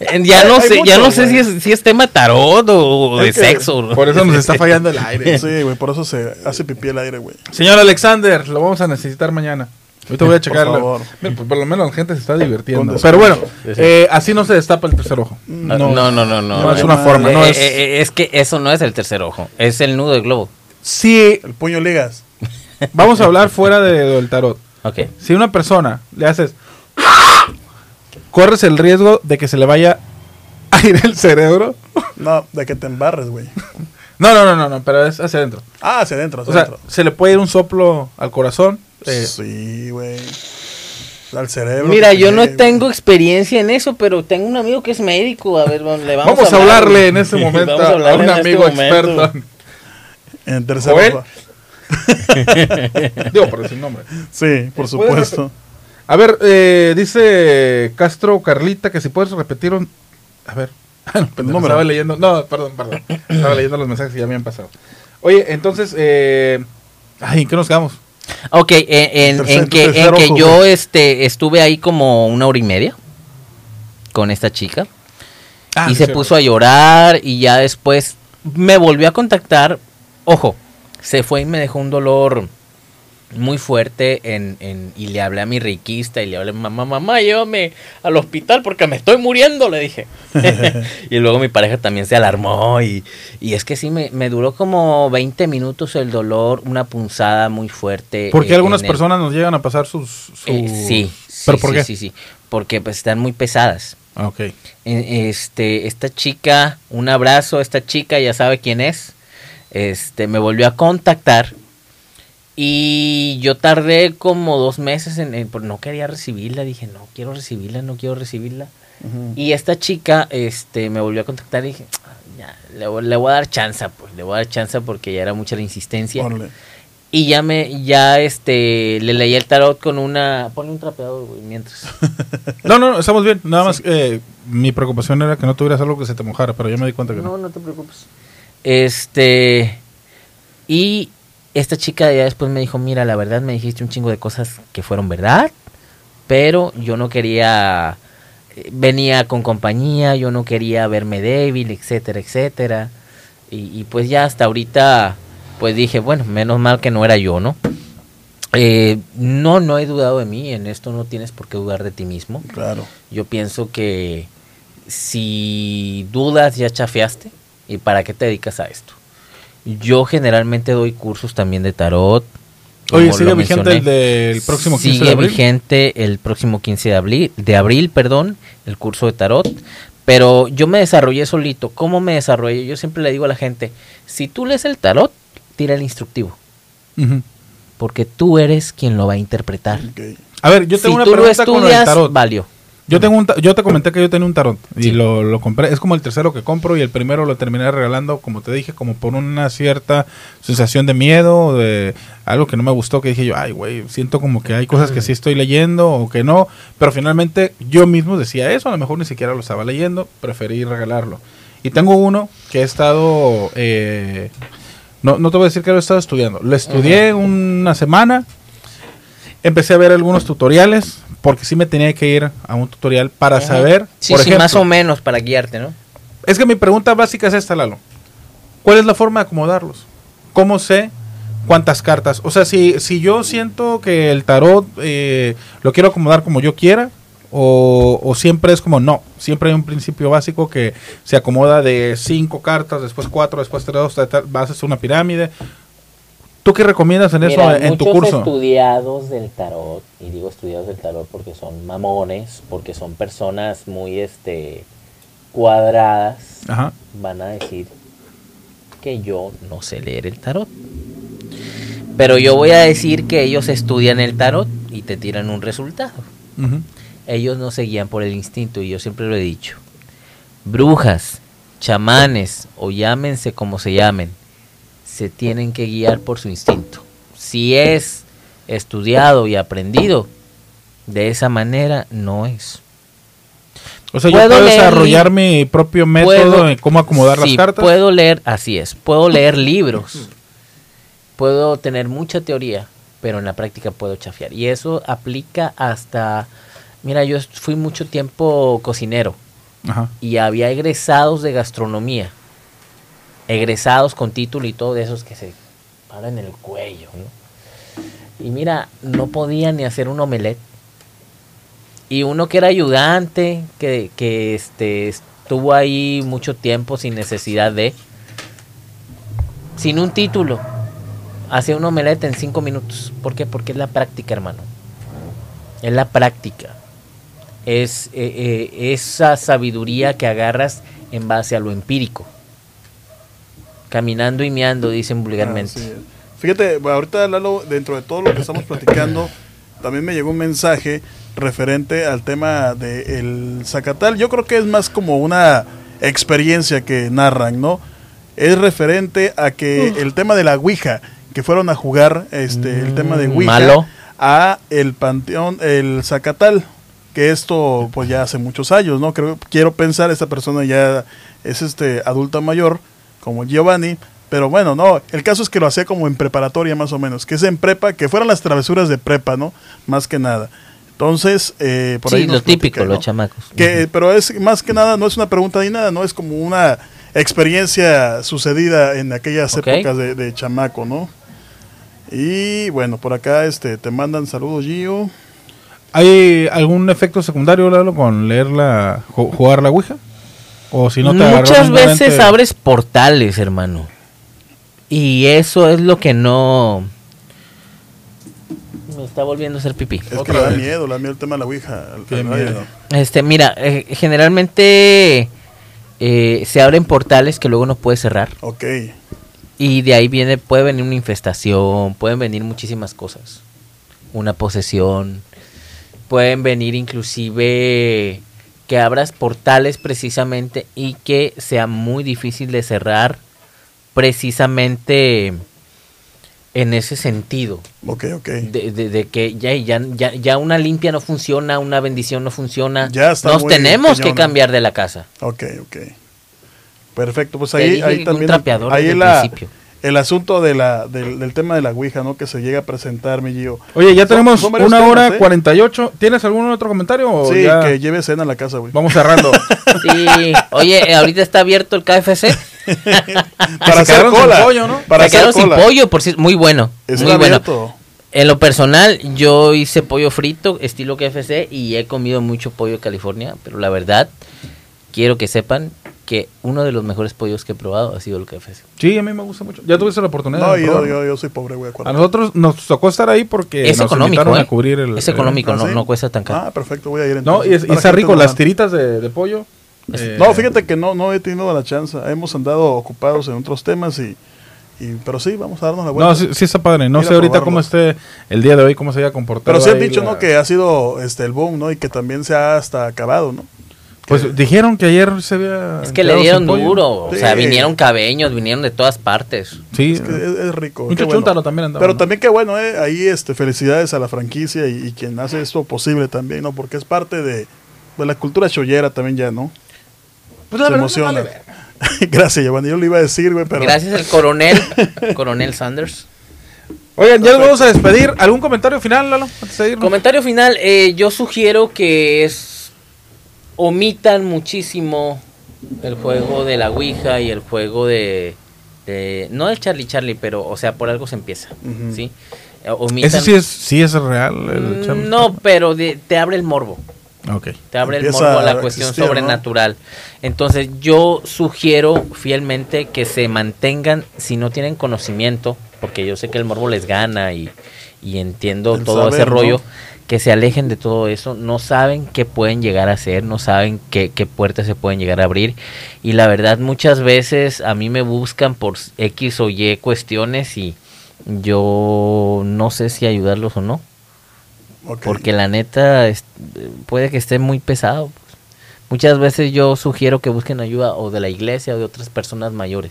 eh, ya no Hay sé, ya no sé si es, si es tema tarot o de sexo. Por eso nos está fallando el aire. Sí, güey, por eso se hace pipí el aire, güey. Señor Alexander, lo vamos a necesitar mañana. Ahorita voy a checarlo. Mira, pues por lo menos la gente se está divirtiendo. Pero bueno, Sí, sí. eh, así no se destapa el tercer ojo. No, no, no, no. no no, es una forma, no Eh, es- eh, eh, es que eso no es el tercer ojo, es el nudo del globo. Si El puño ligas. vamos a hablar fuera de, del tarot. Ok. Si una persona le haces, corres el riesgo de que se le vaya a ir el cerebro. No, de que te embarres, güey. No, no, no, no, no, pero es hacia adentro. Ah, hacia adentro, O hacia sea, adentro. se le puede ir un soplo al corazón. Eh, Sí, güey. Al cerebro. Mira, yo no tengo experiencia en eso, pero tengo un amigo que es médico. A ver, le vamos, Vamos, a hablarle en este momento a un este amigo experto. En tercer Joel. ojo. Digo, por decir nombre. Sí, por ¿Puedes supuesto. A ver, eh, dice Castro Carlita que si puedes repetir un... A ver, no, número. estaba leyendo... No, perdón, perdón. Estaba leyendo los mensajes que ya me habían pasado. Oye, entonces... Eh... Ay, ¿en qué nos quedamos? Ok, en, en- Tercer- en que, en que ojo, yo este, estuve ahí como una hora y media con esta chica. Ah, y se cierto. puso a llorar y ya después me volvió a contactar. Ojo, se fue y me dejó un dolor muy fuerte en, en- y le hablé a mi riquista y le hablé, mamá, mamá, llévame al hospital porque me estoy muriendo, le dije. y luego mi pareja también se alarmó y, y es que sí, me, me duró como 20 minutos el dolor, una punzada muy fuerte. Porque eh, algunas el- personas nos llegan a pasar sus... sus- eh, sí, ¿Pero sí, por sí, qué? sí, sí, porque pues están muy pesadas. Ah, ok. Eh, Este, esta chica, un abrazo, esta chica ya sabe quién es. Este, me volvió a contactar y yo tardé como dos meses en, en- pues, no quería recibirla, dije no quiero recibirla, no quiero recibirla. Y esta chica, este, me volvió a contactar y dije, "Ah, ya, le, voy- le voy a dar chance, pues, le voy a dar chance porque ya era mucha la insistencia. Órale. Y ya me, ya este, le leí el tarot con una, ponle un trapeador, güey, mientras. No, no, estamos bien. Nada más eh, mi preocupación era que no tuvieras algo que se te mojara, pero ya me di cuenta que no. No, no te preocupes. Este. Y esta chica ya después me dijo: Mira, la verdad me dijiste un chingo de cosas que fueron verdad, pero yo no quería. eh, Venía con compañía, yo no quería verme débil, etcétera, etcétera. Y, y pues ya hasta ahorita, pues dije: Bueno, menos mal que no era yo, ¿no? Eh, no, no he dudado de mí, en esto no tienes por qué dudar de ti mismo. Claro. Yo pienso que si dudas ya chafeaste y para qué te dedicas a esto. Yo generalmente doy cursos también de tarot. Oye, ¿sigue vigente el del próximo 15 Sigue de abril? vigente el próximo 15 de abril, de abril, perdón, el curso de tarot. Pero yo me desarrollé solito. ¿Cómo me desarrollé? Yo siempre le digo a la gente, si tú lees el tarot, tira el instructivo. Porque tú eres quien lo va a interpretar. A ver, yo tengo si una tú lo pregunta con el estudias, tarot. valió. Yo tengo un yo te comenté que yo tenía un tarot y Sí. lo, lo compré. Es como el tercero que compro y el primero lo terminé regalando, como te dije, como por una cierta sensación de miedo, de algo que no me gustó, que dije yo, ay, güey, siento como que hay cosas que sí estoy leyendo o que no, pero finalmente yo mismo decía eso, a lo mejor ni siquiera lo estaba leyendo, preferí regalarlo. Y tengo uno que he estado, eh, no, no te voy a decir que lo he estado estudiando, lo estudié una semana, empecé a ver algunos tutoriales, porque sí me tenía que ir a un tutorial para Ajá. saber, Sí, por sí, ejemplo, más o menos para guiarte, ¿no? es que mi pregunta básica es esta, Lalo. ¿Cuál es la forma de acomodarlos? ¿Cómo sé cuántas cartas? O sea, si, si yo siento que el tarot eh, lo quiero acomodar como yo quiera, o, o siempre es como no, siempre hay un principio básico que se acomoda de cinco cartas, después cuatro, después tres, vas a hacer una pirámide. ¿Tú qué recomiendas en eso Mira, en tu muchos curso? estudiados del tarot, y digo estudiados del tarot porque son mamones, porque son personas muy este cuadradas, Ajá. van a decir que yo no sé leer el tarot. Pero yo voy a decir que ellos estudian el tarot y te tiran un resultado. ujú. Ellos no se guían por el instinto y yo siempre lo he dicho. Brujas chamanes o llámense como se llamen, se tienen que guiar por su instinto. Si es estudiado y aprendido, de esa manera no es. O sea, yo Puedo puedo leer desarrollar mi propio método Puedo- en cómo acomodar Sí, las cartas. Puedo leer, así es, puedo leer libros, puedo tener mucha teoría, pero en la práctica puedo chafiar. Y eso aplica hasta, mira, yo fui mucho tiempo cocinero Ajá. y había egresados de gastronomía, egresados con título y todo de esos que se paran el cuello, ¿no? Y mira, no podía ni hacer un omelette. Y uno que era ayudante, que, que este, estuvo ahí mucho tiempo sin necesidad de, sin un título, hacía un omelette en cinco minutos. ¿Por qué? Porque es la práctica, hermano. Es la práctica. Es eh, eh, esa sabiduría que agarras en base a lo empírico. Caminando y meando, dicen vulgarmente. Así es. Fíjate, ahorita Lalo, dentro de todo lo que estamos platicando, también me llegó un mensaje referente al tema del Zacatal. Yo creo que es más como una experiencia que narran, ¿no? Es referente a que el tema de la Ouija, que fueron a jugar este el tema de Mm, Ouija malo. a el Panteón, el Zacatal, que esto pues ya hace muchos años, ¿no? Creo, quiero pensar, esta persona ya es este adulta mayor, como Giovanni, pero bueno, no, el caso es que lo hacía como en preparatoria más o menos, que es en prepa, que fueran las travesuras de prepa, ¿no? Más que nada. Entonces, eh, por ahí sí, lo típico, platica, ¿no? los chamacos. Que, pero es más que nada, no es una pregunta ni nada, no es como una experiencia sucedida en aquellas épocas de, de chamaco, ¿no? Y bueno, por acá este te mandan saludos, Gio. ¿Hay algún efecto secundario, Lalo, con leer la, ju- jugar la Ouija? O si no te Muchas veces abres portales, hermano. Y eso es lo que no... Me está volviendo a hacer pipí. Es que le da miedo, le da miedo el tema de la Ouija. Este, mira, eh, generalmente eh, se abren portales que luego no puedes cerrar. Ok. Y de ahí viene, puede venir una infestación, pueden venir muchísimas cosas. Una posesión. Pueden venir inclusive que abras portales precisamente y que sea muy difícil de cerrar precisamente en ese sentido. Ok, ok. De, de- de que ya, ya, ya, ya una limpia no funciona, una bendición no funciona. Ya está Nos tenemos que cambiar de la casa. Ok, ok. Perfecto, pues ahí, ahí también trapeador ahí la- principio. El asunto de la, del, del tema de la Ouija, ¿no? Que se llega a presentar, mi Gio. Oye, ya Son- tenemos son varios una temas, hora ¿eh? 48. ¿Tienes algún otro comentario? o Sí, ya que lleve cena a la casa, güey. Vamos cerrando. Sí, oye, eh, ahorita está abierto el KFC. Para hacer quedaron sin cola. pollo, ¿no? Para hacer quedaron sin cola. pollo, por si muy bueno. Está muy bueno. abierto. En lo personal, yo hice pollo frito, estilo KFC, y he comido mucho pollo de California, pero la verdad, quiero que sepan que uno de los mejores pollos que he probado ha sido el KFC. Sí, a mí me gusta mucho. Ya tuviste la oportunidad No, de yo, yo, yo soy pobre, güey. A nosotros nos tocó estar ahí porque es nos económico, invitaron ¿eh? a cubrir el... es el- económico, ¿Ah, no, sí? no cuesta tan caro. Ah, perfecto, voy a ir No, entonces. y, es- y está rico no las tiritas de, de pollo. Eh, No, fíjate que no, no he tenido la chance. Hemos andado ocupados en otros temas y, y pero sí, vamos a darnos la vuelta. No, sí, sí está padre. No Ir sé ahorita probarlo. cómo esté el día de hoy, cómo se haya comportado. Pero sí han dicho, la- ¿no? Que ha sido este el boom, ¿no? Y que también se ha hasta acabado, ¿no? Pues dijeron que ayer se había... Es que le dieron duro, o sea, vinieron cabeños, vinieron de todas partes. Sí. Es que es, es rico. Mucho bueno. también andaba, Pero ¿no? también qué bueno, ¿eh? Ahí este, felicidades a la franquicia y, y quien hace esto posible también, ¿no? Porque es parte de, de la cultura chollera también ya, ¿no? Pues la se verdad, emociona. no vale. Gracias, Giovanni. Yo le iba a decir, güey, pero... Gracias al coronel, coronel Sanders. Oigan, ya nos vamos a despedir. ¿Algún comentario final, Lalo? Antes de irnos? Comentario final, eh, yo sugiero que es omitan muchísimo el juego de la Ouija y el juego de, de- no el Charlie Charlie, pero o sea, por algo se empieza. ¿sí? Eh, Omitan, Ese sí es, sí es real. El Mm, Charlie no, pero de- te abre el morbo. Ok. Te abre el morbo a la a cuestión existir, ¿no? sobrenatural. Entonces yo sugiero fielmente que se mantengan, si no tienen conocimiento, porque yo sé que el morbo les gana y, y entiendo El todo ese ¿no? Que se alejen de todo eso. No saben qué pueden llegar a hacer, no saben qué, qué puertas se pueden llegar a abrir. Y la verdad muchas veces a mí me buscan por X o Y cuestiones y yo no sé si ayudarlos o no. Porque la neta es- puede que esté muy pesado. pues. Muchas veces yo sugiero que busquen ayuda o de la iglesia o de otras personas mayores.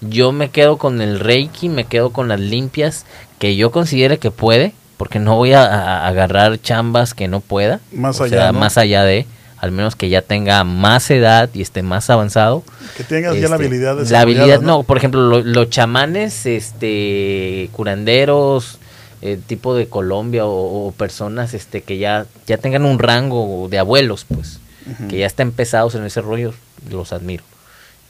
Yo me quedo con el Reiki, me quedo con las limpias que yo considere que puede, porque no voy a, a agarrar chambas que no pueda. Más o allá, sea, ¿no? más allá de, al menos que ya tenga más edad y esté más avanzado. Que tengas ya la Este, habilidad de La habilidad, no, por ejemplo, lo- los chamanes, este, curanderos, eh, tipo de Colombia o, o personas este que ya, ya tengan un rango de abuelos, pues, que ya estén pesados en ese rollo, los admiro.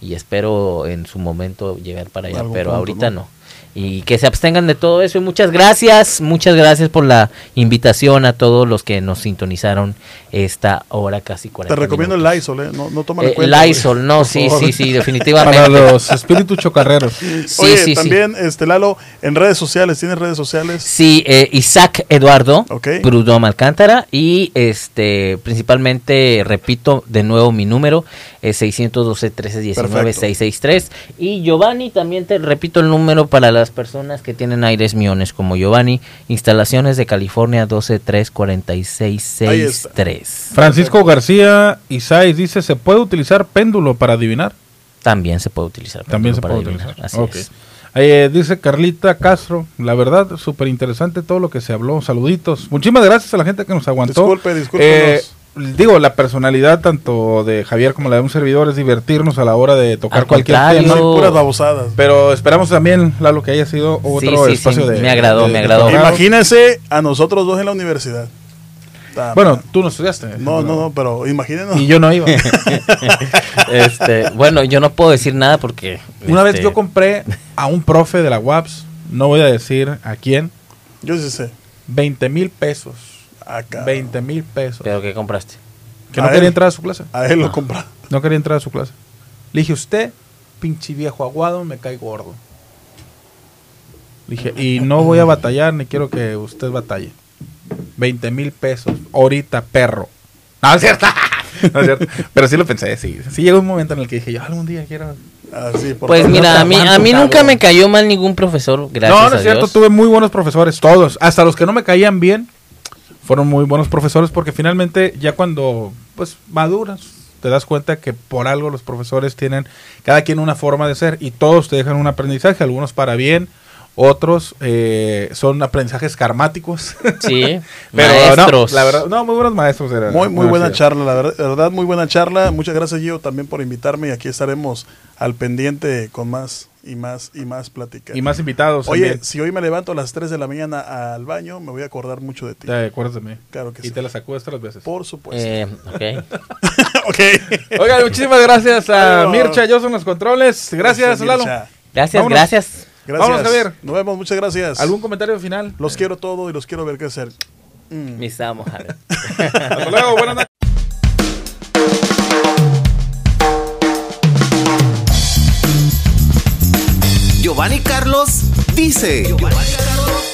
Y espero en su momento llegar para allá, pero punto, ahorita ¿no? no. Y que se abstengan de todo eso. Y muchas gracias, muchas gracias por la invitación a todos los que nos sintonizaron esta hora casi 40 Te recomiendo minutos. el Lysol, ¿eh? No, no toman Eh, en cuenta. Lysol, no, sí, sí, sí, definitivamente. Para los espíritus chocarreros. Sí, Oye, sí, sí. también, este Lalo, en redes sociales, ¿tienes redes sociales? Sí, eh, Isaac Eduardo Ok. Prudhomme Alcántara y este principalmente repito de nuevo mi número es 612 13 19 Perfecto. 663 y Giovanni también te repito el número para las personas que tienen aires miones como Giovanni instalaciones de California 12 3 46 Ahí está. 63 Francisco García Isais dice, ¿se puede utilizar péndulo para adivinar? también se puede utilizar También se para puede adivinar, utilizar. así Ok. es. Eh, dice Carlita Castro, la verdad, súper interesante todo lo que se habló. Saluditos. Muchísimas gracias a la gente que nos aguantó. Disculpe, discúlpenos. Eh, digo, la personalidad tanto de Javier como la de un servidor es divertirnos a la hora de tocar Al cualquier tema. Puras babosadas. Pero esperamos también, Lalo, que haya sido otro sí, sí, espacio de... me agradó, de- me de agradó. Imagínense a nosotros dos en la universidad. Ah, Bueno, tú no estudiaste. no, no, no, pero imagínenos. Y yo no iba. este bueno yo no puedo decir nada porque Una vez este, yo compré a un profe de la UAPS, no voy a decir a quién, Yo sí sé. 20 mil pesos. Acá. 20 mil pesos. pero qué compraste Que no quería entrar a su clase. A él lo compra. No quería entrar a su clase. Le dije, usted, pinche viejo aguado, me cae gordo. Le dije, y no voy a batallar, ni quiero que usted batalle. 20 mil pesos, ahorita, perro. No, es cierto. No es cierto. Pero sí lo pensé, sí. Sí llegó un momento en el que dije, yo algún día quiero... Así, por pues mira a mí a mí nunca cabrón. me cayó mal ningún profesor gracias no, no a es cierto, Dios. tuve muy buenos profesores, todos. Hasta los que no me caían bien, fueron muy buenos profesores porque finalmente ya cuando pues maduras, te das cuenta que por algo los profesores tienen cada quien una forma de ser y todos te dejan un aprendizaje, algunos para bien, otros eh, son aprendizajes karmáticos. sí Pero maestros no, la verdad, no, muy buenos maestros. Muy, muy buena charla, la verdad, la verdad, muy buena charla. Muchas gracias, Gio, también por invitarme y aquí estaremos al pendiente con más y más y más pláticas. Y más invitados. Oye, también. si hoy me levanto a las 3 de la mañana al baño, me voy a acordar mucho de ti. te acuerdas de mí. Claro que y sí. te la sacudes tres veces. Por supuesto. Eh, ok. ok. Oigan, muchísimas gracias a. Mircha, yo son los controles. Gracias, Eso, Lalo. Mircha. gracias Vámonos. gracias Gracias. Vámonos, Javier. Nos vemos, muchas gracias. ¿Algún comentario final? Los quiero todo y los quiero ver crecer. Mm. mis amos Javier. Hasta luego, buenas noches. Giovanni Carlos dice. Giovanni Carlos